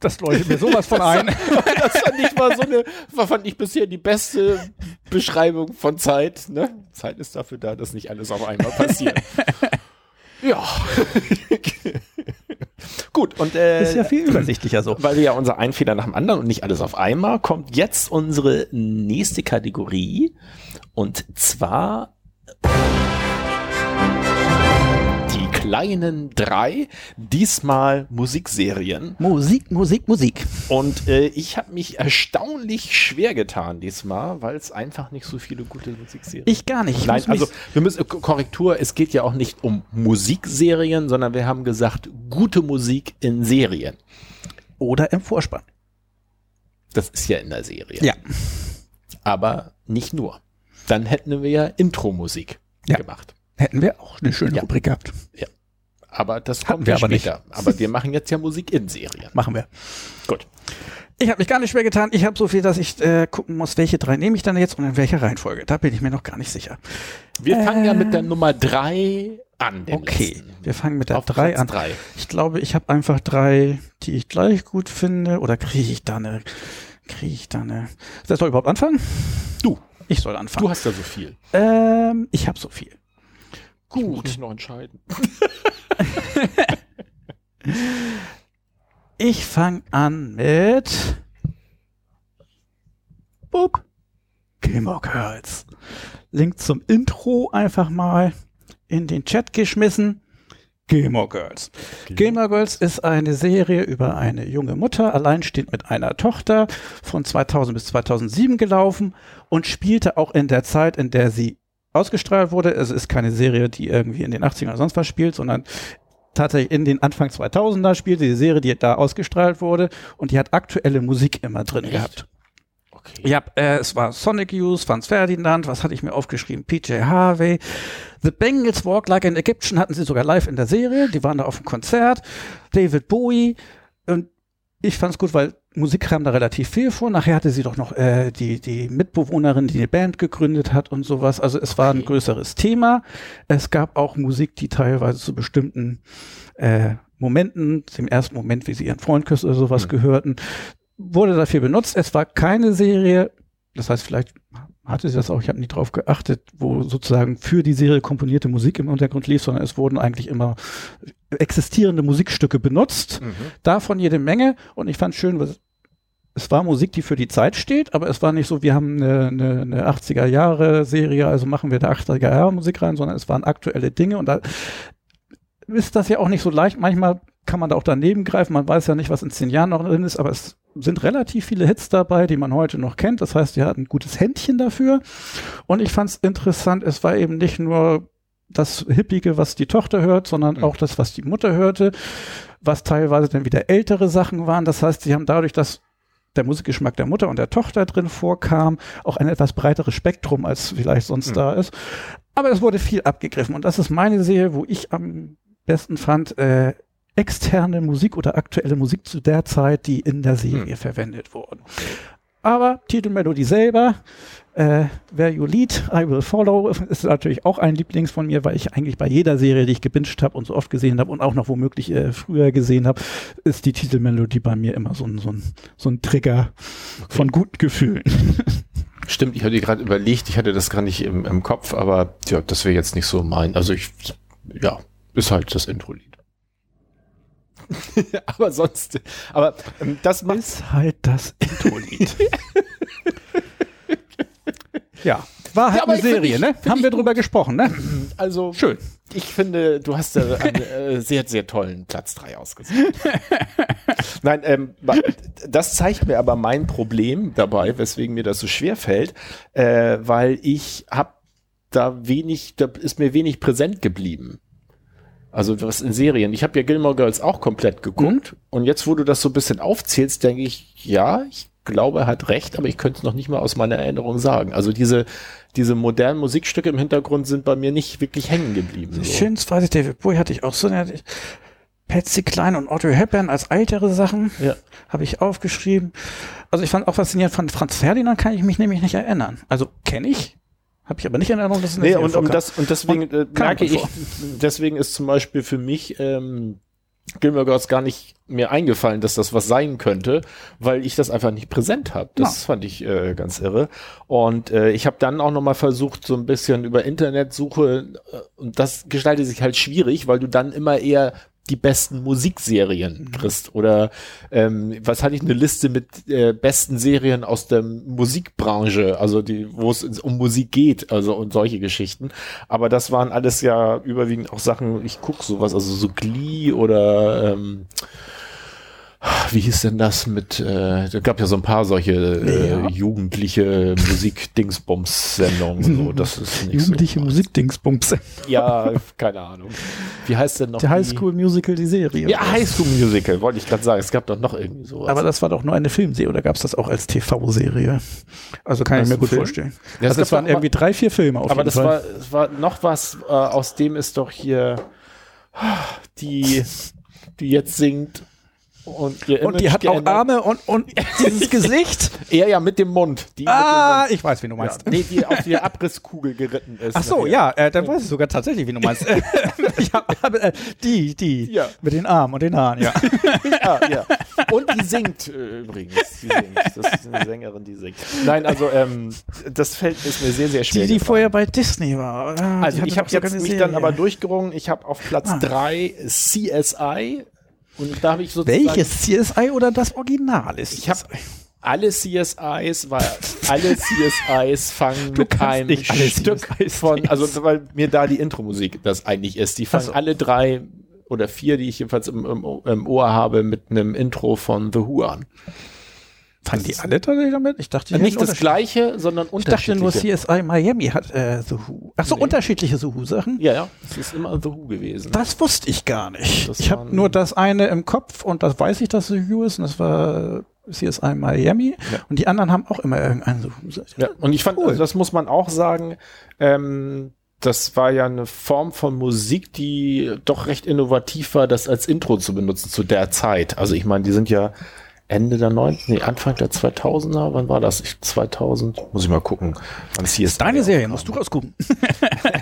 Das leuchtet mir sowas von [LAUGHS] ein.
Das fand ich mal so eine, fand ich bisher die beste Beschreibung von Zeit. Ne? Zeit ist dafür da, dass nicht alles auf einmal passiert. [LAUGHS] ja. Gut, und äh,
Ist ja viel übersichtlicher so.
weil wir ja unser ein Fehler nach dem anderen und nicht alles auf einmal, kommt jetzt unsere nächste Kategorie. Und zwar kleinen drei, diesmal Musikserien.
Musik, Musik, Musik.
Und äh, ich habe mich erstaunlich schwer getan diesmal, weil es einfach nicht so viele gute Musikserien
Ich gar nicht. Ich
Nein, also wir müssen Korrektur, es geht ja auch nicht um Musikserien, sondern wir haben gesagt, gute Musik in Serien.
oder im Vorspann.
Das ist ja in der Serie.
Ja.
Aber nicht nur. Dann hätten wir ja Intro-Musik
Ja.
gemacht.
Hätten wir auch eine schöne
Ja.
Rubrik gehabt.
Aber das
Hatten
kommt
wir
ja
aber nicht.
später. Aber wir machen jetzt ja Musik in Serien.
Machen wir.
Gut.
Ich habe mich gar nicht schwer getan. Ich habe so viel, dass ich äh, gucken muss, welche drei nehme ich dann jetzt und in welcher Reihenfolge. Da bin ich mir noch gar nicht sicher.
Wir fangen ja
Äh.
mit der Nummer drei an.
Okay,
letzten.
wir fangen mit der
Auf
drei
Platz
an.
drei.
Ich glaube, ich habe einfach drei, die ich gleich gut finde. Oder kriege ich da eine, kriege ich da eine. Wer soll überhaupt anfangen?
Du.
Ich soll anfangen.
Du hast ja so viel.
ähm, ich habe so viel.
Ich muss noch entscheiden. [LAUGHS]
Ich fange an mit Boop. Gilmore Girls. Link zum Intro einfach mal in den Chat geschmissen. Gilmore Girls. Gilmore Girls ist eine Serie über eine junge Mutter, alleinstehend mit einer Tochter, von 2000 bis 2007 gelaufen und spielte auch in der Zeit, in der sie ausgestrahlt wurde. Es ist keine Serie, die irgendwie in den 80ern oder sonst was spielt, sondern tatsächlich in den Anfang 2000er spielte die Serie, die da ausgestrahlt wurde und die hat aktuelle Musik immer drin
Echt?
gehabt.
Okay.
Ja, äh, es war Sonic Youth, Franz Ferdinand, was hatte ich mir aufgeschrieben? PJ Harvey. The Bengals Walk Like an Egyptian hatten sie sogar live in der Serie. Die waren da auf dem Konzert. David Bowie. Und ich fand's gut, weil Musik kam da relativ viel vor. Nachher hatte sie doch noch äh, die, die Mitbewohnerin, die eine Band gegründet hat und sowas. Also es war ein
Okay.
größeres Thema. Es gab auch Musik, die teilweise zu bestimmten äh, Momenten, dem ersten Moment, wie sie ihren Freund küsst oder sowas
Hm.
gehörten, wurde dafür benutzt. Es war keine Serie, das heißt, vielleicht hatte sie das auch, ich habe nie drauf geachtet, wo sozusagen für die Serie komponierte Musik im Hintergrund lief, sondern es wurden eigentlich immer existierende Musikstücke benutzt,
Mhm.
davon jede Menge und ich fand schön, was es war Musik, die für die Zeit steht, aber es war nicht so, wir haben eine, eine, eine 80er Jahre Serie, also machen wir da 80er Jahre Musik rein, sondern es waren aktuelle Dinge und da ist das ja auch nicht so leicht. Manchmal kann man da auch daneben greifen. Man weiß ja nicht, was in zehn Jahren noch drin ist, aber es sind relativ viele Hits dabei, die man heute noch kennt. Das heißt, er hat ein gutes Händchen dafür. Und ich fand es interessant, es war eben nicht nur das Hippige, was die Tochter hört, sondern
Mhm.
auch das, was die Mutter hörte, was teilweise dann wieder ältere Sachen waren. Das heißt, sie haben dadurch, dass der Musikgeschmack der Mutter und der Tochter drin vorkam, auch ein etwas breiteres Spektrum, als vielleicht sonst
Mhm.
da ist. Aber es wurde viel abgegriffen. Und das ist meine Serie, wo ich am besten fand, äh, externe Musik oder aktuelle Musik zu der Zeit, die in der Serie
Hm.
verwendet wurden. Aber Titelmelodie selber, äh, Where You Lead, I Will Follow, ist natürlich auch ein Lieblings von mir, weil ich eigentlich bei jeder Serie, die ich gebinged habe und so oft gesehen habe und auch noch womöglich äh, früher gesehen habe, ist die Titelmelodie bei mir immer so ein, so ein, so ein Trigger von guten Gefühlen. [LAUGHS]
Stimmt, ich hatte gerade überlegt, ich hatte das gar nicht im, im Kopf, aber ja, das wäre jetzt nicht so mein. Also ich, ja, ist halt das Intro-Lied. [LAUGHS] aber sonst, aber ähm, das macht
ist halt das Intro-Lied. [LAUGHS] ja, war halt
Ja,
eine Serie,
ich-
ne? Haben wir drüber gesprochen, ne?
also
Schön.
Ich finde, du hast da einen äh, sehr, sehr tollen Platz drei ausgesucht. [LAUGHS] Nein, ähm, das zeigt mir aber mein Problem dabei, weswegen mir das so schwer fällt, äh, weil ich habe da wenig, da ist mir wenig präsent geblieben. Also was in Serien. Ich habe ja Gilmore Girls auch komplett geguckt und jetzt, wo du das so ein bisschen aufzählst, denke ich, ja, ich glaube, er hat recht, aber ich könnte es noch nicht mal aus meiner Erinnerung sagen. Also diese, diese modernen Musikstücke im Hintergrund sind bei mir nicht wirklich hängen geblieben. So.
Weiß ich, David Bowie hatte ich auch so eine Patsy Klein und Audrey Hepburn als ältere Sachen
Ja.
habe ich aufgeschrieben. Also ich fand auch faszinierend von Franz Ferdinand kann ich mich nämlich nicht erinnern. Also kenne ich, habe ich aber nicht in Erinnerung, dass es in der
Nee, und, um das, und deswegen äh, merke ich, deswegen ist zum Beispiel für mich ähm, Gilmore Girls gar nicht mir eingefallen, dass das was sein könnte, weil ich das einfach nicht präsent habe. Das fand ich äh, ganz irre. Und äh, ich habe dann auch noch mal versucht, so ein bisschen über Internetsuche, äh, und das gestaltet sich halt schwierig, weil du dann immer eher die besten Musikserien kriegst oder ähm, was hatte ich eine Liste mit äh, besten Serien aus der Musikbranche, also die, wo es um Musik geht, also und solche Geschichten. Aber das waren alles ja überwiegend auch Sachen. Ich guck sowas, also so Glee oder ähm, wie hieß denn das mit? Äh, da gab ja so ein paar solche äh,
Ja.
jugendliche Musik-Dingsbums-Sendungen. So, [LAUGHS] das ist nicht
Jugendliche
so.
Musikdingsbums.
Ja, keine Ahnung. Wie heißt denn noch
Der High School Musical, die Serie.
Ja, High School Musical, wollte ich gerade sagen. Es gab doch noch irgendwie sowas.
Aber das war doch nur eine Filmserie oder gab es das auch als TV-Serie? Also kann
Was,
ich mir gut
Film?
vorstellen.
Ja, es
also
gab
es waren irgendwie drei, vier Filme auf
aber
jeden
das
Fall.
war, es war noch was, äh, aus dem ist doch hier die, die jetzt singt und
und die hat auch
geändert.
Arme und, und [LAUGHS] dieses Gesicht.
Ja, ja, mit dem Mund. Die
Ah,
dem
ich weiß, wie du
Mund.
meinst.
Ja, nee, die auf die Abrisskugel geritten ist.
Ach so, ja, äh, dann weiß ich sogar tatsächlich, wie du meinst. ich hab, hab, äh, die, die,
Ja.
mit den Armen und den Haaren, ja. [LAUGHS]
ja, ja. Und die singt äh, übrigens. Die singt. Das ist eine Sängerin, die singt. Nein, also ähm, das fällt ist mir sehr, sehr schwer.
Die, die
gefallen.
vorher bei Disney war. Ah,
Also ich habe mich dann aber durchgerungen. Ich habe auf Platz
Ah.
drei CSI und da habe ich sozusagen
Welches CSI oder das Original ist?
Ich habe alle CSIs, weil [LAUGHS] alle CSIs fangen mit einem Stück
CSIs
von, also weil mir da die Intro-Musik das eigentlich ist. Die fangen
so.
alle drei oder vier, die ich jedenfalls im, im, im Ohr habe, mit einem Intro von The Who an.
Fangen die alle tatsächlich damit? Ich dachte, die
Nicht
hätten
das gleiche, sondern
Ich dachte
unterschiedliche.
nur CSI Miami hat äh, The Who. Ach so,
Nee.
unterschiedliche The Who-Sachen?
Ja, ja, es ist immer The Who gewesen.
Das wusste ich gar nicht.
Das
ich habe nur das eine im Kopf und das weiß ich, dass The Who ist und das war CSI Miami
Ja.
und die anderen haben auch immer irgendeinen The Who.
Ja, und ich fand,
Cool.
also das muss man auch sagen, ähm, das war ja eine Form von Musik, die doch recht innovativ war, das als Intro zu benutzen zu der Zeit. Also ich meine, die sind ja Ende der 90 nee, Anfang der 2000er, wann war das? Ich, 2000, muss ich mal gucken. Wann
CSI ist deine Serie, musst du rausgucken.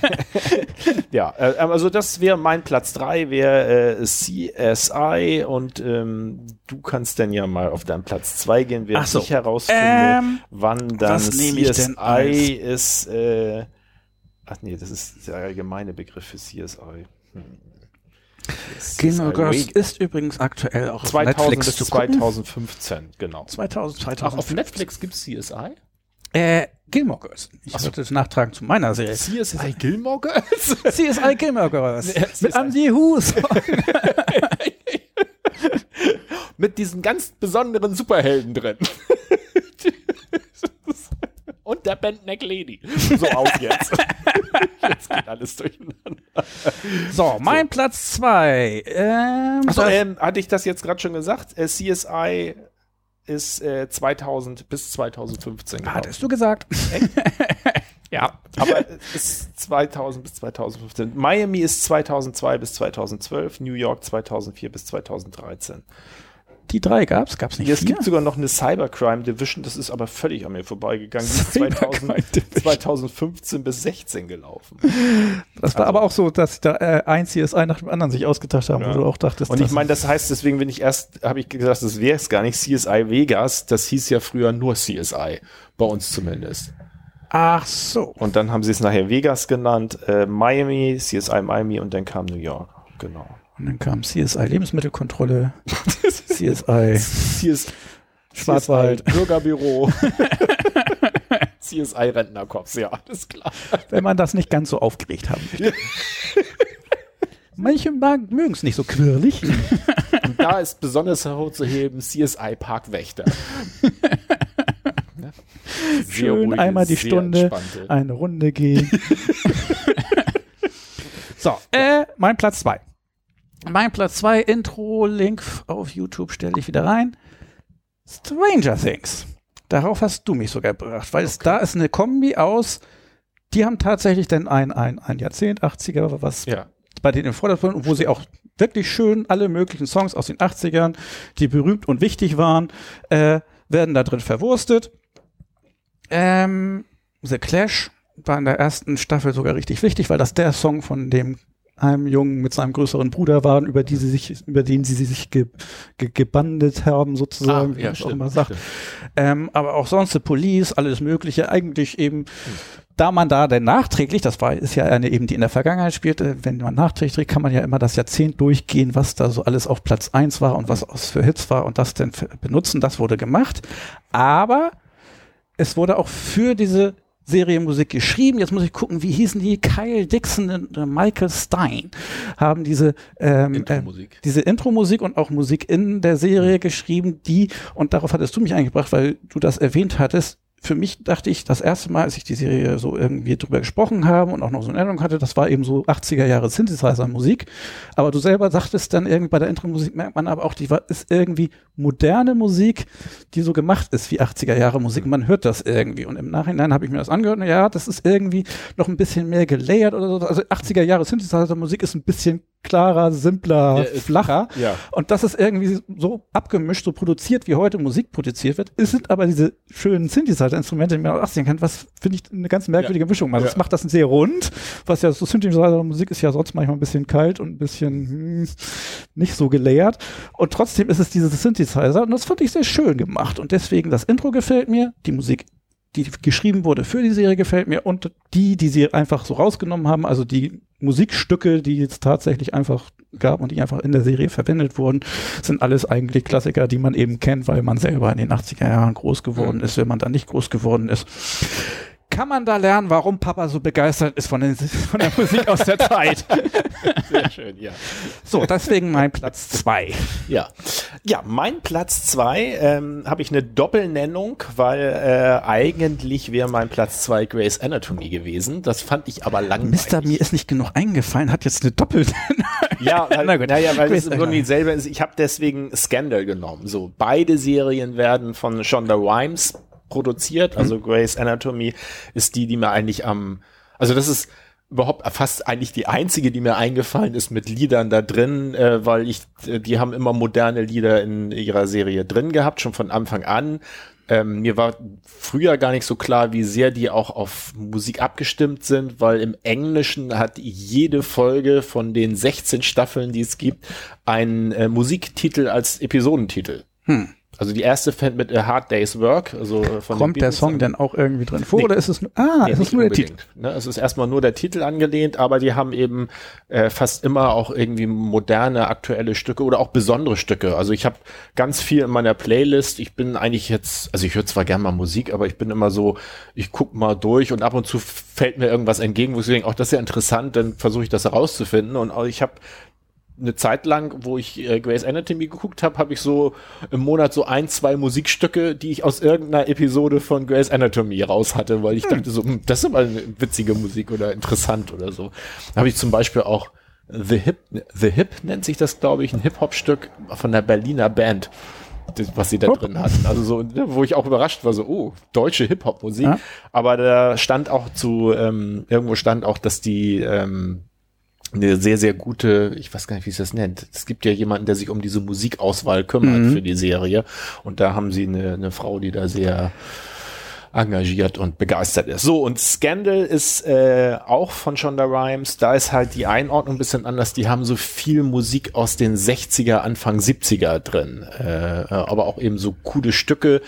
[LAUGHS]
ja, äh, also das wäre mein Platz 3, wäre äh, CSI und ähm, du kannst dann ja mal auf deinen Platz 2 gehen, während
so.
ich herausfinde,
ähm,
wann dann CSI ist. Äh, ach nee, das ist der allgemeine Begriff für CSI. Hm.
Gilmore Girls ist übrigens aktuell auch
2000 auf Netflix bis 2015, genau.
2000, 2000.
Ach, auf Netflix gibt es CSI?
Äh, Gilmore Girls. Ich so. wollte es nachtragen zu meiner Serie.
CSI Gilmore Girls? [LAUGHS]
CSI Gilmore Girls. Ja, Mit Andy Hus. [LAUGHS]
Mit diesen ganz besonderen Superhelden drin. [LAUGHS] Und der Bandneck Lady. So auf jetzt. [LAUGHS] jetzt geht alles durcheinander.
So, mein so. Platz zwei.
Ähm, Achso, ähm, hatte ich das jetzt gerade schon gesagt? Äh, CSI ist äh, 2000 bis 2015.
Hattest du gesagt? [LAUGHS]
ja. Aber es ist 2000 bis 2015. Miami ist 2002 bis 2012, New York 2004 bis 2013
die drei gab es? Gab es nicht
Es gibt sogar noch eine Cybercrime Division, das ist aber völlig an mir vorbeigegangen. Die ist 2000, 2015 bis 16 gelaufen.
Das war also, aber auch so, dass da äh, ein CSI nach dem anderen sich ausgetauscht haben, ja. wo du auch dachtest.
Und ich meine, das heißt, deswegen bin ich erst, habe ich gesagt, das wäre es gar nicht CSI Vegas, das hieß ja früher nur CSI, bei uns zumindest.
Ach so.
Und dann haben sie es nachher Vegas genannt, äh, Miami, CSI Miami und dann kam New York. Genau.
Und dann kam CSI Lebensmittelkontrolle, [LAUGHS] CSI,
CS, Schwarzwald, CSI Bürgerbüro, [LAUGHS] CSI Rentnerkorps, ja, alles klar.
Wenn man das nicht ganz so aufgeregt haben möchte. [LAUGHS] Manche mögen es nicht so quirlig.
Und da ist besonders hervorzuheben CSI Parkwächter.
Schön ruhige, einmal die Stunde entspannte. eine Runde gehen. so, äh, mein Platz zwei. Mein Platz 2 Intro-Link auf YouTube stelle ich wieder rein. Stranger Things. Darauf hast du mich sogar gebracht, weil okay. es da ist eine Kombi aus, die haben tatsächlich dann ein, ein, ein Jahrzehnt, 80er, was ja. bei denen im Vordergrund, wo sie auch wirklich schön alle möglichen Songs aus den 80ern, die berühmt und wichtig waren, äh, werden da drin verwurstet. Ähm, The Clash war in der ersten Staffel sogar richtig wichtig, weil das der Song von dem einem Jungen mit seinem größeren Bruder waren, über die sie sich, über den sie sich ge, ge, gebandet haben, sozusagen, ah, wie ja, man auch immer sagt. Ähm, aber auch sonst, The Police, alles Mögliche, eigentlich eben, hm. da man da denn nachträglich, das war, ist ja eine eben, die in der Vergangenheit spielte, wenn man nachträglich, kann man ja immer das Jahrzehnt durchgehen, was da so alles auf Platz eins war und was aus für Hits war und das denn benutzen, das wurde gemacht. Aber es wurde auch für diese Serienmusik geschrieben. Jetzt muss ich gucken, wie hießen die? Kyle Dixon und äh, Michael Stein haben diese ähm, Intro-Musik. Äh, diese Intro-Musik und auch Musik in der Serie geschrieben, die, und darauf hattest du mich eingebracht, weil du das erwähnt hattest, für mich dachte ich, das erste Mal, als ich die Serie so irgendwie drüber gesprochen habe und auch noch so eine Erinnerung hatte, das war eben so 80er Jahre Synthesizer-Musik. Aber du selber sagtest dann irgendwie bei der Intro-Musik merkt man aber auch, die war, ist irgendwie moderne Musik, die so gemacht ist wie 80er Jahre Musik. Man hört das irgendwie. Und im Nachhinein habe ich mir das angehört und ja, das ist irgendwie noch ein bisschen mehr gelayert oder so. Also 80er Jahre Synthesizer-Musik ist ein bisschen klarer, simpler, ja, flacher. Ja. Und das ist irgendwie so abgemischt, so produziert, wie heute Musik produziert wird. Es sind aber diese schönen Synthesizer-Instrumente, die man auch sehen kann, was finde ich eine ganz merkwürdige ja. Mischung. Also das macht das sehr rund, was ja so Synthesizer-Musik ist ja sonst manchmal ein bisschen kalt und ein bisschen hm, nicht so gelayert. Und trotzdem ist es dieses Synthesizer und das fand ich sehr schön gemacht. Und deswegen das Intro gefällt mir, die Musik die geschrieben wurde für die Serie gefällt mir und die, die sie einfach so rausgenommen haben, also die Musikstücke, die jetzt tatsächlich einfach gab und die einfach in der Serie verwendet wurden, sind alles eigentlich Klassiker, die man eben kennt, weil man selber in den 80er Jahren groß geworden mhm. ist, wenn man da nicht groß geworden ist kann man da lernen, warum Papa so begeistert ist von, den, von der Musik aus der Zeit. [LAUGHS]
Sehr schön, ja.
So, deswegen mein Platz zwei.
Ja, ja, mein Platz zwei ähm, habe ich eine Doppelnennung, weil äh, eigentlich wäre mein Platz zwei Grace Anatomy gewesen. Das fand ich aber langweilig.
Mister, mir ist nicht genug eingefallen, hat jetzt eine Doppelnennung.
Ja, weil, Na gut. naja, weil Grace es im Grunde dieselbe ist. Ich habe deswegen Scandal genommen. So, beide Serien werden von Shonda Rhimes produziert. Also mhm. Grey's Anatomy ist die, die mir eigentlich am, also das ist überhaupt fast eigentlich die einzige, die mir eingefallen ist mit Liedern da drin, äh, weil ich, äh, die haben immer moderne Lieder in ihrer Serie drin gehabt, schon von Anfang an. Ähm, mir war früher gar nicht so klar, wie sehr die auch auf Musik abgestimmt sind, weil im Englischen hat jede Folge von den 16 Staffeln, die es gibt, einen äh, Musiktitel als Episodentitel.
Hm.
Also die erste fängt mit A Hard Day's Work. Also von
Kommt der Song denn auch irgendwie drin vor nee. oder ist es nur, ah, nee, ist es nur der Titel?
Ne, es ist erstmal nur der Titel angelehnt, aber die haben eben äh, fast immer auch irgendwie moderne, aktuelle Stücke oder auch besondere Stücke. Also ich habe ganz viel in meiner Playlist. Ich bin eigentlich jetzt, also ich höre zwar gerne mal Musik, aber ich bin immer so, ich guck mal durch und ab und zu fällt mir irgendwas entgegen, wo ich denke, auch das ist ja interessant, dann versuche ich das herauszufinden. Und ich habe eine Zeit lang, wo ich äh, Grey's Anatomy geguckt habe, habe ich so im Monat so ein, zwei Musikstücke, die ich aus irgendeiner Episode von Grey's Anatomy raus hatte, weil ich hm. dachte so, hm, das ist aber eine witzige Musik oder interessant oder so. Habe ich zum Beispiel auch The Hip, The Hip nennt sich das, glaube ich, ein Hip-Hop-Stück von der Berliner Band was sie da Hop. drin hatten. Also so, ne, wo ich auch überrascht war, so, oh, deutsche Hip-Hop-Musik. Ja. Aber da stand auch zu, ähm, irgendwo stand auch, dass die ähm, eine sehr, sehr gute, ich weiß gar nicht, wie es das nennt. Es gibt ja jemanden, der sich um diese Musikauswahl kümmert mhm. für die Serie. Und da haben sie eine, eine Frau, die da sehr engagiert und begeistert ist. So, und Scandal ist äh, auch von Shonda Rhimes. Da ist halt die Einordnung ein bisschen anders. Die haben so viel Musik aus den 60er, Anfang 70er drin. Äh, aber auch eben so coole Stücke.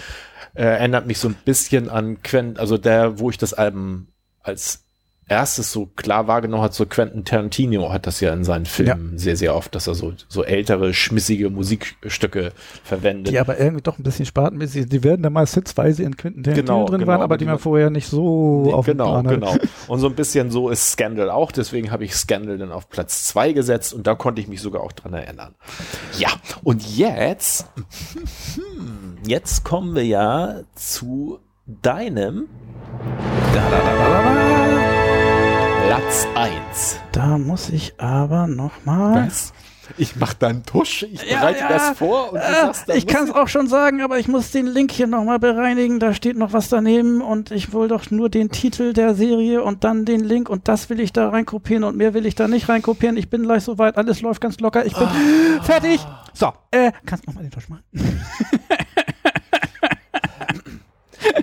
Äh, erinnert mich so ein bisschen an Quent, also der, wo ich das Album als erstes so klar wahrgenommen hat, so Quentin Tarantino hat das ja in seinen Filmen ja. sehr, sehr oft, dass er so, so ältere, schmissige Musikstücke verwendet.
Die aber irgendwie doch ein bisschen spartenmäßig, die werden da mal sitzweise in Quentin Tarantino genau, drin genau, waren, aber die man vorher nicht so
nee, auf Genau, genau. Und so ein bisschen so ist Scandal auch, deswegen habe ich Scandal dann auf Platz zwei gesetzt und da konnte ich mich sogar auch dran erinnern. Ja, und jetzt, [LAUGHS] jetzt kommen wir ja zu deinem da, da, da, da, da, Platz 1.
Da muss ich aber noch mal.
Was? Ich mach dann Tusch, ich bereite ja, das vor und du
äh, sagst dann. Ich kann es auch schon sagen, aber ich muss den Link hier nochmal bereinigen. Da steht noch was daneben und ich will doch nur den Titel der Serie und dann den Link und das will ich da reinkopieren und mehr will ich da nicht reinkopieren. Ich bin gleich soweit, alles läuft ganz locker. Ich bin ah. fertig. So, äh, kannst noch mal den Tusch machen?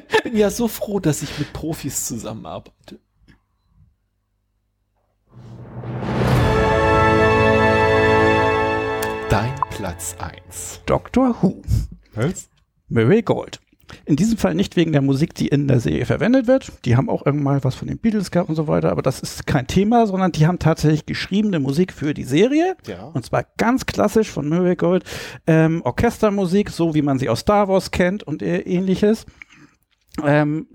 ich bin ja so froh, dass ich mit Profis zusammenarbeite. Dein Platz 1.
Doctor Who.
Was?
Murray Gold. In diesem Fall nicht wegen der Musik, die in der Serie verwendet wird. Die haben auch irgendwann was von den Beatles gehabt und so weiter, aber das ist kein Thema, sondern die haben tatsächlich geschriebene Musik für die Serie.
Ja.
Und zwar ganz klassisch von Murray Gold. Ähm, Orchestermusik, so wie man sie aus Star Wars kennt und ähnliches.
Ähm,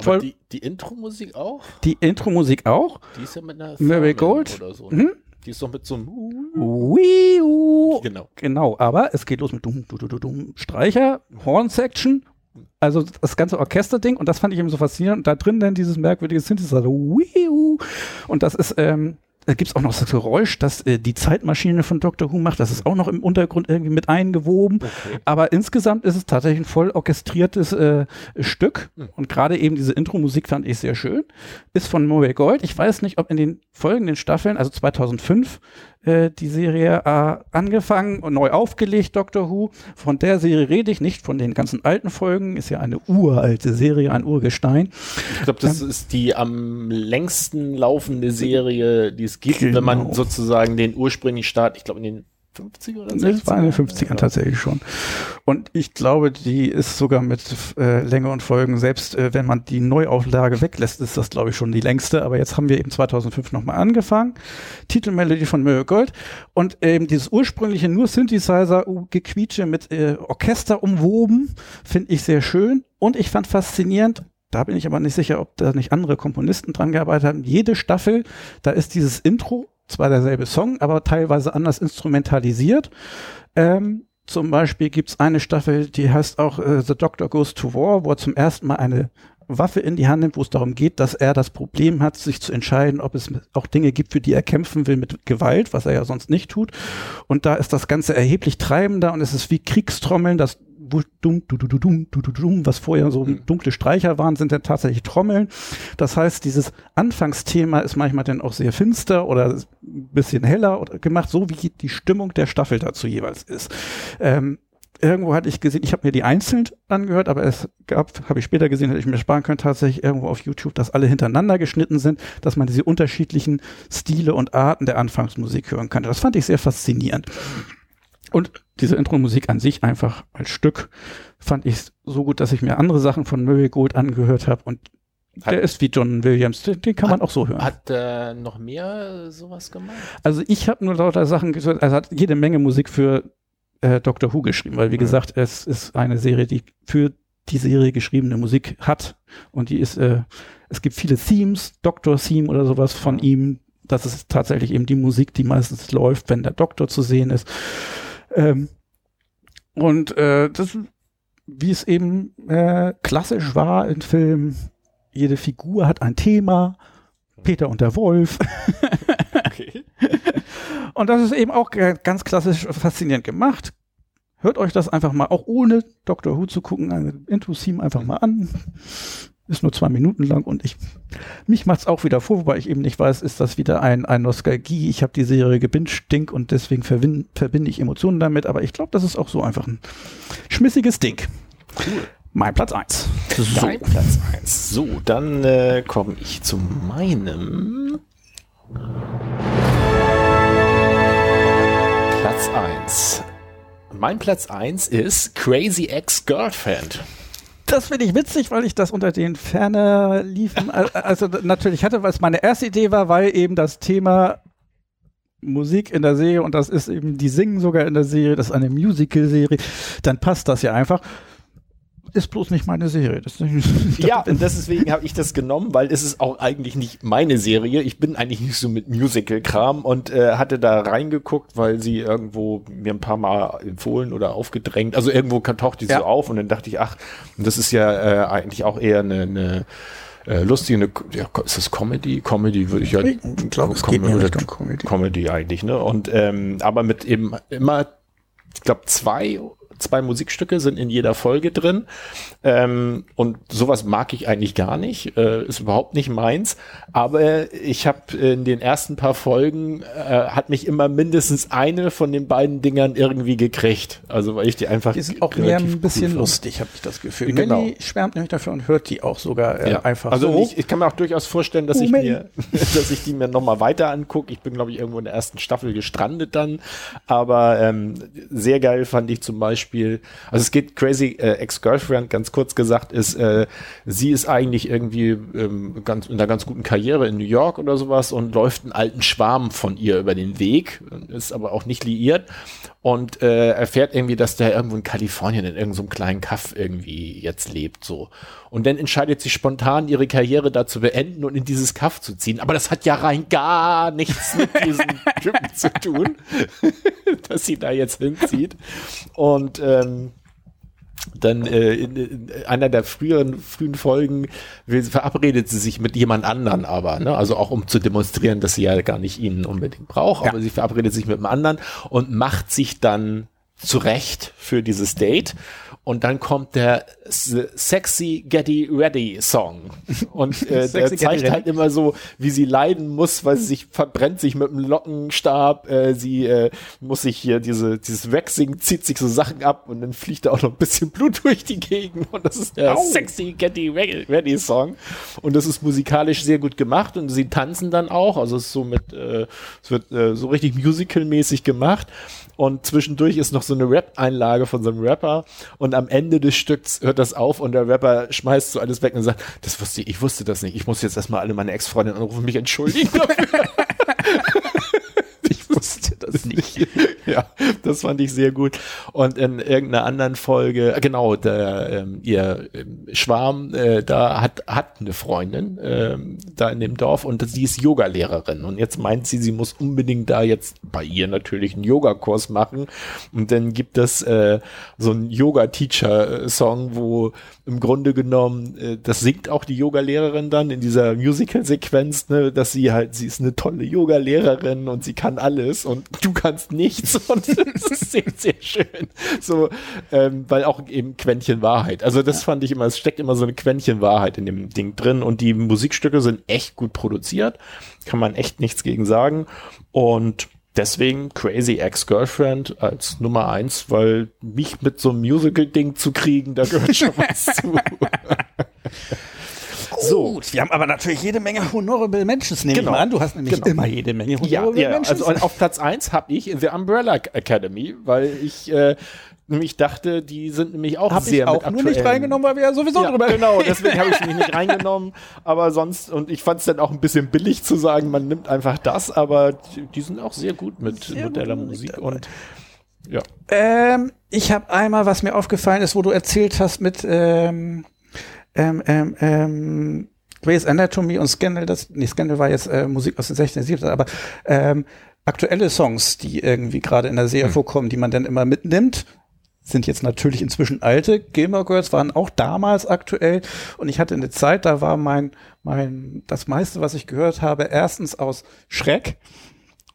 voll, die, die Intro-Musik auch?
Die Intro-Musik auch.
Die ist ja mit einer
Murray Gold. Oder
so, ne? mhm. Die ist doch mit so einem
Wii -U.
Genau.
Genau, aber es geht los mit dumm, dumm, dumm, dumm, Streicher, Horn-Section, also das ganze Orchesterding und das fand ich eben so faszinierend. Und da drin dann dieses merkwürdige Synthesizer, Wii -U. Und das ist, ähm, da gibt es auch noch das Geräusch, das äh, die Zeitmaschine von Dr. Who macht. Das ist auch noch im Untergrund irgendwie mit eingewoben. Okay. Aber insgesamt ist es tatsächlich ein voll orchestriertes äh, Stück. Mhm. Und gerade eben diese Intro-Musik fand ich sehr schön. Ist von Murray Gold. Ich weiß nicht, ob in den folgenden Staffeln, also 2005, äh, die Serie äh, angefangen und neu aufgelegt, Doctor Who. Von der Serie rede ich nicht, von den ganzen alten Folgen. Ist ja eine uralte Serie, ein Urgestein.
Ich glaube, das ähm, ist die am längsten laufende Serie, die es gibt, genau. wenn man genau. sozusagen den ursprünglichen Start, ich glaube in den 50 oder 60?
Das war in den 50ern ja. tatsächlich schon. Und ich glaube, die ist sogar mit äh, Länge und Folgen, selbst äh, wenn man die Neuauflage weglässt, ist das, glaube ich, schon die längste. Aber jetzt haben wir eben 2005 nochmal angefangen. Titelmelodie von Murray Gold. Und eben dieses ursprüngliche nur Synthesizer-Gequietsche mit äh, Orchester umwoben, finde ich sehr schön. Und ich fand faszinierend, da bin ich aber nicht sicher, ob da nicht andere Komponisten dran gearbeitet haben. Jede Staffel, da ist dieses Intro zwar derselbe Song, aber teilweise anders instrumentalisiert. Ähm, zum Beispiel gibt's eine Staffel, die heißt auch äh, The Doctor Goes to War, wo er zum ersten Mal eine Waffe in die Hand nimmt, wo es darum geht, dass er das Problem hat, sich zu entscheiden, ob es auch Dinge gibt, für die er kämpfen will mit Gewalt, was er ja sonst nicht tut. Und da ist das Ganze erheblich treibender und es ist wie Kriegstrommeln, das wo dumm, du, du, du, dumm, du, du, dumm, was vorher so
Mhm.
dunkle Streicher waren, sind dann tatsächlich Trommeln. Das heißt, dieses Anfangsthema ist manchmal dann auch sehr finster oder ein bisschen heller gemacht, so wie die Stimmung der Staffel dazu jeweils ist. Ähm, irgendwo hatte ich gesehen, ich habe mir die einzeln angehört, aber es gab, habe ich später gesehen, hätte ich mir sparen können, tatsächlich irgendwo auf YouTube, dass alle hintereinander geschnitten sind, dass man diese unterschiedlichen Stile und Arten der Anfangsmusik hören kann. Das fand ich sehr faszinierend. Und diese Intro-Musik an sich einfach als Stück fand ich so gut, dass ich mir andere Sachen von Murray Gold angehört habe und
Hat-
der ist wie John Williams, den, den kann man auch so hören.
Hat äh, noch mehr sowas gemacht?
Also ich habe nur lauter Sachen gehört, er hat jede Menge Musik für äh, Doctor Who geschrieben, weil wie
Mhm.
gesagt, es ist eine Serie, die für die Serie geschriebene Musik hat und die ist, äh, es gibt viele Themes, Doctor-Theme oder sowas von ihm, das ist tatsächlich eben die Musik, die meistens läuft, wenn der Doktor zu sehen ist. Ähm, und äh, das, wie es eben äh, klassisch war in Filmen, jede Figur hat ein Thema, Peter und der Wolf, [LAUGHS]
Okay. [LAUGHS]
und das ist eben auch ganz klassisch faszinierend gemacht. Hört euch das einfach mal, auch ohne Doctor Who zu gucken, ein Intro-Theme einfach mal an. Ist nur zwei Minuten lang und ich, mich macht's auch wieder vor, wobei ich eben nicht weiß, ist das wieder ein, ein Nostalgie. Ich habe die Serie gebinged Ding und deswegen verbinde, verbinde ich Emotionen damit, aber ich glaube, das ist auch so einfach ein schmissiges Ding.
Cool.
Mein Platz eins. So.
Dein Platz 1. So, dann äh, komme ich zu meinem Platz 1. Mein Platz 1 ist Crazy Ex-Girlfriend.
Das finde ich witzig, weil ich das unter den ferner liefen, al- also natürlich hatte, was meine erste Idee war, weil eben das Thema Musik in der Serie und das ist eben, die singen sogar in der Serie, das ist eine Musical-Serie, dann passt das ja einfach. Ist bloß nicht meine Serie. Das, [LAUGHS]
Ja, und deswegen habe ich das genommen, weil es ist auch eigentlich nicht meine Serie. Ich bin eigentlich nicht so mit Musical-Kram und äh, hatte da reingeguckt, weil sie irgendwo mir ein paar Mal empfohlen oder aufgedrängt. Also irgendwo taucht die
Ja.
so auf und dann dachte ich, ach, das ist ja äh, eigentlich auch eher eine, eine äh, lustige, eine, ja, ist das Comedy? Comedy würde ich ja.
Ich glaube, es geht
oder
Richtung Comedy.
Comedy eigentlich, ne? Und ähm, aber mit eben immer, ich glaube, zwei zwei Musikstücke sind in jeder Folge drin. Ähm, und sowas mag ich eigentlich gar nicht. Äh, ist überhaupt nicht meins. Aber ich habe in den ersten paar Folgen äh, hat mich immer mindestens eine von den beiden Dingern irgendwie gekriegt. Also weil ich die einfach.
Die sind auch mehr
relativ
ein bisschen
cool
lustig, habe ich das Gefühl.
Genau.
Melly schwärmt nämlich dafür und hört die auch sogar äh,
Ja.
einfach
also
so.
ich, ich kann mir auch durchaus vorstellen, dass
Oh,
ich
Mann.
mir, [LAUGHS] dass ich die mir nochmal weiter angucke. Ich bin, glaube ich, irgendwo in der ersten Staffel gestrandet dann. Aber ähm, sehr geil fand ich zum Beispiel, also es geht Crazy äh, Ex-Girlfriend, ganz kurz gesagt, ist, äh, sie ist eigentlich irgendwie ähm, ganz, in einer ganz guten Karriere in New York oder sowas und läuft einen alten Schwarm von ihr über den Weg, ist aber auch nicht liiert und äh, erfährt irgendwie, dass der irgendwo in Kalifornien in irgendeinem so kleinen Kaff irgendwie jetzt lebt so. Und dann entscheidet sie spontan, ihre Karriere da zu beenden und in dieses Kaff zu ziehen. Aber das hat ja rein gar nichts mit diesem [LAUGHS] Typen zu tun, [LAUGHS] dass sie da jetzt hinzieht. Und ähm, dann äh, in, in einer der früheren frühen Folgen will, verabredet sie sich mit jemand anderen aber, ne? also auch um zu demonstrieren, dass sie ja gar nicht ihn unbedingt braucht,
Ja.
aber sie verabredet sich mit einem anderen und macht sich dann zurecht für dieses Date und dann kommt der Sexy Getty Ready Song. Und [LAUGHS] äh, der zeigt
Ready.
halt immer so, wie sie leiden muss, weil sie sich verbrennt sich mit einem Lockenstab, äh, sie äh, muss sich hier diese dieses Waxing zieht sich so Sachen ab und dann fliegt da auch noch ein bisschen Blut [LAUGHS] durch die Gegend. Und das ist der
Au.
Sexy Getty Ready Ready Song. Und das ist musikalisch sehr gut gemacht und sie tanzen dann auch, also es ist so mit äh, es wird äh, so richtig musical-mäßig gemacht. Und zwischendurch ist noch so eine Rap-Einlage von so einem Rapper. Und am Ende des Stücks hört das auf und der Rapper schmeißt so alles weg und sagt, das wusste ich, ich wusste das nicht. Ich muss jetzt erstmal alle meine Ex-Freundinnen anrufen und mich entschuldigen [LAUGHS] dafür. [LAUGHS]
ich wusste [LAUGHS] das nicht.
ja, das fand ich sehr gut. Und in irgendeiner anderen Folge, genau, der, ähm, ihr ähm, Schwarm, äh, da hat, hat eine Freundin ähm, da in dem Dorf und sie ist Yogalehrerin. Und jetzt meint sie, sie muss unbedingt da jetzt bei ihr natürlich einen Yogakurs machen. Und dann gibt es äh, so einen Yoga-Teacher-Song, wo im Grunde genommen, äh, das singt auch die Yogalehrerin dann in dieser Musical-Sequenz, ne, dass sie halt, sie ist eine tolle Yogalehrerin und sie kann alles und du kannst nichts. so, das [LAUGHS] ist sehr, sehr schön. So, ähm, weil auch eben Quäntchen Wahrheit. Also das fand ich immer, es steckt immer so eine Quäntchen Wahrheit in dem Ding drin und die Musikstücke sind echt gut produziert. Kann man echt nichts gegen sagen. Und deswegen Crazy Ex-Girlfriend als Nummer eins, weil mich mit so einem Musical-Ding zu kriegen, da gehört schon was [LAUGHS] zu. [LAUGHS]
So. Gut, wir haben aber natürlich jede Menge Honorable Mentions, nehme
Genau.
ich mal an. Du hast nämlich
Genau.
immer jede Menge
Ja,
Honorable
ja
Mentions.
also auf Platz eins habe ich The Umbrella Academy, weil ich äh, nämlich dachte, die sind nämlich auch
habe
sehr
ich auch nur nicht reingenommen, weil wir ja sowieso
Ja,
drüber
genau, deswegen habe ich [LAUGHS] sie nicht reingenommen. Aber sonst, und ich fand es dann auch ein bisschen billig zu sagen, man nimmt einfach das, aber die, sind auch sehr gut mit
Sehr
modeller
gute
Musik
Musik dabei.
und ja.
Ähm, ich habe einmal, was mir aufgefallen ist, wo du erzählt hast mit ähm, ähm, ähm, ähm, Grey's Anatomy und Scandal, das, nee, Scandal war jetzt äh, Musik aus den 60er, 70er, aber ähm, aktuelle Songs, die irgendwie gerade in der Serie vorkommen, die man dann immer mitnimmt, sind jetzt natürlich inzwischen alte. Gilmore Girls waren auch damals aktuell und ich hatte eine Zeit, da war mein, mein, das meiste, was ich gehört habe, erstens aus Schreck,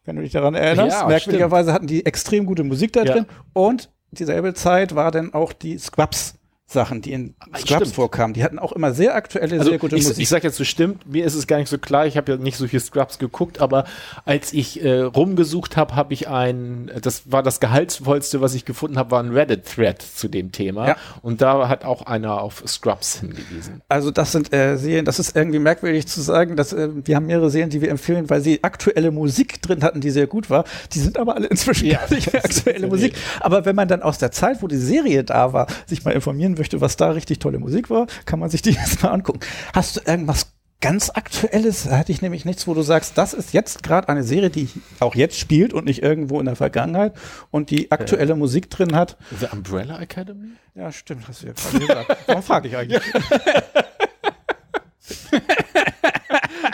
wenn du dich daran erinnerst.
Ja,
Merkwürdigerweise hatten die extrem gute Musik da
Ja.
drin und dieselbe Zeit war dann auch die Scrubs Sachen, die in Scrubs vorkamen. Die hatten auch immer sehr aktuelle,
Also
sehr gute
ich,
Musik.
ich sag jetzt so stimmt, mir ist es gar nicht so klar, ich habe ja nicht so viel Scrubs geguckt, aber als ich äh, rumgesucht habe, habe ich ein, das war das gehaltsvollste, was ich gefunden habe, war ein Reddit-Thread zu dem Thema.
Ja.
Und da hat auch einer auf Scrubs hingewiesen.
Also das sind äh, Serien, das ist irgendwie merkwürdig zu sagen, dass äh, wir haben mehrere Serien, die wir empfehlen, weil sie aktuelle Musik drin hatten, die sehr gut war. Die sind aber alle inzwischen
Ja,
gar nicht mehr [LAUGHS] aktuelle Musik. Aber wenn man dann aus der Zeit, wo die Serie da war, sich mal informieren möchte, was da richtig tolle Musik war, kann man sich die [LAUGHS] jetzt mal angucken. Hast du irgendwas ganz Aktuelles? Da hatte ich nämlich nichts, wo du sagst, das ist jetzt gerade eine Serie, die auch jetzt spielt und nicht irgendwo in der Vergangenheit und die aktuelle Musik drin hat.
The Umbrella Academy?
Ja, stimmt, hast du ja gerade gesagt. Warum frage ich eigentlich? [LAUGHS]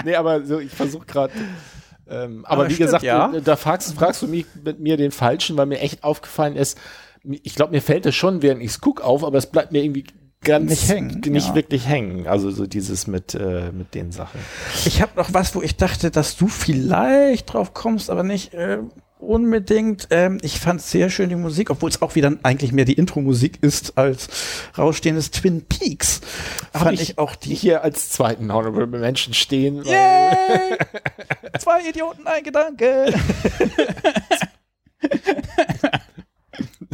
nee, aber so, ich versuche gerade. Ähm, aber,
Aber
wie
stimmt,
gesagt,
ja.
du- da fragst, fragst du mich mit mir den Falschen, weil mir echt aufgefallen ist, ich glaube, mir fällt es schon, während ich es guck auf, aber es bleibt mir irgendwie ganz
Nicht hängen,
nicht
ja.
wirklich hängen. Also so dieses mit, äh, mit den Sachen.
Ich habe noch was, wo ich dachte, dass du vielleicht drauf kommst, aber nicht äh, unbedingt. Ähm, ich fand sehr schön die Musik, obwohl es auch wieder eigentlich mehr die Intro-Musik ist als rausstehendes Twin Peaks.
Hab
fand ich, auch die.
hier als zweiten Honorable Menschen stehen.
Yay! [LAUGHS] Zwei Idioten, ein Gedanke. [LAUGHS]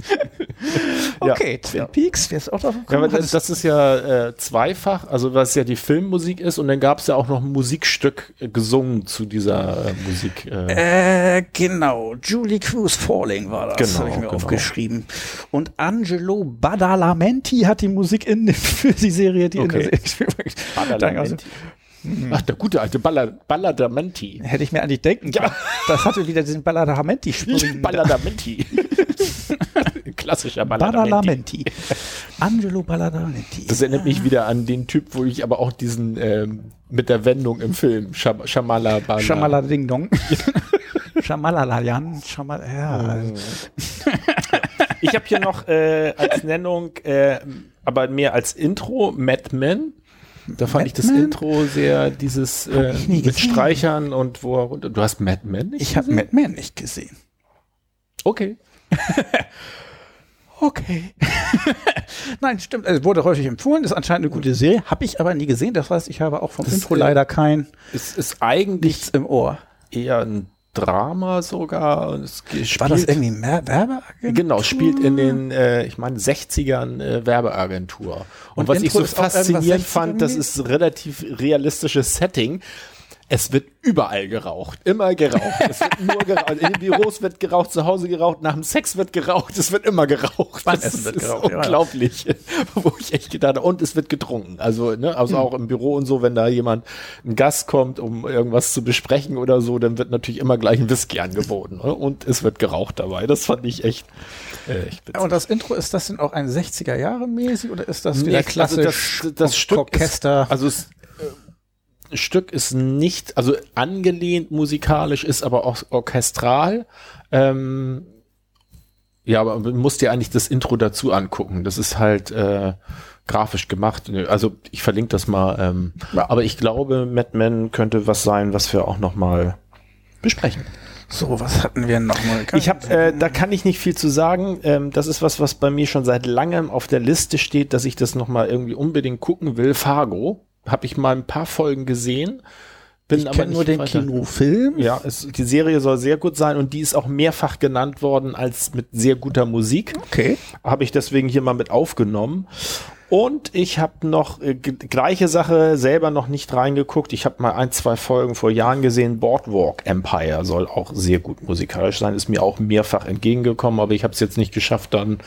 [LAUGHS]
Ja,
okay, Twin
ja.
Peaks, wer ist auch
Ja,
gekommen?
aber das, ist ja äh, zweifach, also was ja die Filmmusik ist und dann gab es ja auch noch ein Musikstück äh, gesungen zu dieser äh, Musik. Äh,
Äh, genau. Julie Cruz Falling war das,
Genau,
habe ich mir
genau.
aufgeschrieben. Und Angelo Badalamenti hat die Musik in, [LAUGHS] für die Serie, die
Okay.
in der Serie gespielt wird.
Badalamenti. Ach, der gute alte Balla- Balladamenti.
Hätte ich mir eigentlich denken können. Das hatte wieder diesen Badalamenti-Springen. [LAUGHS]
Balladamenti. Klassischer Balladamenti.
Badalamenti. [LAUGHS] Angelo Badalamenti.
Das erinnert mich wieder an den Typ, wo ich aber auch diesen ähm, mit der Wendung im Film, Sham Shamala Bala.
Schamala Ding Dong. Schamalalayan. [LAUGHS] Schamal ja.
Ich habe hier noch äh, als Nennung, äh, aber mehr als Intro, Mad Men. Da fand ich das
Men?
Intro sehr dieses äh, mit
gesehen.
Streichern und wo er runter. Du hast Mad Men nicht?
Ich habe Mad Men nicht gesehen.
Okay. [LAUGHS]
Okay. [LAUGHS] Nein, stimmt. Es wurde häufig empfohlen, ist anscheinend eine gute Serie. Habe ich aber nie gesehen. Das heißt, ich habe auch vom
Das,
Intro
äh,
leider kein
Es ist eigentlich
nichts im Ohr.
eher ein Drama sogar. Ge-
War das
spielt-
irgendwie mehr Werbeagentur?
Genau, spielt in den, äh, ich meine, 60ern äh, Werbeagentur. Und,
Und
was ich
Intro
so
ist auch irgendwas
faszinierend
60er
fand, das ist relativ realistisches Setting. Es wird überall geraucht, immer geraucht. Es wird nur geraucht. In den Büros wird geraucht, zu Hause geraucht, nach dem Sex wird geraucht, es wird immer geraucht.
Beim Essen wird
ist
geraucht, ja, ja.
unglaublich. [LAUGHS] Wo ich echt gedacht habe, und es wird getrunken. Also, ne, also auch im Büro und so, wenn da jemand, ein Gast kommt, um irgendwas zu besprechen oder so, dann wird natürlich immer gleich ein Whisky angeboten. Ne? Und es wird geraucht dabei. Das fand ich echt, äh, echt.
Und das Intro, ist das denn auch ein 60er Jahre mäßig oder ist das
Nee,
wieder
also
klassisch
das, das Stück
Orchester?
Ist, also es, Stück ist nicht, also angelehnt musikalisch, ist aber auch orchestral. Ähm, ja, aber man muss dir eigentlich das Intro dazu angucken. Das ist halt äh, grafisch gemacht. Also ich verlinke das mal. Ähm, Aber ich glaube, Mad Men könnte was sein, was wir auch noch mal besprechen.
So, was hatten wir noch mal?
Ich habe, äh, da kann ich nicht viel zu sagen. Ähm, das ist was, was bei mir schon seit langem auf der Liste steht, dass ich das noch mal irgendwie unbedingt gucken will. Fargo habe ich mal ein paar Folgen gesehen.
Bin ich aber nur den weiter. Kinofilm.
Ja, es, die Serie soll sehr gut sein und die ist auch mehrfach genannt worden als mit sehr guter Musik.
Okay.
Habe ich deswegen hier mal mit aufgenommen. Und ich habe noch äh, gleiche Sache selber noch nicht reingeguckt. Ich habe mal ein, zwei Folgen vor Jahren gesehen. Boardwalk Empire soll auch sehr gut musikalisch sein. Ist mir auch mehrfach entgegengekommen, aber ich habe es jetzt nicht geschafft dann.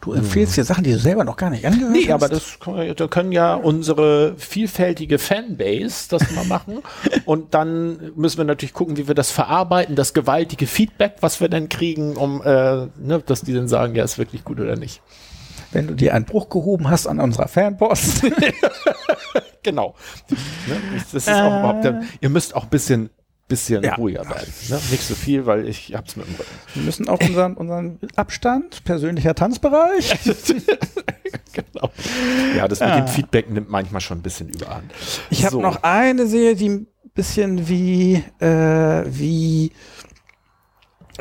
Du empfehlst dir Sachen, die du selber noch gar nicht angehört nee, hast?
Nee, aber das da können ja unsere vielfältige Fanbase das mal machen. [LAUGHS] Und dann müssen wir natürlich gucken, wie wir das verarbeiten, das gewaltige Feedback, was wir dann kriegen, um äh, ne, dass die dann sagen, ja, ist wirklich gut oder nicht
wenn du dir einen Bruch gehoben hast an unserer Fanpost. [LAUGHS]
genau. Ne? Das ist auch überhaupt, äh. ihr müsst auch ein bisschen bisschen ja. ruhiger werden. Ne? Nicht so viel, weil ich hab's mit dem Rücken.
Wir müssen auch unseren, unseren Abstand, persönlicher Tanzbereich. [LAUGHS]
genau. Ja, das mit dem Feedback nimmt manchmal schon ein bisschen überhand.
Ich habe so. noch eine Serie, die ein bisschen wie, äh, wie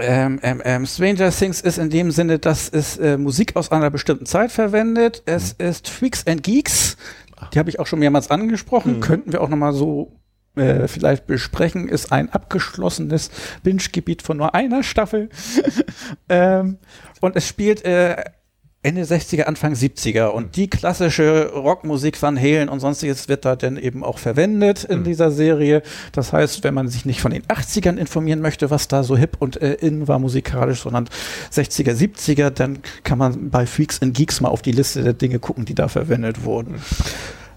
ähm, ähm, Stranger Things ist in dem Sinne, dass es äh, Musik aus einer bestimmten Zeit verwendet. Es mhm. ist Freaks and Geeks. Die habe ich auch schon mehrmals angesprochen. Mhm. Könnten wir auch noch mal so äh, vielleicht besprechen. Ist ein abgeschlossenes Binge-Gebiet von nur einer Staffel. [LAUGHS] ähm, und es spielt äh, Ende 60er, Anfang 70er. Und mhm. die klassische Rockmusik von Halen und sonstiges wird da dann eben auch verwendet in mhm. dieser Serie. Das heißt, wenn man sich nicht von den 80ern informieren möchte, was da so hip und äh, in war musikalisch, sondern 60er, 70er, dann kann man bei Freaks and Geeks mal auf die Liste der Dinge gucken, die da verwendet wurden.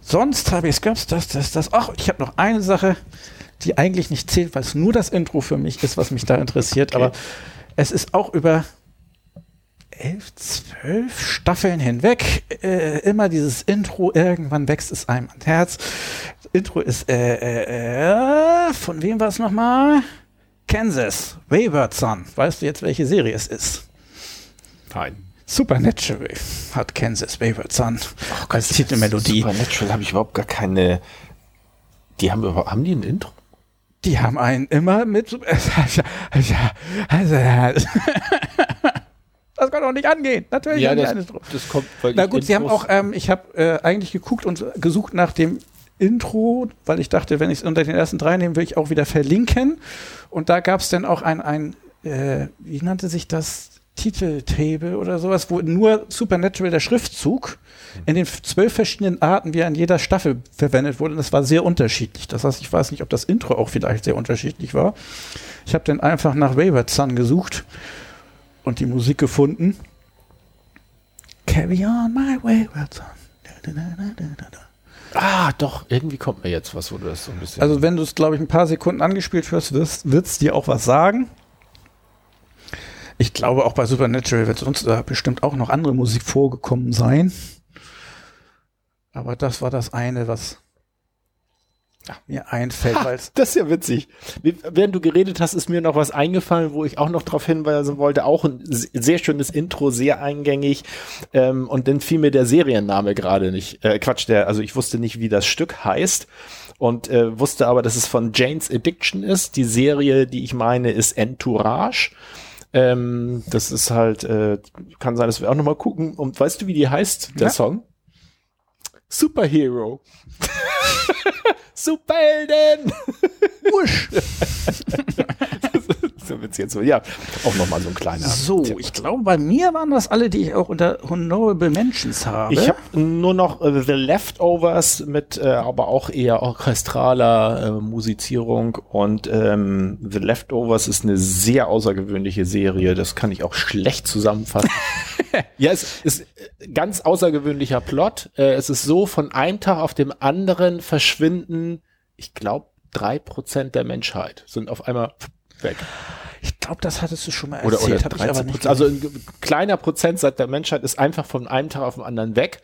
Sonst habe ich es gab's das, das, das. Ach, ich habe noch eine Sache, die eigentlich nicht zählt, weil es nur das Intro für mich ist, was mich da interessiert. Okay. Aber es ist auch über elf, zwölf Staffeln hinweg äh, immer dieses Intro, irgendwann wächst es einem ans Herz. Das Intro ist, äh, äh, äh, von wem war es nochmal? Kansas, Wayward Son. Weißt du jetzt, welche Serie es ist?
Nein.
Supernatural hat Kansas Wayward Son
oh als Titelmelodie. Supernatural habe ich überhaupt gar keine. Die haben überhaupt, haben die ein Intro?
Die haben einen immer mit. [LAUGHS] Also, das kann doch nicht angehen. Natürlich
ja, das, das kommt,
Na gut, sie haben auch, ähm, ich habe äh, eigentlich geguckt und gesucht nach dem Intro, weil ich dachte, wenn ich es unter den ersten drei nehme, will ich auch wieder verlinken. Und da gab es dann auch ein, ein äh, wie nannte sich das? Titeltable oder sowas, wo nur Supernatural der Schriftzug in den zwölf verschiedenen Arten, wie er in jeder Staffel verwendet wurde. Und das war sehr unterschiedlich. Das heißt, ich weiß nicht, ob das Intro auch vielleicht sehr unterschiedlich war. Ich habe dann einfach nach Wayward Sun gesucht und die Musik gefunden.
Carry on my wayward son. Ah, doch, irgendwie kommt mir jetzt was, wo du das so ein bisschen.
Also, wenn du es, glaube ich, ein paar Sekunden angespielt hörst, wird es dir auch was sagen. Ich glaube, auch bei Supernatural wird sonst äh, bestimmt auch noch andere Musik vorgekommen sein. Aber das war das eine, was mir einfällt. Ha,
das ist ja witzig. Während du geredet hast, ist mir noch was eingefallen, wo ich auch noch darauf hinweisen wollte. Auch ein sehr schönes Intro, sehr eingängig. Ähm, und dann fiel mir der Serienname gerade nicht. Äh, Quatsch, der, also ich wusste nicht, wie das Stück heißt. Und äh, wusste aber, dass es von Jane's Addiction ist. Die Serie, die ich meine, ist Entourage. Ähm, das ist halt, äh, kann sein, dass wir auch noch mal gucken. Und weißt du, wie die heißt, der ja. Song? Superhero. [LAUGHS] Superhelden! Wusch! [LAUGHS] [LAUGHS] so wird's jetzt so. Ja, auch nochmal so ein kleiner.
So, Tipp. ich glaube, bei mir waren das alle, die ich auch unter Honorable Mentions habe.
Ich habe nur noch äh, The Leftovers mit äh, aber auch eher orchestraler äh, Musizierung und ähm, The Leftovers ist eine sehr außergewöhnliche Serie. Das kann ich auch schlecht zusammenfassen. [LAUGHS] ja, es ist ganz außergewöhnlicher Plot. Es ist so, von einem Tag auf dem anderen verschwinden, ich glaube, drei Prozent der Menschheit sind auf einmal weg.
Ich glaube, das hattest du schon mal
erzählt. Oder, oder 13 aber nicht also ein kleiner Prozentsatz der Menschheit ist einfach von einem Tag auf den anderen weg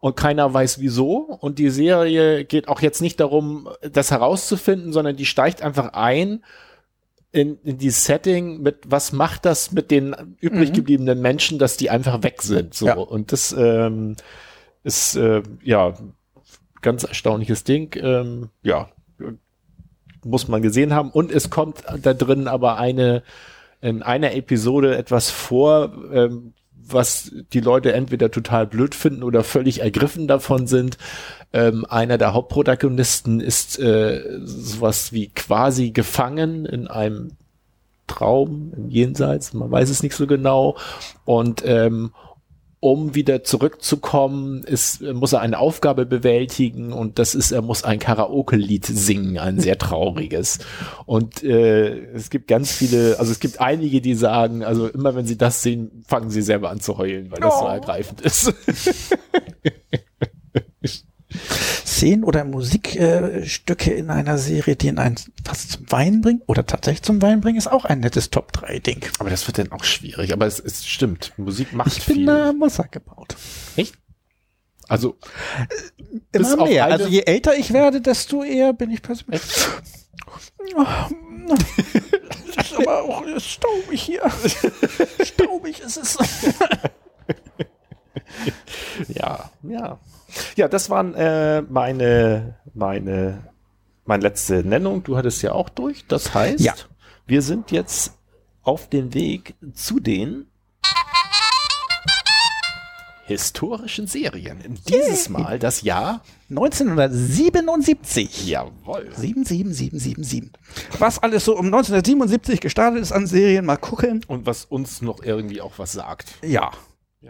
und keiner weiß wieso. Und die Serie geht auch jetzt nicht darum, das herauszufinden, sondern die steigt einfach ein in, in die Setting mit, was macht das mit den übrig mhm. gebliebenen Menschen, dass die einfach weg sind. So. Ja. Und das ähm, ist äh, ja ganz erstaunliches Ding. Ähm, ja, muss man gesehen haben. Und es kommt da drin aber eine, in einer Episode etwas vor, ähm, was die Leute entweder total blöd finden oder völlig ergriffen davon sind. Ähm, einer der Hauptprotagonisten ist äh, sowas wie quasi gefangen in einem Traum im Jenseits, man weiß es nicht so genau. Und ähm, um wieder zurückzukommen, ist, muss er eine Aufgabe bewältigen und das ist, er muss ein Karaoke-Lied singen, ein sehr trauriges. Und äh, es gibt ganz viele, also es gibt einige, die sagen, also immer wenn sie das sehen, fangen sie selber an zu heulen, weil das so
Oh.
ergreifend ist. [LAUGHS]
Szenen oder Musikstücke äh, in einer Serie, die in einen fast zum Wein bringen oder tatsächlich zum Wein bringen, ist auch ein nettes Top-3-Ding.
Aber das wird dann auch schwierig. Aber es, es stimmt, Musik macht
Ich bin
viel.
da am Wasser gebaut.
Echt? Also Bis
Immer mehr. Also je älter ich werde, desto eher bin ich persönlich. Das ist aber auch staubig hier. Staubig ist es. [LAUGHS]
Ja, ja. Ja, das waren äh, meine, meine, meine letzte Nennung. Du hattest ja auch durch. Das heißt,
Ja.
wir sind jetzt auf dem Weg zu den historischen Serien. Dieses Mal das Jahr.
1977.
Jawohl.
77777. Was alles so um 1977 gestartet ist an Serien, mal gucken.
Und was uns noch irgendwie auch was sagt.
Ja.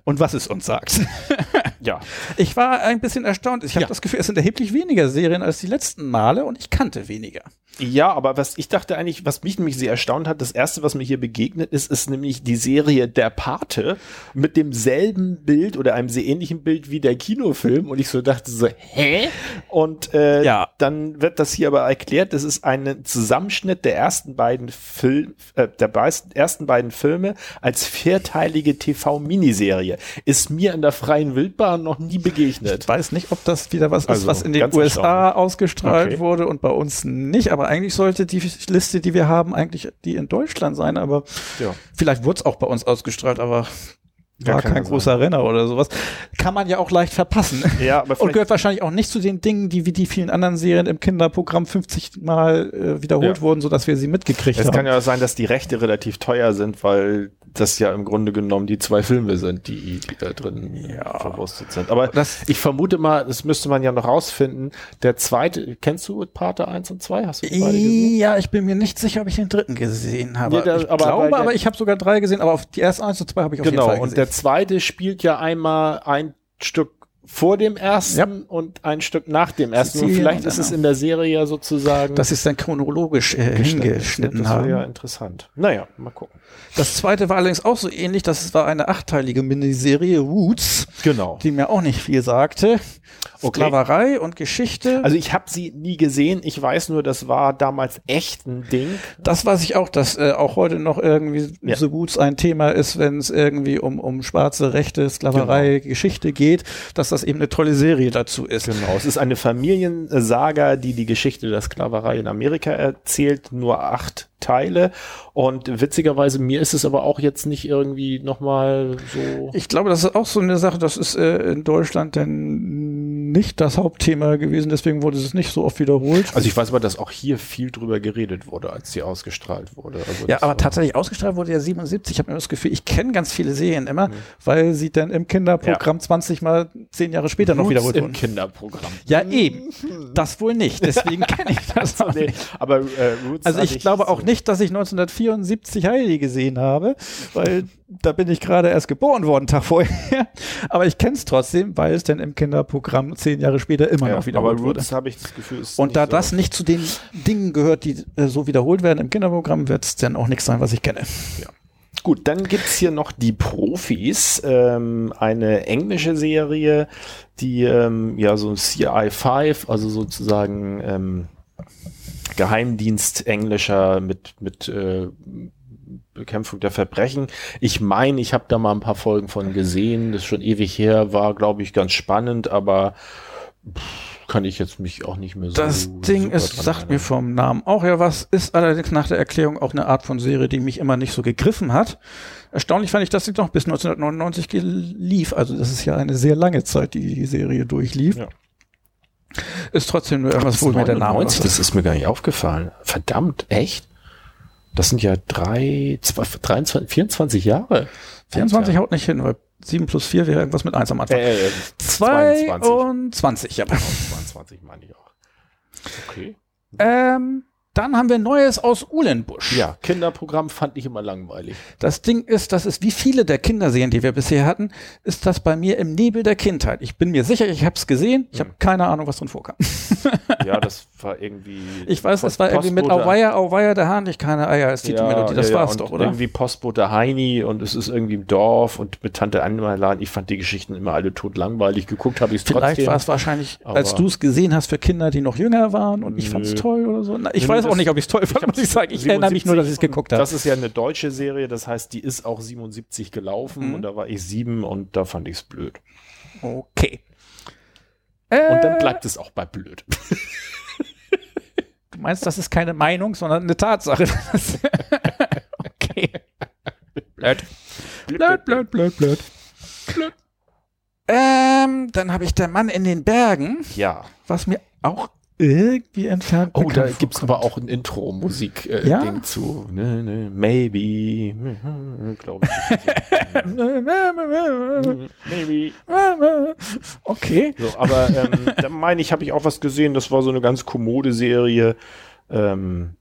Und was es uns sagt. [LAUGHS]
Ja.
Ich war ein bisschen erstaunt. Ich habe
Ja.
das Gefühl, es sind erheblich weniger Serien als die letzten Male und ich kannte weniger.
Ja, aber was ich dachte eigentlich, was mich nämlich sehr erstaunt hat, das erste, was mir hier begegnet ist, ist nämlich die Serie Der Pate mit demselben Bild oder einem sehr ähnlichen Bild wie der Kinofilm und ich so dachte so, hä? Und äh,
Ja.
dann wird das hier aber erklärt, das ist ein Zusammenschnitt der ersten beiden Film, äh, der ersten beiden Filme als vierteilige TV-Miniserie. Ist mir in der freien Wildbahn noch nie begegnet.
Ich weiß nicht, ob das wieder was ist,
Also,
was in den USA ausgestrahlt
Okay.
wurde und bei uns nicht. Aber eigentlich sollte die Liste, die wir haben, eigentlich die in Deutschland sein. Aber
Ja.
vielleicht wurde es auch bei uns ausgestrahlt, aber war kein großer Renner oder sowas. Kann man ja auch leicht verpassen. [LAUGHS]
Ja, aber
Und gehört wahrscheinlich auch nicht zu den Dingen, die wie die vielen anderen Serien im Kinderprogramm 50 Mal äh, wiederholt
Ja.
wurden, sodass wir sie mitgekriegt
Es
haben.
kann ja sein, dass die Rechte relativ teuer sind, weil das ja im Grunde genommen die zwei Filme sind, die, die da drin
Ja.
verwurstet sind. Aber
Das-
ich vermute mal, das müsste man ja noch rausfinden. Der zweite, kennst du Pate 1 und 2? Hast du die beide gesehen?
Ja, ich bin mir nicht sicher, ob ich den dritten gesehen habe.
Nee, der-
ich
aber-
glaube,
der-
aber ich habe sogar drei gesehen, aber auf die ersten eins und zwei habe ich auf jeden
Genau,
Fall
und
gesehen.
Der zweite spielt ja einmal ein Stück vor dem ersten
Ja.
und ein Stück nach dem ersten. Und vielleicht ist es
dann-
in der Serie ja sozusagen
sie es dann chronologisch äh, hingeschnitten
das
haben.
wäre ja interessant. Naja, mal gucken.
Das zweite war allerdings auch so ähnlich. Das war eine achteilige Miniserie Roots,
Genau.
die mir auch nicht viel sagte.
Okay.
Sklaverei und Geschichte.
Also ich habe sie nie gesehen. Ich weiß nur, das war damals echt ein Ding.
das weiß ich auch, dass äh, auch heute noch irgendwie
Ja.
so gut ein Thema ist, wenn es irgendwie um, um schwarze Rechte, Sklaverei, Geschichte geht, dass das eben eine tolle Serie dazu ist.
Genau, es ist eine Familiensaga, die die Geschichte der Sklaverei in Amerika erzählt, nur acht Teile. Und witzigerweise, mir ist es aber auch jetzt nicht irgendwie nochmal so.
Ich glaube, das ist auch so eine Sache, das ist äh, in Deutschland denn nicht das Hauptthema gewesen, deswegen wurde es nicht so oft wiederholt.
Also ich weiß aber, dass auch hier viel drüber geredet wurde, als sie ausgestrahlt wurde. Also
Ja, aber tatsächlich ausgestrahlt wurde ja 77. Ich habe mir das Gefühl, ich kenne ganz viele Serien immer, weil sie dann im Kinderprogramm 20 mal zehn Jahre später noch
Roots
wiederholt
im
wurden.
Kinderprogramm.
Ja, eben. Das wohl nicht. Deswegen [LAUGHS] kenne ich das auch
Nee,
nicht.
aber äh, Roots
Also ich glaube auch
so-
nicht, dass ich 1974 Heidi gesehen habe, weil da bin ich gerade erst geboren worden, Tag vorher. [LAUGHS] Aber ich kenne es trotzdem, weil es dann im Kinderprogramm zehn Jahre später immer
Ja,
noch
aber
wiederholt wurde.
Roots habe ich das Gefühl, ist
Und da
so-
das nicht zu den Dingen gehört, die äh, so wiederholt werden im Kinderprogramm, wird es dann auch nichts sein, was ich kenne.
Gut, dann gibt's hier noch die Profis, ähm, eine englische Serie, die ähm, ja so CI5, also sozusagen ähm, Geheimdienst englischer mit mit äh, Bekämpfung der Verbrechen. Ich meine, ich habe da mal ein paar Folgen von gesehen. Das ist schon ewig her, war glaube ich ganz spannend, aber pff, kann ich jetzt mich auch nicht mehr so.
Das Ding ist, sagt mir
erinnern.
vom Namen auch ja was, ist allerdings nach der Erklärung auch eine Art von Serie, die mich immer nicht so gegriffen hat. Erstaunlich fand ich, dass sie noch bis 1999 lief. Also das ist ja eine sehr lange Zeit, die die Serie durchlief.
Ja.
Ist trotzdem nur irgendwas, wo mir der Name
99, das ist mir gar nicht aufgefallen. Verdammt, echt? Das sind ja drei, zwei, 23, 24 Jahre.
24 haut nicht hin, weil 7 plus 4 wäre irgendwas mit 1 am Anfang.
Äh, äh,
22, ja.
22 meine ich auch. Okay.
Ähm, dann haben wir Neues aus Uhlenbusch.
Ja, Kinderprogramm fand ich immer langweilig.
Das Ding ist, das ist wie viele der Kinderserien, die wir bisher hatten, ist das bei mir im Nebel der Kindheit. Ich bin mir sicher, ich habe es gesehen, ich habe
Hm.
keine Ahnung, was drin vorkam.
Ja, das war irgendwie. [LAUGHS]
Ich weiß, das war irgendwie mit Auweia, Auweia, der Hahn, ich keine Eier, ist die Melodie, das war's
und
doch, oder?
Irgendwie Postbote Heini und es ist irgendwie im Dorf und mit Tante Anmerladen. Ich fand die Geschichten immer alle tot langweilig. Geguckt habe ich es
Vielleicht
trotzdem.
war es wahrscheinlich, als du es gesehen hast, für Kinder, die noch jünger waren und ich fand's
Nö.
toll oder so. Na, ich
Nö,
weiß auch
das-
nicht, ob ich es toll fand, muss ich sagen. Ich erinnere mich nur, dass ich es
77
geguckt
und
habe.
Das ist ja eine deutsche Serie, das heißt, die ist auch 77 gelaufen
Mhm.
und da war ich sieben und da fand ich es blöd.
Okay.
Und
Äh,
dann bleibt es auch bei blöd.
Du meinst, das ist keine Meinung, sondern eine Tatsache. [LAUGHS] okay. Blöd. Blöd, blöd, blöd, blöd. Ähm, dann habe ich der Mann in den Bergen,
Ja.
was mir auch irgendwie entfernt
Oh, da gibt's
vorkommt.
aber auch ein Intro-Musik-Ding
Ja?
Ding zu. Ne, ne, maybe. [LAUGHS] Glaube ich. maybe.
Okay.
So, aber ähm, [LAUGHS] da meine ich, habe ich auch was gesehen. Das war so eine ganz kommode Serie. Ähm,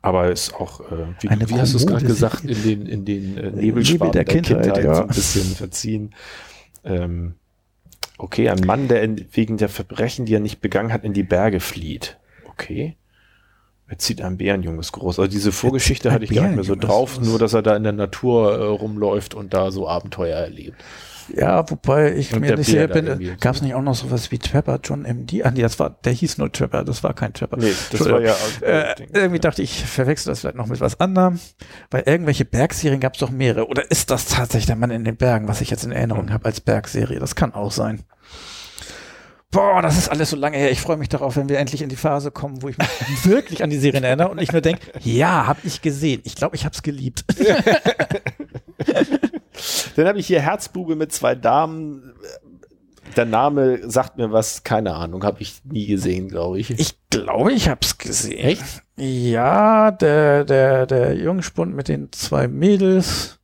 aber ist auch, äh, wie,
Eine
wie hast du es gerade gesagt, in den, in den äh,
Nebel
Nebelschwaden
der Kindheit, ja.
so ein bisschen verziehen. Ähm, okay, ein Mann, der in, wegen der Verbrechen, die er nicht begangen hat, in die Berge flieht. Okay. Er zieht ein Bärenjunges groß. Also diese Vorgeschichte hatte ich gar nicht mehr so drauf, nur dass er da in der Natur äh, rumläuft und da so Abenteuer erlebt.
Ja, wobei ich
Und
mir nicht sicher bin, gab es nicht auch noch sowas wie Trapper John MD? Ah, nee, das war, der hieß nur Trapper, das war kein Trapper.
Nee, das war ja.
Äh,
Ding.
irgendwie dachte ich, ich verwechsel das vielleicht noch mit was anderem, weil irgendwelche Bergserien gab es doch mehrere. Oder ist das tatsächlich der Mann in den Bergen, was ich jetzt in Erinnerung habe als Bergserie? Das kann auch sein. Boah, das ist alles so lange her. Ich freue mich darauf, wenn wir endlich in die Phase kommen, wo ich mich [LAUGHS] wirklich an die Serien erinnere und nicht nur denke, ja, habe ich gesehen. Ich glaube, ich habe es geliebt. [LAUGHS] [LAUGHS]
Dann habe ich hier Herzbube mit zwei Damen. Der Name sagt mir was, keine Ahnung, habe ich nie gesehen, glaube ich.
Ich glaube, ich habe es gesehen.
Echt?
Ja, der, der, der Jungspund mit den zwei Mädels.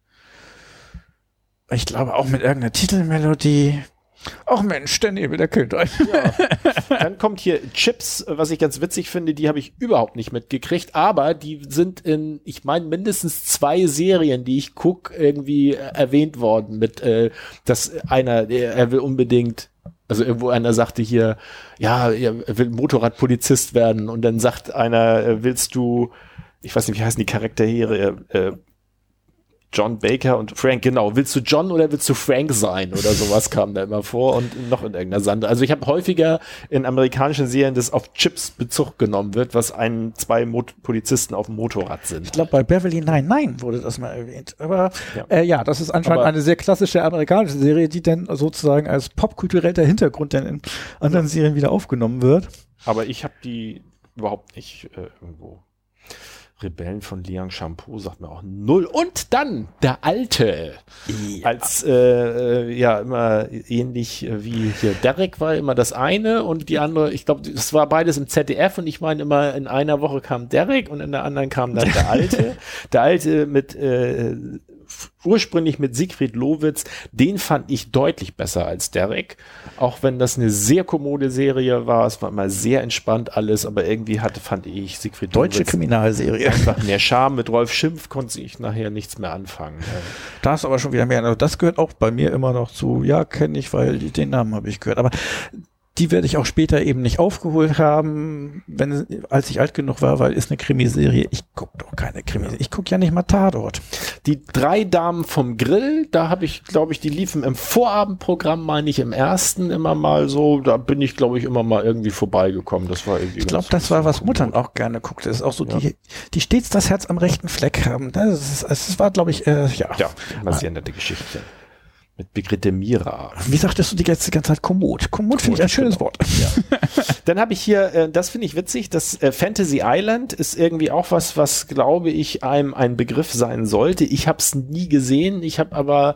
Ich glaube auch mit irgendeiner Titelmelodie. Ach Mensch, der Nebel der Kindheit.
Dann kommt hier Chips, was ich ganz witzig finde, die habe ich überhaupt nicht mitgekriegt, aber die sind in, ich meine, mindestens zwei Serien, die ich guck, irgendwie äh, erwähnt worden mit, äh, dass einer, der, er will unbedingt, also irgendwo einer sagte hier, ja, er will Motorradpolizist werden und dann sagt einer, äh, willst du, ich weiß nicht, wie heißen die Charaktere, äh, John Baker und Frank, genau. Willst du John oder willst du Frank sein? Oder sowas kam da immer vor und noch in irgendeiner Sande. Also ich habe häufiger in amerikanischen Serien, dass auf Chips Bezug genommen wird, was ein, zwei Mot Polizisten auf dem Motorrad sind.
Ich glaube, bei Beverly Nein, nein wurde das mal erwähnt. Aber
Ja.
ja, äh, ja das ist anscheinend
Aber-
eine sehr klassische amerikanische Serie, die dann sozusagen als popkultureller Hintergrund dann in anderen Serien wieder aufgenommen wird.
Aber ich habe die überhaupt nicht äh, irgendwo. Rebellen von Liang Shampoo sagt mir auch null. Und dann der Alte. Als äh, äh, ja immer ähnlich äh, wie hier Derek war immer das eine und die andere, ich glaube, es war beides im ZDF und ich meine immer in einer Woche kam Derek und in der anderen kam dann der Alte. [LAUGHS] der Alte mit äh, ursprünglich mit Siegfried Lowitz, den fand ich deutlich besser als Derek, auch wenn das eine sehr kommode Serie war, es war immer sehr entspannt alles, aber irgendwie hatte fand ich Siegfried
Deutsche
Lowitz
Kriminalserie.
einfach mehr Charme mit Rolf Schimpf konnte ich nachher nichts mehr anfangen.
Da ist aber schon wieder mehr. Also das gehört auch bei mir immer noch zu. Ja, kenne ich, weil den Namen habe ich gehört. Aber die werde ich auch später eben nicht aufgeholt haben, wenn als ich alt genug war, weil ist eine Krimiserie. Ich gucke doch keine Krimiserie. Ich gucke ja nicht mal Tatort.
Die drei Damen vom Grill, da habe ich, glaube ich, die liefen im Vorabendprogramm, meine ich, im ersten immer mal so. Da bin ich, glaube ich, immer mal irgendwie vorbeigekommen. Das war irgendwie.
Ich glaube, das war, was Muttern auch gerne guckte. Das ist auch so, die, die stets das Herz am rechten Fleck haben. Das, ist, das war, glaube ich, äh, ja.
Ja, nette Geschichte. Mit Brigitte Mira.
Wie sagtest du die ganze, ganze Zeit Kommod? Kommod finde ich ein schönes Wort. [LAUGHS]
Dann habe ich hier, äh, das finde ich witzig, das äh, Fantasy Island ist irgendwie auch was, was glaube ich einem ein Begriff sein sollte. Ich habe es nie gesehen. Ich habe aber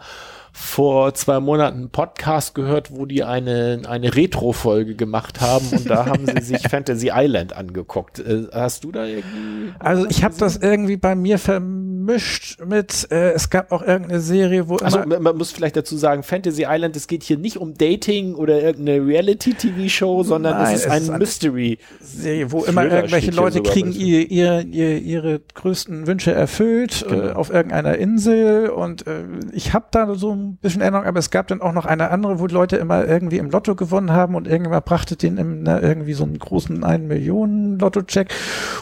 vor zwei Monaten einen Podcast gehört, wo die eine, eine Retro-Folge gemacht haben und da haben sie sich [LAUGHS] Fantasy Island angeguckt. Äh, hast du da irgendwie?
Also ich habe das irgendwie bei mir vermischt mit, äh, es gab auch irgendeine Serie, wo
Also man muss vielleicht dazu sagen, Fantasy Island, es geht hier nicht um Dating oder irgendeine Reality-TV-Show, sondern
Nein,
es ist
es
ein
ist ein-
Mystery.
Serie, wo immer irgendwelche Leute kriegen ihr, ihr, ihr, ihre größten Wünsche erfüllt äh,
Genau.
auf irgendeiner Insel und äh, ich habe da so ein bisschen Erinnerung, aber es gab dann auch noch eine andere, wo Leute immer irgendwie im Lotto gewonnen haben und irgendwann brachte denen im, na, irgendwie so einen großen 1 Millionen Lotto-Check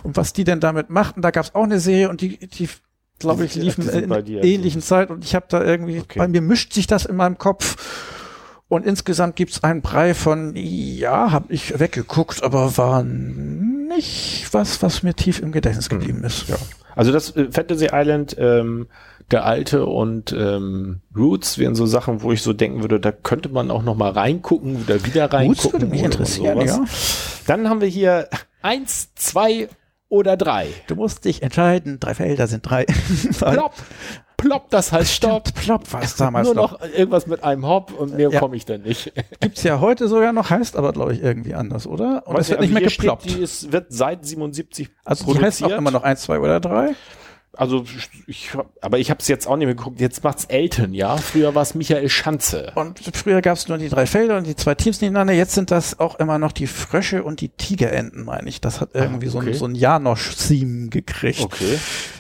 und was die denn damit machten, da gab es auch eine Serie und die, die glaube ich, liefen in
bei dir.
ähnlichen Zeit und ich habe da irgendwie,
Okay.
bei mir mischt sich das in meinem Kopf und insgesamt gibt's einen Brei von, ja, habe ich weggeguckt, aber war nicht was, was mir tief im Gedächtnis geblieben ist. Ja.
Also das äh, Fantasy Island, ähm, alte und ähm, Roots wären so Sachen, wo ich so denken würde, da könnte man auch noch mal reingucken oder wieder reingucken.
würde mich interessieren,
sowas. Dann haben wir hier eins, zwei oder drei.
Du musst dich entscheiden, drei Felder sind drei. [LAUGHS]
Plopp, plopp, das heißt Stopp.
Plopp war es damals
Nur
noch.
noch irgendwas mit einem Hop und mehr
Ja.
komme ich dann nicht. [LAUGHS]
Gibt's ja heute sogar noch, heißt aber, glaube ich, irgendwie anders, oder? Und es wird nicht
also
mehr
hier steht,
geploppt.
Die ist, wird seit 77
also die heißt auch immer noch eins, zwei oder drei.
Also ich, aber ich habe es jetzt auch nicht mehr geguckt. Jetzt macht's Elton, ja. Früher war es Michael Schanze.
Und früher gab's nur die drei Felder und die zwei Teams nebeneinander. Jetzt sind das auch immer noch die Frösche und die Tigerenten, meine ich. Das hat irgendwie so
okay.
ein, so ein Janosch-Theme gekriegt.
Okay.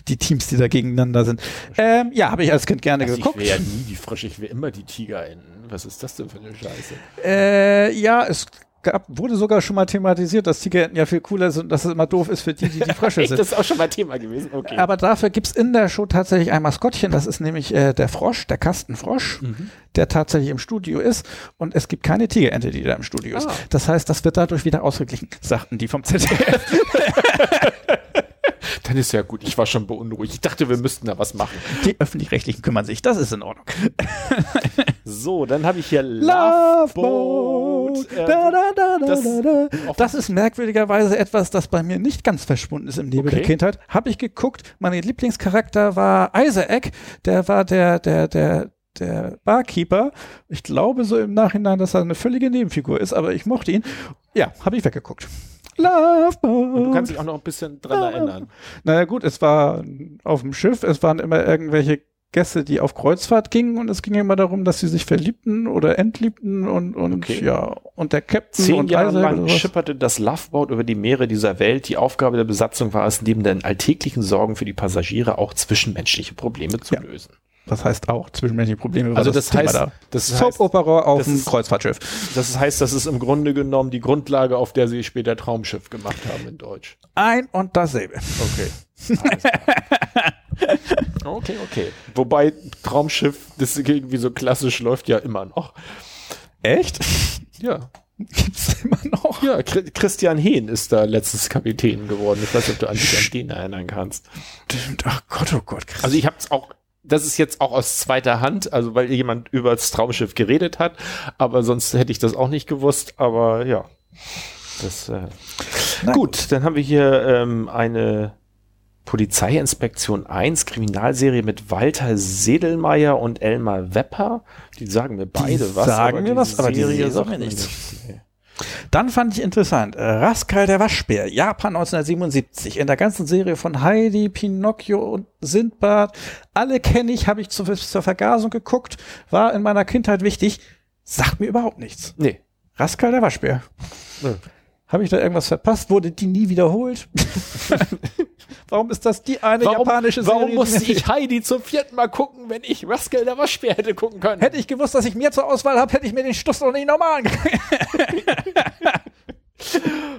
Die Teams, die da gegeneinander sind. Ähm, ja, habe ich als Kind gerne
Also ich
geguckt.
will ja nie die Frösche, ich will immer die Tigerenten. Was ist das denn für eine Scheiße?
Äh, ja, es gab, wurde sogar schon mal thematisiert, dass Tigerenten ja viel cooler sind und dass es immer doof ist für die, die die Frösche [LAUGHS]
Echt,
sind.
das ist auch schon mal Thema gewesen. Okay.
Aber dafür gibt's in der Show tatsächlich ein Maskottchen, das ist nämlich äh, der Frosch, der Kastenfrosch,
Mhm.
der tatsächlich im Studio ist und es gibt keine Tigerente, die da im Studio ist.
Ah.
Das heißt, das wird dadurch wieder ausgeglichen, sagten die vom ZDF. [LAUGHS]
Dann ist ja gut. Ich war schon beunruhigt. Ich dachte, wir müssten da was machen.
Die Öffentlich-Rechtlichen kümmern sich, das ist in Ordnung. [LAUGHS]
So, dann habe ich hier Loveboat. Äh,
Da, da, da, da,
das-
da, da. Das ist merkwürdigerweise etwas, das bei mir nicht ganz verschwunden ist im Nebel
Okay.
der Kindheit. Habe ich geguckt, mein Lieblingscharakter war Isaac, der war der, der, der, der Barkeeper. Ich glaube so im Nachhinein, dass er eine völlige Nebenfigur ist, aber ich mochte ihn. Ja, habe ich weggeguckt. Loveboat.
Du kannst dich auch noch ein bisschen dran erinnern.
Naja gut, es war auf dem Schiff, es waren immer irgendwelche Gäste, die auf Kreuzfahrt gingen und es ging immer darum, dass sie sich verliebten oder entliebten und, und
Okay.
ja, und der Captain
Zehn
und
Jahre lang schipperte das Loveboat über die Meere dieser Welt. Die Aufgabe der Besatzung war es, neben den alltäglichen Sorgen für die Passagiere auch zwischenmenschliche Probleme zu
Ja.
lösen.
Das heißt auch zwischenmenschliche Probleme.
Also das
Thema
heißt,
da.
das
Soap-Opera auf
das
dem
ist-
Kreuzfahrtschiff.
das heißt, das ist im Grunde genommen die Grundlage, auf der sie später Traumschiff gemacht haben in Deutsch.
Ein und dasselbe.
Okay. [LAUGHS] Okay, okay. Wobei Traumschiff, das irgendwie so klassisch läuft ja immer noch.
Echt?
Ja.
Gibt's immer noch?
Ja, Chri- Christian Hehn ist da letztens Kapitän geworden. Ich weiß nicht, ob du an dich an den erinnern kannst.
Ach Gott, oh Gott. Krass.
Also ich habe es auch, das ist jetzt auch aus zweiter Hand, also weil jemand über das Traumschiff geredet hat, aber sonst hätte ich das auch nicht gewusst, aber ja. Das, äh, gut, dann haben wir hier ähm, eine Polizeiinspektion 1, Kriminalserie mit Walter Sedelmeier und Elmar Wepper. Die sagen mir beide was.
sagen
aber
mir
die
was, aber die Serie sagt mir nichts. Dann fand ich interessant, äh, Rascal der Waschbär, Japan 1977, in der ganzen Serie von Heidi, Pinocchio und Sindbad. Alle kenne ich, habe ich zu, zur Vergasung geguckt, war in meiner Kindheit wichtig, sagt mir überhaupt nichts.
Nee.
Rascal der Waschbär.
Nö.
Habe ich da irgendwas verpasst? Wurde die nie wiederholt? [LAUGHS] [LAUGHS] warum ist das die eine
Warum,
japanische Serie?
warum musste ich Heidi zum vierten Mal gucken, wenn ich Rascal der Waschbär hätte gucken können?
Hätte ich gewusst, dass ich mehr zur Auswahl habe, hätte ich mir den Stuss noch nicht normal. [LAUGHS]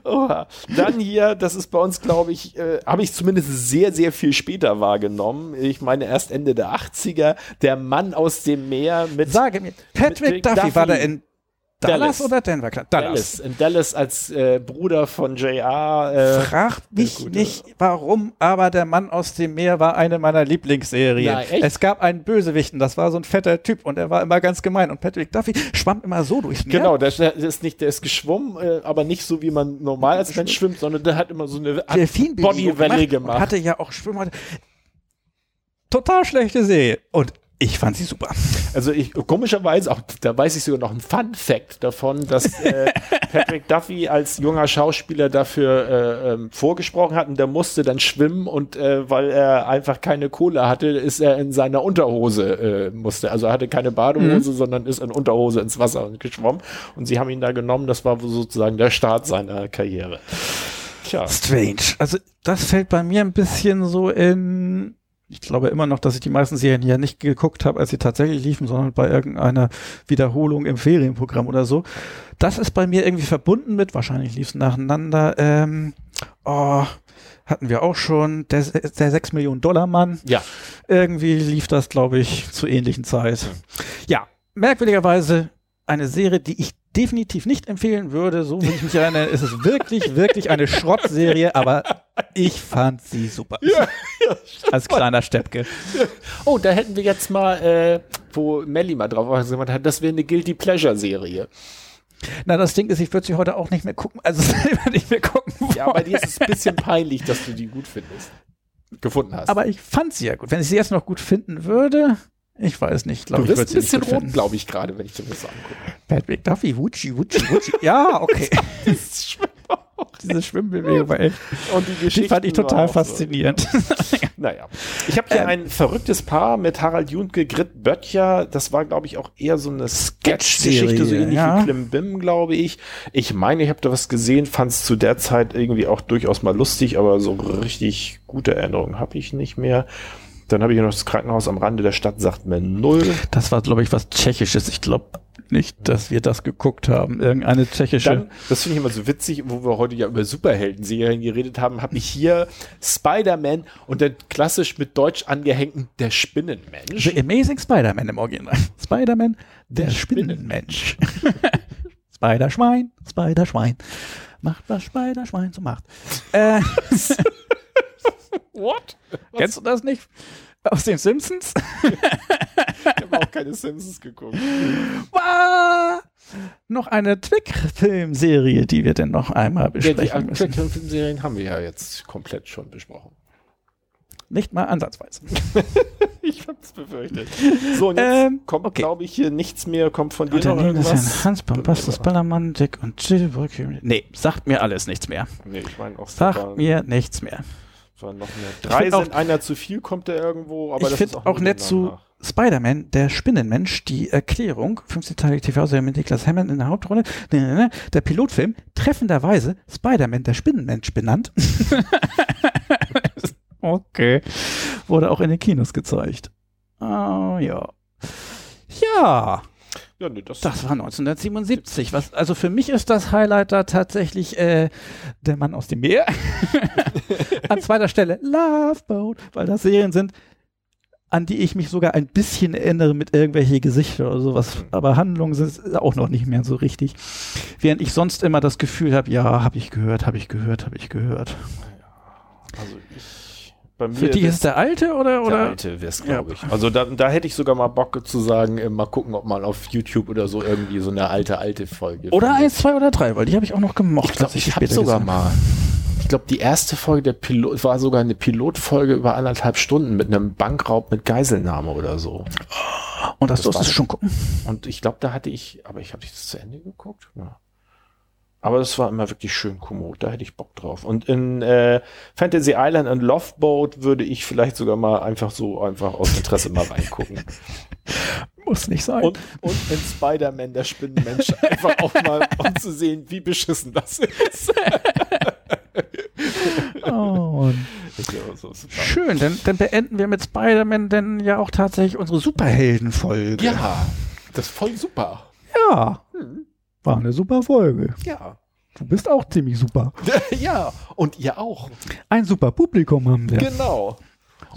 Oha. Dann hier, das ist bei uns, glaube ich, äh, habe ich zumindest sehr, sehr viel später wahrgenommen. Ich meine erst Ende der 80er, der Mann aus dem Meer mit
Sage mir, Patrick
Mit
Duffy,
Duffy.
war der in Dallas,
Dallas.
oder Denver? Klar,
Dallas. In Dallas als äh, Bruder von JR. Äh,
Frag mich
gute-
nicht, warum, aber der Mann aus dem Meer war eine meiner Lieblingsserien.
Echt?
es gab einen Bösewichten, das war so ein fetter Typ und er war immer ganz gemein. Und Patrick Duffy schwamm immer so durchs Meer.
Genau, der, der ist nicht, der ist geschwommen, äh, aber nicht so wie man normal als Mensch schwimmt, sondern der hat immer so eine Bodywelle
und
gemacht.
Hatte ja auch Schwimmer. Total schlechte Serie. Und Ich fand sie super.
Also ich komischerweise, auch da weiß ich sogar noch einen Fun Fact davon, dass äh, [LAUGHS] Patrick Duffy als junger Schauspieler dafür äh, ähm, vorgesprochen hat und der musste dann schwimmen und äh, weil er einfach keine Kohle hatte, ist er in seiner Unterhose äh, musste. Also er hatte keine Badehose, mhm. sondern ist in Unterhose ins Wasser geschwommen und sie haben ihn da genommen. Das war sozusagen der Start seiner Karriere.
Tja. Strange. Also das fällt bei mir ein bisschen so in ich glaube immer noch, dass ich die meisten Serien hier nicht geguckt habe, als sie tatsächlich liefen, sondern bei irgendeiner Wiederholung im Ferienprogramm oder so. Das ist bei mir irgendwie verbunden mit, wahrscheinlich lief es nacheinander, ähm, oh, hatten wir auch schon, der, der 6 Millionen Dollar Mann.
Ja.
Irgendwie lief das, glaube ich, zur ähnlichen Zeit. Ja, merkwürdigerweise eine Serie, die ich definitiv nicht empfehlen würde. So wie ich mich erinnere, ist es wirklich, wirklich eine Schrottserie, aber ich fand sie super. Ja, ja, Als kleiner Steppke.
Oh, da hätten wir jetzt mal, äh, wo Melly mal drauf gemacht hat, das wäre eine Guilty Pleasure Serie.
Na, das Ding ist, ich würde sie heute auch nicht mehr gucken, also [LAUGHS] selber nicht mehr gucken.
Ja, bei dir ist es ein bisschen peinlich, dass du die gut findest. Gefunden hast.
Aber ich fand sie ja gut. Wenn ich sie jetzt noch gut finden würde, ich weiß nicht.
Glaub, du bist ein bisschen rot, glaube ich, gerade, wenn ich dir das angucke.
Patrick Duffy, Wutschi, Wutschi, Wutschi. ja, okay. [LAUGHS] Diese Schwimmbewegung war echt. Und die Geschichte fand ich total faszinierend. So. [LAUGHS]
naja. Ich habe hier ähm, ein verrücktes Paar mit Harald Junke, Grit Böttcher. Das war, glaube ich, auch eher so eine Sketch-Geschichte, so ähnlich ja. wie Klim Bim, glaube ich. Ich meine, ich habe da was gesehen, fand es zu der Zeit irgendwie auch durchaus mal lustig, aber so richtig gute Erinnerungen habe ich nicht mehr. Dann habe ich noch das Krankenhaus am Rande der Stadt, sagt mir null.
Das war, glaube ich, was Tschechisches. Ich glaube nicht, dass wir das geguckt haben. Irgendeine tschechische. Dann,
das finde ich immer so witzig, wo wir heute ja über Superhelden-Serien geredet haben, habe ich hier Spider-Man und dann klassisch mit Deutsch angehängten Der Spinnenmensch.
The Amazing Spider-Man im Original. Spider-Man, der, der Spinnenmensch. [LAUGHS] Spider-Schwein, Spider-Schwein. Macht was Spider-Schwein so macht. Äh, [LAUGHS]
What?
Was? Kennst du das nicht? Aus den Simpsons?
ich habe auch keine Simpsons geguckt.
Wow. Noch eine Trickfilmserie, die wir denn noch einmal besprechen ja, die
müssen. Trickfilmserien haben wir ja jetzt komplett schon besprochen.
Nicht mal ansatzweise. [LAUGHS]
ich hab's befürchtet. So, und jetzt ähm, kommt, okay. glaube ich, hier nichts mehr. Kommt von dir noch
irgendwas? Hans Bombastus, Ballermann, Dick und Jill. Nee, sagt mir alles nichts mehr.
Nee, ich meine auch.
Sagt mir nichts mehr.
War noch mehr. Drei sind auch, einer zu viel, kommt er irgendwo, aber
ich
das
ist auch, auch nett zu Spider-Man, der Spinnenmensch, die Erklärung, 15-teilige TV-Serie mit Niklas Hammond in der Hauptrolle, der Pilotfilm, treffenderweise Spider-Man, der Spinnenmensch benannt. [LAUGHS] okay. Wurde auch in den Kinos gezeigt. Oh, ja. Ja. Ja, nee, das, das war 1977. Was, also für mich ist das Highlight da tatsächlich äh, der Mann aus dem Meer. [LAUGHS] An zweiter Stelle Love Boat, weil das Serien sind, an die ich mich sogar ein bisschen erinnere mit irgendwelche Gesichter oder sowas. Aber Handlungen sind auch noch nicht mehr so richtig. Während ich sonst immer das Gefühl habe, ja, habe ich gehört, habe ich gehört, habe ich gehört. Also ich
bei mir Für dich ist der alte oder? oder?
Der alte wäre es, glaube
ja. ich. Also da, da hätte ich sogar mal Bock zu sagen, äh, mal gucken, ob man auf YouTube oder so irgendwie so eine alte, alte Folge.
Oder eins, zwei oder drei, weil die habe ich auch noch gemocht.
Ich glaube, ich, ich habe sogar mal. Ich glaube, die erste Folge der Pilot war sogar eine Pilotfolge über anderthalb Stunden mit einem Bankraub mit Geiselnahme oder so.
Und das, das durftest du schon gucken?
Und ich glaube, da hatte ich, aber ich habe das zu Ende geguckt. Ja. Aber das war immer wirklich schön kommod, da hätte ich Bock drauf. Und in äh, Fantasy Island und Loveboat würde ich vielleicht sogar mal einfach so einfach aus Interesse mal reingucken. [LAUGHS]
Muss nicht sein.
Und, und in Spider-Man, der Spinnenmensch, einfach auch mal, um zu sehen, wie beschissen das ist. [LAUGHS]
oh, Schön, dann, dann beenden wir mit Spider-Man denn ja auch tatsächlich unsere Superhelden-Folge.
Ja, das ist voll super.
Ja. Hm. War eine super Folge.
Ja.
Du bist auch ziemlich super. [LAUGHS]
ja, und ihr auch.
Ein super Publikum haben wir.
Genau.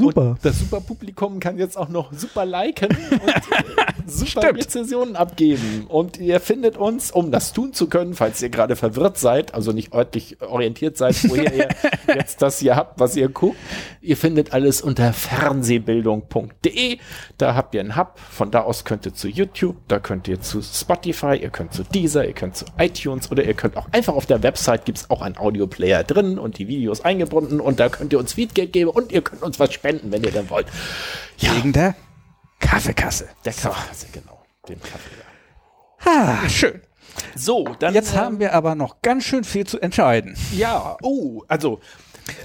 Super.
Und das Superpublikum kann jetzt auch noch super liken [LAUGHS] und super Stimmt. Rezensionen abgeben. Und ihr findet uns, um das tun zu können, falls ihr gerade verwirrt seid, also nicht örtlich orientiert seid, woher ihr [LAUGHS] jetzt das hier habt, was ihr guckt. Ihr findet alles unter fernsehbildung.de. Da habt ihr einen Hub. Von da aus könnt ihr zu YouTube, da könnt ihr zu Spotify, ihr könnt zu Deezer, ihr könnt zu iTunes oder ihr könnt auch einfach auf der Website gibt es auch einen Audioplayer drin und die Videos eingebunden und da könnt ihr uns Feedback geben und ihr könnt uns was spenden, wenn ihr denn wollt.
Ja. Wegen der Kaffeekasse.
Der Kaffeekasse, genau. Den Kaffee.
Ah, schön.
So, dann.
Jetzt
ähm,
haben wir aber noch ganz schön viel zu entscheiden.
Ja, oh, also.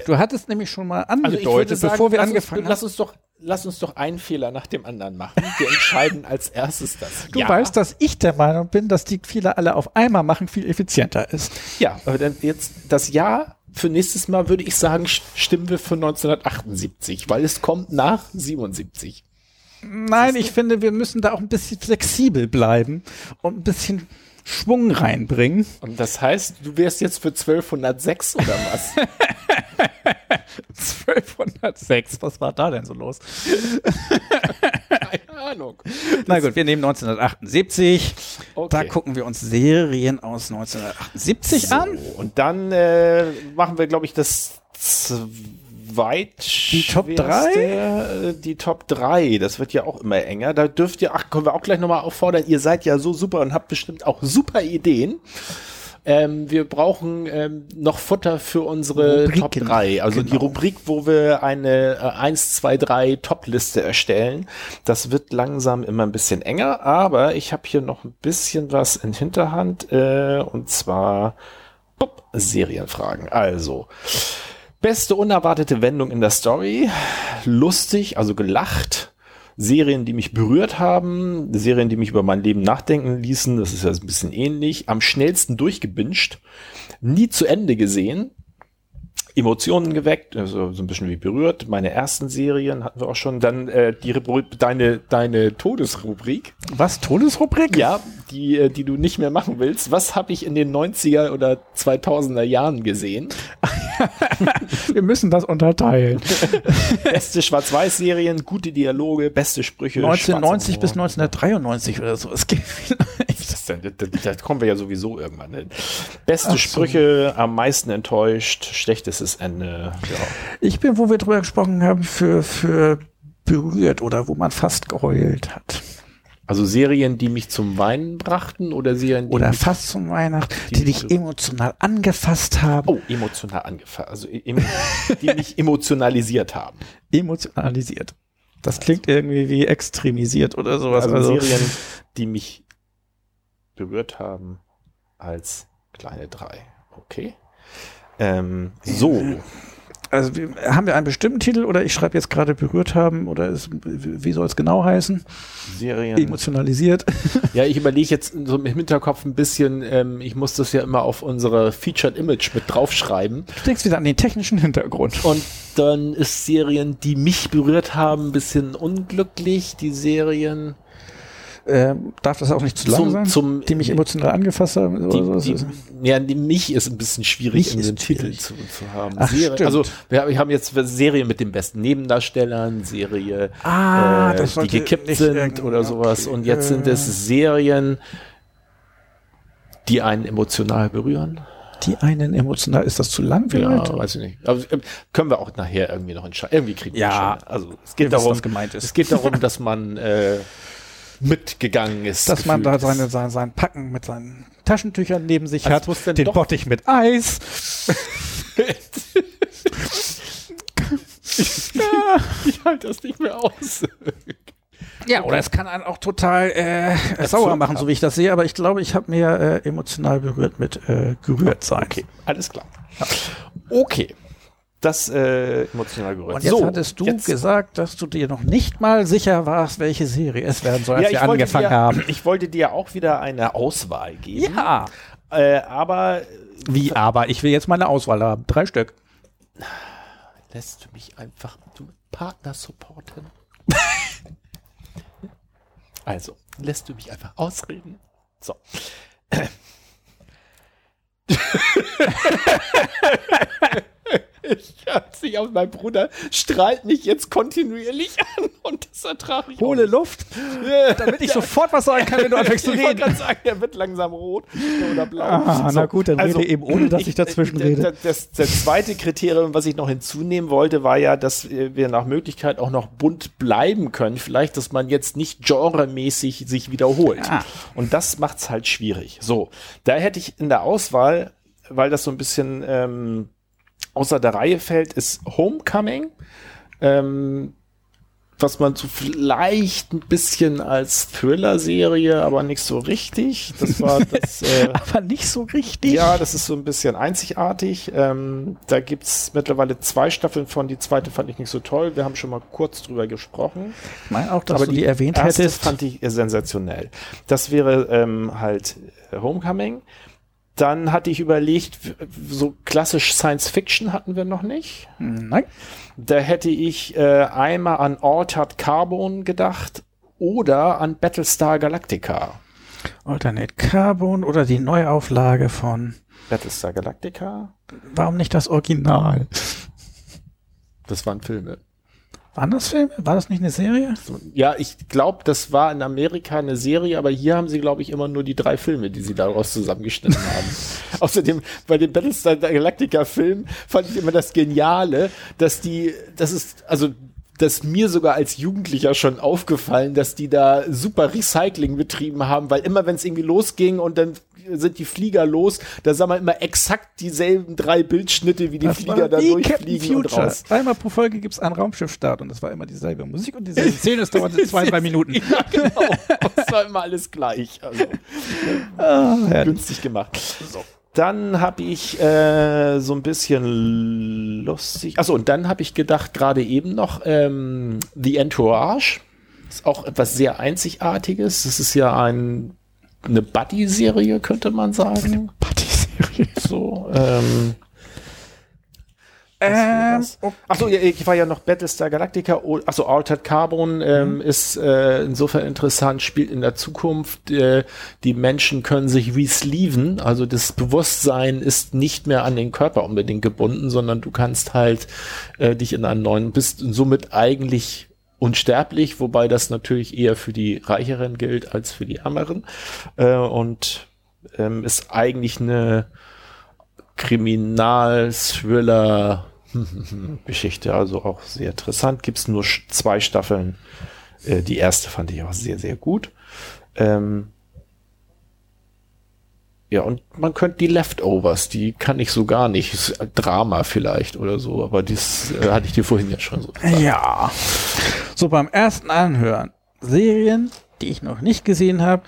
Du hattest nämlich schon mal
Also
angedeutet,
würde sagen,
bevor wir angefangen
uns, lass uns doch lass uns doch einen Fehler nach dem anderen machen. Wir entscheiden als erstes das.
Du weißt, dass ich der Meinung bin, dass die Fehler alle auf einmal machen viel effizienter ist.
Ja, aber dann jetzt das Jahr für nächstes Mal würde ich sagen, st- stimmen wir für 1978, weil es kommt nach 77.
Nein, ich finde, wir müssen da auch ein bisschen flexibel bleiben und ein bisschen Schwung reinbringen.
Und das heißt, du wärst jetzt für 1206 oder was? [LAUGHS]
1206, was war da denn so los? [LAUGHS]
Keine Ahnung.
Na gut, wir nehmen 1978.
Okay.
Da gucken wir uns Serien aus 1978 an.
Und dann äh, machen wir, glaube ich, das zweit
Die Top
äh, Die Top 3. Das wird ja auch immer enger. Da dürft ihr, ach, können wir auch gleich nochmal auffordern. Ihr seid ja so super und habt bestimmt auch super Ideen. Ähm, wir brauchen ähm, noch Futter für unsere
Rubriken.
Top 3. Also die
Genau.
Rubrik, wo wir eine äh, 1, 2, 3 Top-Liste erstellen. Das wird langsam immer ein bisschen enger, aber ich habe hier noch ein bisschen was in Hinterhand. Äh, und zwar Pop, Serienfragen. Also, beste unerwartete Wendung in der Story. Lustig, also gelacht. Serien, die mich berührt haben, Serien, die mich über mein Leben nachdenken ließen, das ist ja ein bisschen ähnlich, am schnellsten durchgebinscht, nie zu Ende gesehen, Emotionen geweckt, also so ein bisschen wie berührt. Meine ersten Serien hatten wir auch schon. Dann äh, die Rubrik, deine deine Todesrubrik.
Was? Todesrubrik?
Ja, die äh, die du nicht mehr machen willst. Was habe ich in den 90er oder 2000er Jahren gesehen? [LAUGHS] [LAUGHS]
Wir müssen das unterteilen. [LAUGHS]
Beste Schwarz-Weiß-Serien, gute Dialoge, beste Sprüche.
1990
schwarzer
bis
Humor.
1993 oder so. Es geht vielleicht.
Das, denn? da, da kommen wir ja sowieso irgendwann hin. Beste
Ach so.
Sprüche, am meisten enttäuscht, schlechtestes Ende. Ja.
Ich bin, wo wir drüber gesprochen haben, für, für berührt oder wo man fast geheult hat.
Also Serien, die mich zum Weinen brachten oder Serien, die
Oder
mich
fast zum Weihnachten,
Die
die dich emotional angefasst haben.
oh, emotional angefasst, also em, die mich [LAUGHS] emotionalisiert haben.
Emotionalisiert. Das klingt irgendwie wie extremisiert oder sowas.
Also,
Also,
Serien, [LAUGHS] die mich berührt haben als kleine drei. Okay. Ähm, so, [LAUGHS]
also wir, haben wir einen bestimmten Titel oder ich schreibe jetzt gerade berührt haben oder ist, wie soll es genau heißen?
Serien.
Emotionalisiert.
Ja, ich überlege jetzt so im Hinterkopf ein bisschen, ähm, ich muss das ja immer auf unsere Featured Image mit draufschreiben.
Du denkst wieder an den technischen Hintergrund.
Und dann ist Serien, die mich berührt haben, ein bisschen unglücklich. Die Serien,
Ähm, darf das auch nicht zu lang
Zum-
sein?
zum-
die mich emotional angefasst haben?
die,
oder so?
die, ja, die mich ist ein bisschen schwierig,
Mich
in den Titel zu, zu haben.
Ach, stimmt.
also wir, wir haben jetzt Serien mit den besten Nebendarstellern, Serie,
Ah,
äh, die gekippt sind oder sowas.
okay.
Und jetzt sind es Serien, die einen emotional berühren.
die einen emotional, ist das zu lang vielleicht?
Ja, weiß ich nicht. Aber äh, können wir auch nachher irgendwie noch entscheiden. Irgendwie kriegen wir
Ja.
Also es geht darum,
was gemeint ist.
es geht darum, [LAUGHS] dass man äh, mitgegangen ist.
Dass man da seine, sein, sein Packen mit seinen Taschentüchern neben sich
Als
hat, den Bottich mit Eis. [LAUGHS]
ich halte das nicht mehr aus.
Ja, oder es kann einen auch total äh, sauer machen, so wie ich das sehe, aber ich glaube, ich habe mir äh, emotional berührt mit äh, gerührt sein.
Okay, alles klar. Okay. Das äh, emotional gerührt.
Und jetzt hattest du
jetzt-
gesagt, dass du dir noch nicht mal sicher warst, welche Serie es werden soll, als
ja,
wir angefangen
dir,
haben.
ich wollte dir auch wieder eine Auswahl geben.
Ja.
Äh, aber
Wie, aber ich will jetzt meine Auswahl haben. Drei Stück.
lässt du mich einfach mit dem Partner supporten? [LAUGHS] also, lässt du mich einfach ausreden? So. [LAUGHS] Ich hab sich auf mein Bruder strahlt mich jetzt kontinuierlich an und das ertrage ich
Hole
nicht.
Luft, damit ich sofort was sagen kann, wenn du anfängst zu [LAUGHS]
Ich
reden.
gerade sagen, der wird langsam rot oder blau.
Ah, na gut, dann rede eben, ohne dass ich dazwischen
äh,
rede.
Das, das, zweite Kriterium, was ich noch hinzunehmen wollte, war ja, dass wir nach Möglichkeit auch noch bunt bleiben können. Vielleicht, dass man jetzt nicht genremäßig sich wiederholt.
Ah.
Und das macht's halt schwierig. So, da hätte ich in der Auswahl, weil das so ein bisschen ähm, außer der Reihe fällt, ist Homecoming. Ähm, was man so vielleicht ein bisschen als Thriller-Serie, aber nicht so richtig. Das war [LAUGHS] das. Äh,
Aber nicht so richtig.
ja, das ist so ein bisschen einzigartig. Ähm, da gibt's mittlerweile zwei Staffeln von. Die zweite fand ich nicht so toll. Wir haben schon mal kurz drüber gesprochen.
Ich meine auch, dass
aber
du die, erwähnt
erste
hättest.
fand ich sensationell. Das wäre ähm, halt äh, Homecoming. Dann hatte ich überlegt, so klassisch Science Fiction hatten wir noch nicht.
Nein.
Da hätte ich äh, einmal an Altered Carbon gedacht oder an Battlestar Galactica.
Alternate Carbon oder die Neuauflage von
Battlestar Galactica?
Warum nicht das Original?
Das waren Filme.
Waren das Filme? War das nicht eine Serie?
Ja, ich glaube, das war in Amerika eine Serie, aber hier haben sie, glaube ich, immer nur die drei Filme, die sie daraus zusammengeschnitten [LAUGHS] haben. Außerdem, bei dem Battlestar Galactica Film fand ich immer das Geniale, dass die, das ist, also, dass mir sogar als Jugendlicher schon aufgefallen, dass die da super Recycling betrieben haben, weil immer wenn es irgendwie losging und dann sind die Flieger los, da sah man immer exakt dieselben drei Bildschnitte, wie die
Das
Flieger da durchfliegen und raus.
Einmal pro Folge gibt's einen Raumschiffstart und das war immer dieselbe Musik und dieselbe Szene. Es dauerte [LAUGHS] zwei, drei Minuten.
Ja, genau. Das war immer alles gleich. Also, [LAUGHS]
Ah,
günstig gemacht. So. Dann habe ich äh, so ein bisschen lustig. Achso, und dann habe ich gedacht, gerade eben noch, ähm, The Entourage. Ist auch etwas sehr Einzigartiges. Das ist ja ein, eine Buddy-Serie, könnte man sagen.
Partyserie.
So, ähm,
Ähm,
Achso, ja, ich war ja noch Battlestar Galactica. Oh, Achso, Altered Carbon ähm, ist äh, insofern interessant, spielt in der Zukunft. Äh, die Menschen können sich resleeven, also das Bewusstsein ist nicht mehr an den Körper unbedingt gebunden, sondern du kannst halt äh, dich in einen neuen, bist somit eigentlich unsterblich, wobei das natürlich eher für die Reicheren gilt als für die Ärmeren. Äh, und ähm, ist eigentlich eine Kriminal-Thriller Geschichte, also auch sehr interessant. Gibt es nur zwei Staffeln. Äh, die erste fand ich auch sehr, sehr gut. Ähm, ja, und man könnte die Leftovers, die kann ich so gar nicht. Ist Drama vielleicht oder so, aber das äh, hatte ich dir vorhin ja schon so gesagt.
Ja. So beim ersten Anhören. Serien, die ich noch nicht gesehen habe,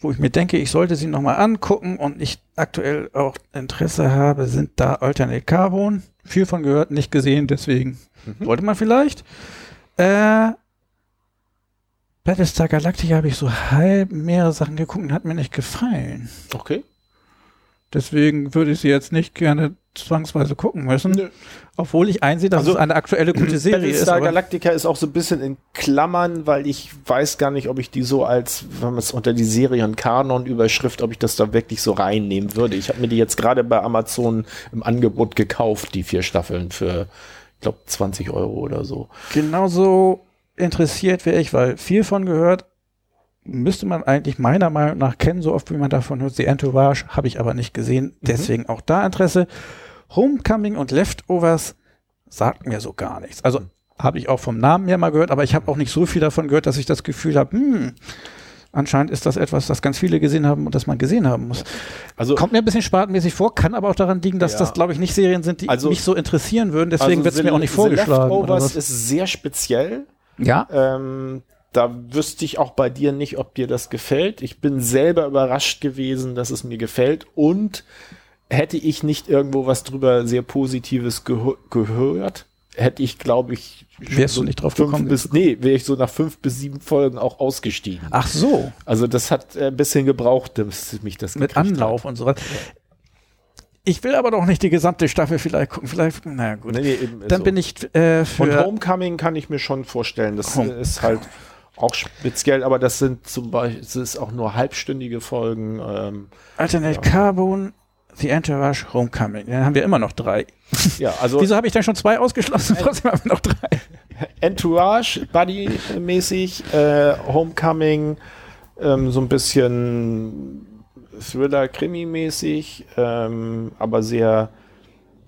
wo ich mir denke, ich sollte sie nochmal angucken und ich aktuell auch Interesse habe, sind da Alternate Carbon. Viel von gehört, nicht gesehen, deswegen sollte man vielleicht. Äh, Battlestar Galactica habe ich so halb mehrere Sachen geguckt und hat mir nicht gefallen.
Okay.
Deswegen würde ich sie jetzt nicht gerne zwangsweise gucken müssen.
Nö.
Obwohl ich einsehe, dass
Also,
es eine aktuelle [CLEARS THROAT] gute Serie ist.
Battlestar
aber-
Galactica ist auch so ein bisschen in Klammern, weil ich weiß gar nicht, ob ich die so als, wenn man es unter die Serien-Kanon-Überschrift, ob ich das da wirklich so reinnehmen würde. Ich habe mir die jetzt gerade bei Amazon im Angebot gekauft, die vier Staffeln für, ich glaube, 20 Euro oder so.
genauso interessiert wäre ich, weil viel von gehört, müsste man eigentlich meiner Meinung nach kennen, so oft wie man davon hört. The Entourage habe ich aber nicht gesehen, deswegen auch da Interesse. Homecoming und Leftovers sagt mir so gar nichts. Also habe ich auch vom Namen her mal gehört, aber ich habe auch nicht so viel davon gehört, dass ich das Gefühl habe, hm, anscheinend ist das etwas, das ganz viele gesehen haben und das man gesehen haben muss.
Also,
Kommt mir ein bisschen spartenmäßig vor, kann aber auch daran liegen, dass
Ja.
das, glaube ich, nicht Serien sind, die
Also-
mich so interessieren würden. Deswegen
also
wird es mir auch nicht vorgeschlagen.
Leftovers ist sehr speziell.
Ja,
Ähm, da wüsste ich auch bei dir nicht, ob dir das gefällt. Ich bin selber überrascht gewesen, dass es mir gefällt und hätte ich nicht irgendwo was drüber sehr Positives geho- gehört, hätte ich, glaube ich,
Wärst du nicht drauf gekommen?
bis, nee, wäre ich so nach fünf bis sieben Folgen auch ausgestiegen.
Ach so,
Also das hat äh, ein bisschen gebraucht, dass mich das
mit Anlauf und so weiter. Ich will aber doch nicht die gesamte Staffel vielleicht gucken. Vielleicht, naja, gut.
Hat. Nee, nee,
Dann
so.
bin ich äh,
Und
für.
Homecoming kann ich mir schon vorstellen. Das
Home-
ist halt auch speziell, aber das sind zum Beispiel, es ist auch nur halbstündige Folgen. Ähm,
Alternate Carbon, The Entourage, Homecoming. Dann haben wir immer noch drei.
ja, also
Wieso habe ich dann schon zwei ausgeschlossen? [LAUGHS] Trotzdem haben wir noch drei.
Entourage, Buddy-mäßig, äh, Homecoming, ähm, so ein bisschen Thriller-Krimi-mäßig, ähm, aber sehr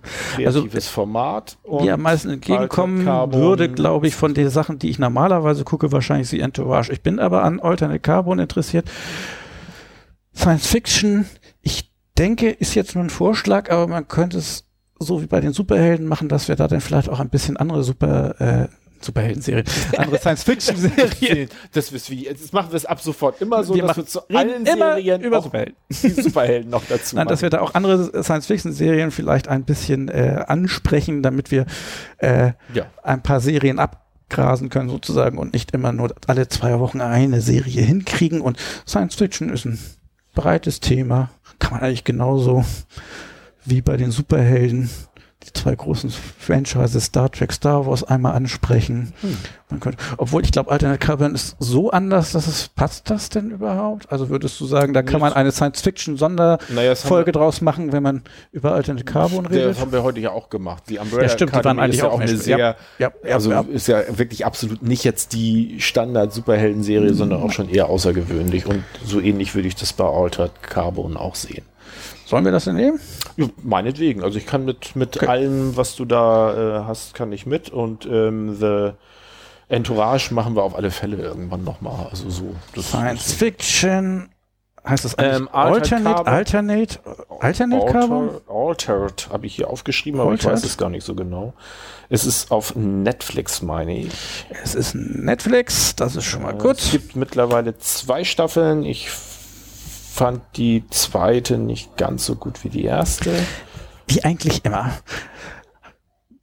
kreatives Format. Und
Die am meisten entgegenkommen würde, glaube ich, von den Sachen, die ich normalerweise gucke, wahrscheinlich The Entourage. Ich bin aber an Alternate Carbon interessiert. Science Fiction, ich denke, ist jetzt nur ein Vorschlag, aber man könnte es so wie bei den Superhelden machen, dass wir da dann vielleicht auch ein bisschen andere Super äh, Superhelden-Serien. [LAUGHS] Andere Science-Fiction-Serien.
Das, ist wie, das machen wir es ab sofort immer so,
Wir
dass
machen-
wir zu allen
immer
Serien
über Superhelden. [LAUGHS]
die Superhelden noch dazu
Nein, dass wir da auch andere Science-Fiction-Serien vielleicht ein bisschen äh, ansprechen, damit wir äh,
Ja.
ein paar Serien abgrasen können sozusagen und nicht immer nur alle zwei Wochen eine Serie hinkriegen. Und Science-Fiction ist ein breites Thema. Kann man eigentlich genauso wie bei den Superhelden die zwei großen Franchises Star Trek, Star Wars einmal ansprechen.
Hm.
Man könnte, obwohl ich glaube, Alternate Carbon ist so anders, dass es passt das denn überhaupt? Also würdest du sagen, da kann man eine Science-Fiction-Sonderfolge
Naja,
draus machen, wenn man über Alternate Carbon redet?
Das haben wir heute ja auch gemacht. Die Umbrella
Ja, stimmt, die
Academy
waren eigentlich
ist ja
auch
auch eine sehr,
ja, ja, ja,
also ist ja wirklich absolut nicht jetzt die Standard-Superhelden-Serie, sondern auch schon eher außergewöhnlich. Und so ähnlich würde ich das bei Altered Carbon auch sehen.
Sollen wir das denn nehmen?
Ja, meinetwegen. Also ich kann mit, mit
Okay.
allem, was du da äh, hast, kann ich mit. Und ähm, The Entourage machen wir auf alle Fälle irgendwann nochmal. Also so.
Science Fiction. Heißt das eigentlich
Ähm,
Alternate. Alternate, Alternate Carbon?
Alter, Altered habe ich hier aufgeschrieben, aber ich
Altered?
weiß es gar nicht so genau. Es ist auf Netflix, meine ich.
Es ist Netflix, das ist schon mal
Äh, Es
gut.
gibt mittlerweile zwei Staffeln. Ich fand die zweite nicht ganz so gut wie die erste.
Wie eigentlich immer.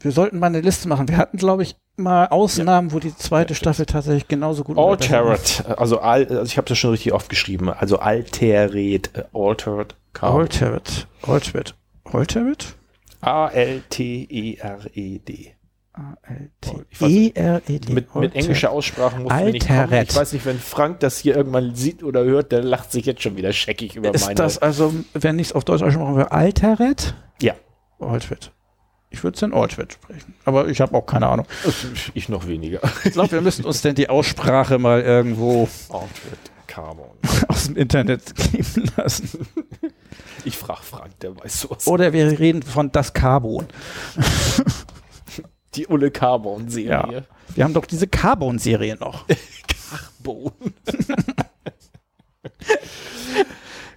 Wir sollten mal eine Liste machen. Wir hatten, glaube ich, mal Ausnahmen, wo die zweite Staffel tatsächlich genauso gut.
Altered, also, al, also ich habe das schon richtig oft geschrieben. Also Altered, äh, Altered Carbon.
Altered. Altered. Altered?
A-L-T-E-R-E-D. Ich weiß nicht.
A-L-T-E-R-E-D.
Mit, mit englischer Aussprache muss mir nicht kommen.
Altered.
Ich weiß nicht, wenn Frank das hier irgendwann sieht oder hört, der lacht sich jetzt schon wieder scheckig über
Ist
meine.
das also, wenn ich es auf Deutsch ausspreche, machen wir Altered?
ja,
Altered. Ich würde es in Altered sprechen. Aber ich habe auch keine Ahnung.
ich noch weniger.
Ich glaube, wir müssten uns denn die Aussprache mal irgendwo
Altered Carbon. [LAUGHS]
aus dem Internet geben lassen.
Ich frage Frank, der weiß sowas.
Oder wir reden von das Carbon.
Die Ulle Carbon-Serie.
Wir haben doch diese Carbon-Serie noch. [LAUGHS]
Carbon. [LAUGHS]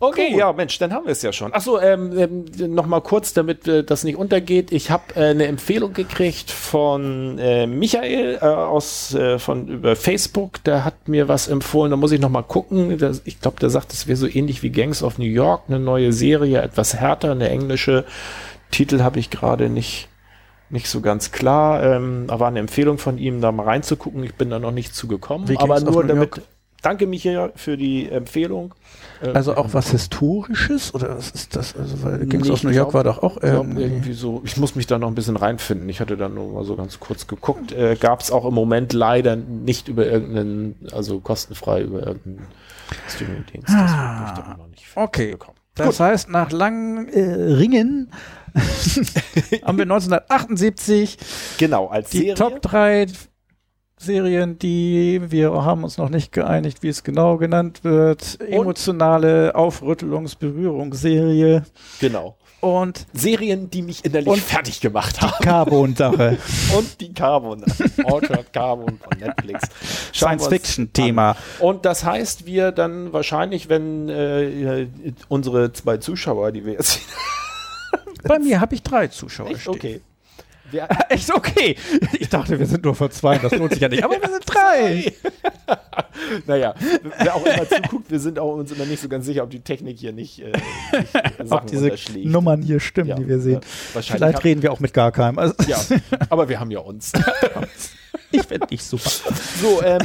Okay, ja, Mensch, dann haben wir es ja schon. Achso, ähm, ähm, noch mal kurz, damit äh, das nicht untergeht. Ich habe äh, eine Empfehlung gekriegt von äh, Michael äh, aus äh, von über Facebook. Der hat mir was empfohlen. Da muss ich noch mal gucken. Das, ich glaube, der sagt, es wäre so ähnlich wie Gangs of New York, eine neue Serie, etwas härter, eine englische. Titel habe ich gerade nicht nicht so ganz klar. Ähm, aber eine Empfehlung von ihm, da mal reinzugucken. Ich bin da noch nicht zugekommen. Aber nur damit. Danke, Michael, für die Empfehlung. Ähm,
Also auch was Historisches? Oder was ist das? Also, weil Gangs
Nee,
of
ich
New York
glaub-
war doch auch
glaub,
irgendwie.
so, ich muss mich da noch ein bisschen reinfinden. Ich hatte da nur mal so ganz kurz geguckt. Äh, Gab es auch im Moment leider nicht über irgendeinen, also kostenfrei über irgendeinen Streaming-Dienst. Das
Ah,
da
okay.
bekommen.
Das heißt, nach langen äh, Ringen [LAUGHS] haben wir 1978
Genau, als
die
Serie.
Top 3 Serien, die wir haben uns noch nicht geeinigt, wie es genau genannt wird. Emotionale Aufrüttelungs-Berührungsserie
Genau.
und
Serien, die mich innerlich
Und-
fertig gemacht haben.
Carbon-Sache. [LAUGHS]
Und die Carbon. [LAUGHS] Altered Carbon von Netflix.
Science-Fiction-Thema.
Und das heißt, wir dann wahrscheinlich, wenn äh, unsere zwei Zuschauer, die wir jetzt
Bei mir habe ich drei Zuschauer
Echt?
stehen.
Okay. Wir, [LAUGHS]
Echt okay. Ich dachte, wir sind nur von zwei, das lohnt sich ja nicht. Aber wir sind drei. [LAUGHS]
naja, wer auch immer zuguckt, wir sind auch uns immer nicht so ganz sicher, ob die Technik hier nicht, äh, nicht äh, [LAUGHS]
Ob diese. Nummern hier stimmen,
Ja,
die wir sehen.
ja, wahrscheinlich
Vielleicht reden wir auch mit gar keinem. Also,
Ja, aber wir haben ja uns.
Ich finde dich super.
So, ähm,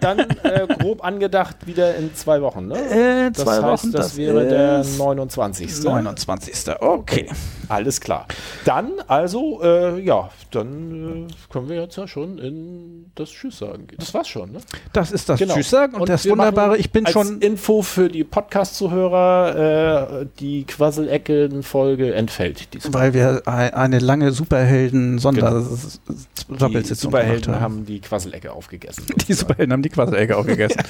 dann äh, grob angedacht wieder in zwei Wochen, ne?
Äh,
Das
zwei
heißt,
Wochen,
das,
das
wäre der
ist
29.
29. Okay.
Alles klar. Dann, also, äh, ja, dann äh, können wir jetzt ja schon in das Tschüss sagen. Das war's schon, ne?
Das ist das
Genau.
Tschüss sagen und, das
wir
Wunderbare, ich bin
als
schon.
Info für die Podcast-Zuhörer, äh, die Quasselecke-Folge entfällt diesmal.
Weil wir ein- eine lange Superhelden-Sonder
Genau. Die Superhelden
gemacht
haben die Quasselecke aufgegessen. [LAUGHS]
Die
sozusagen.
Superhelden haben die Quasselecke [LAUGHS] auch gegessen.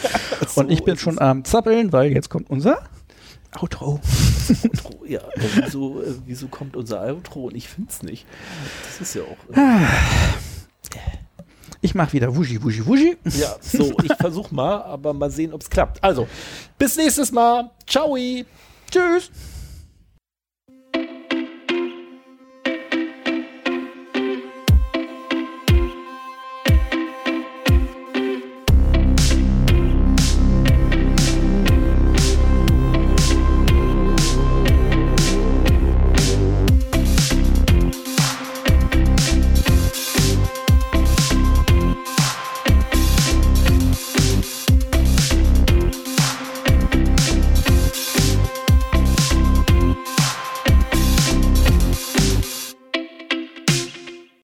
So
und ich bin schon
es.
am Zappeln, weil jetzt kommt unser Outro. [LAUGHS]
Outro. Ja, äh, wieso, äh, wieso kommt unser Outro und ich find's nicht? Das ist ja auch. Äh,
Ich mache wieder Wushi, Wushi, Wushi.
ja, so, ich versuch mal, aber mal sehen, ob's klappt. Also, bis nächstes Mal. Ciao.
Tschüss.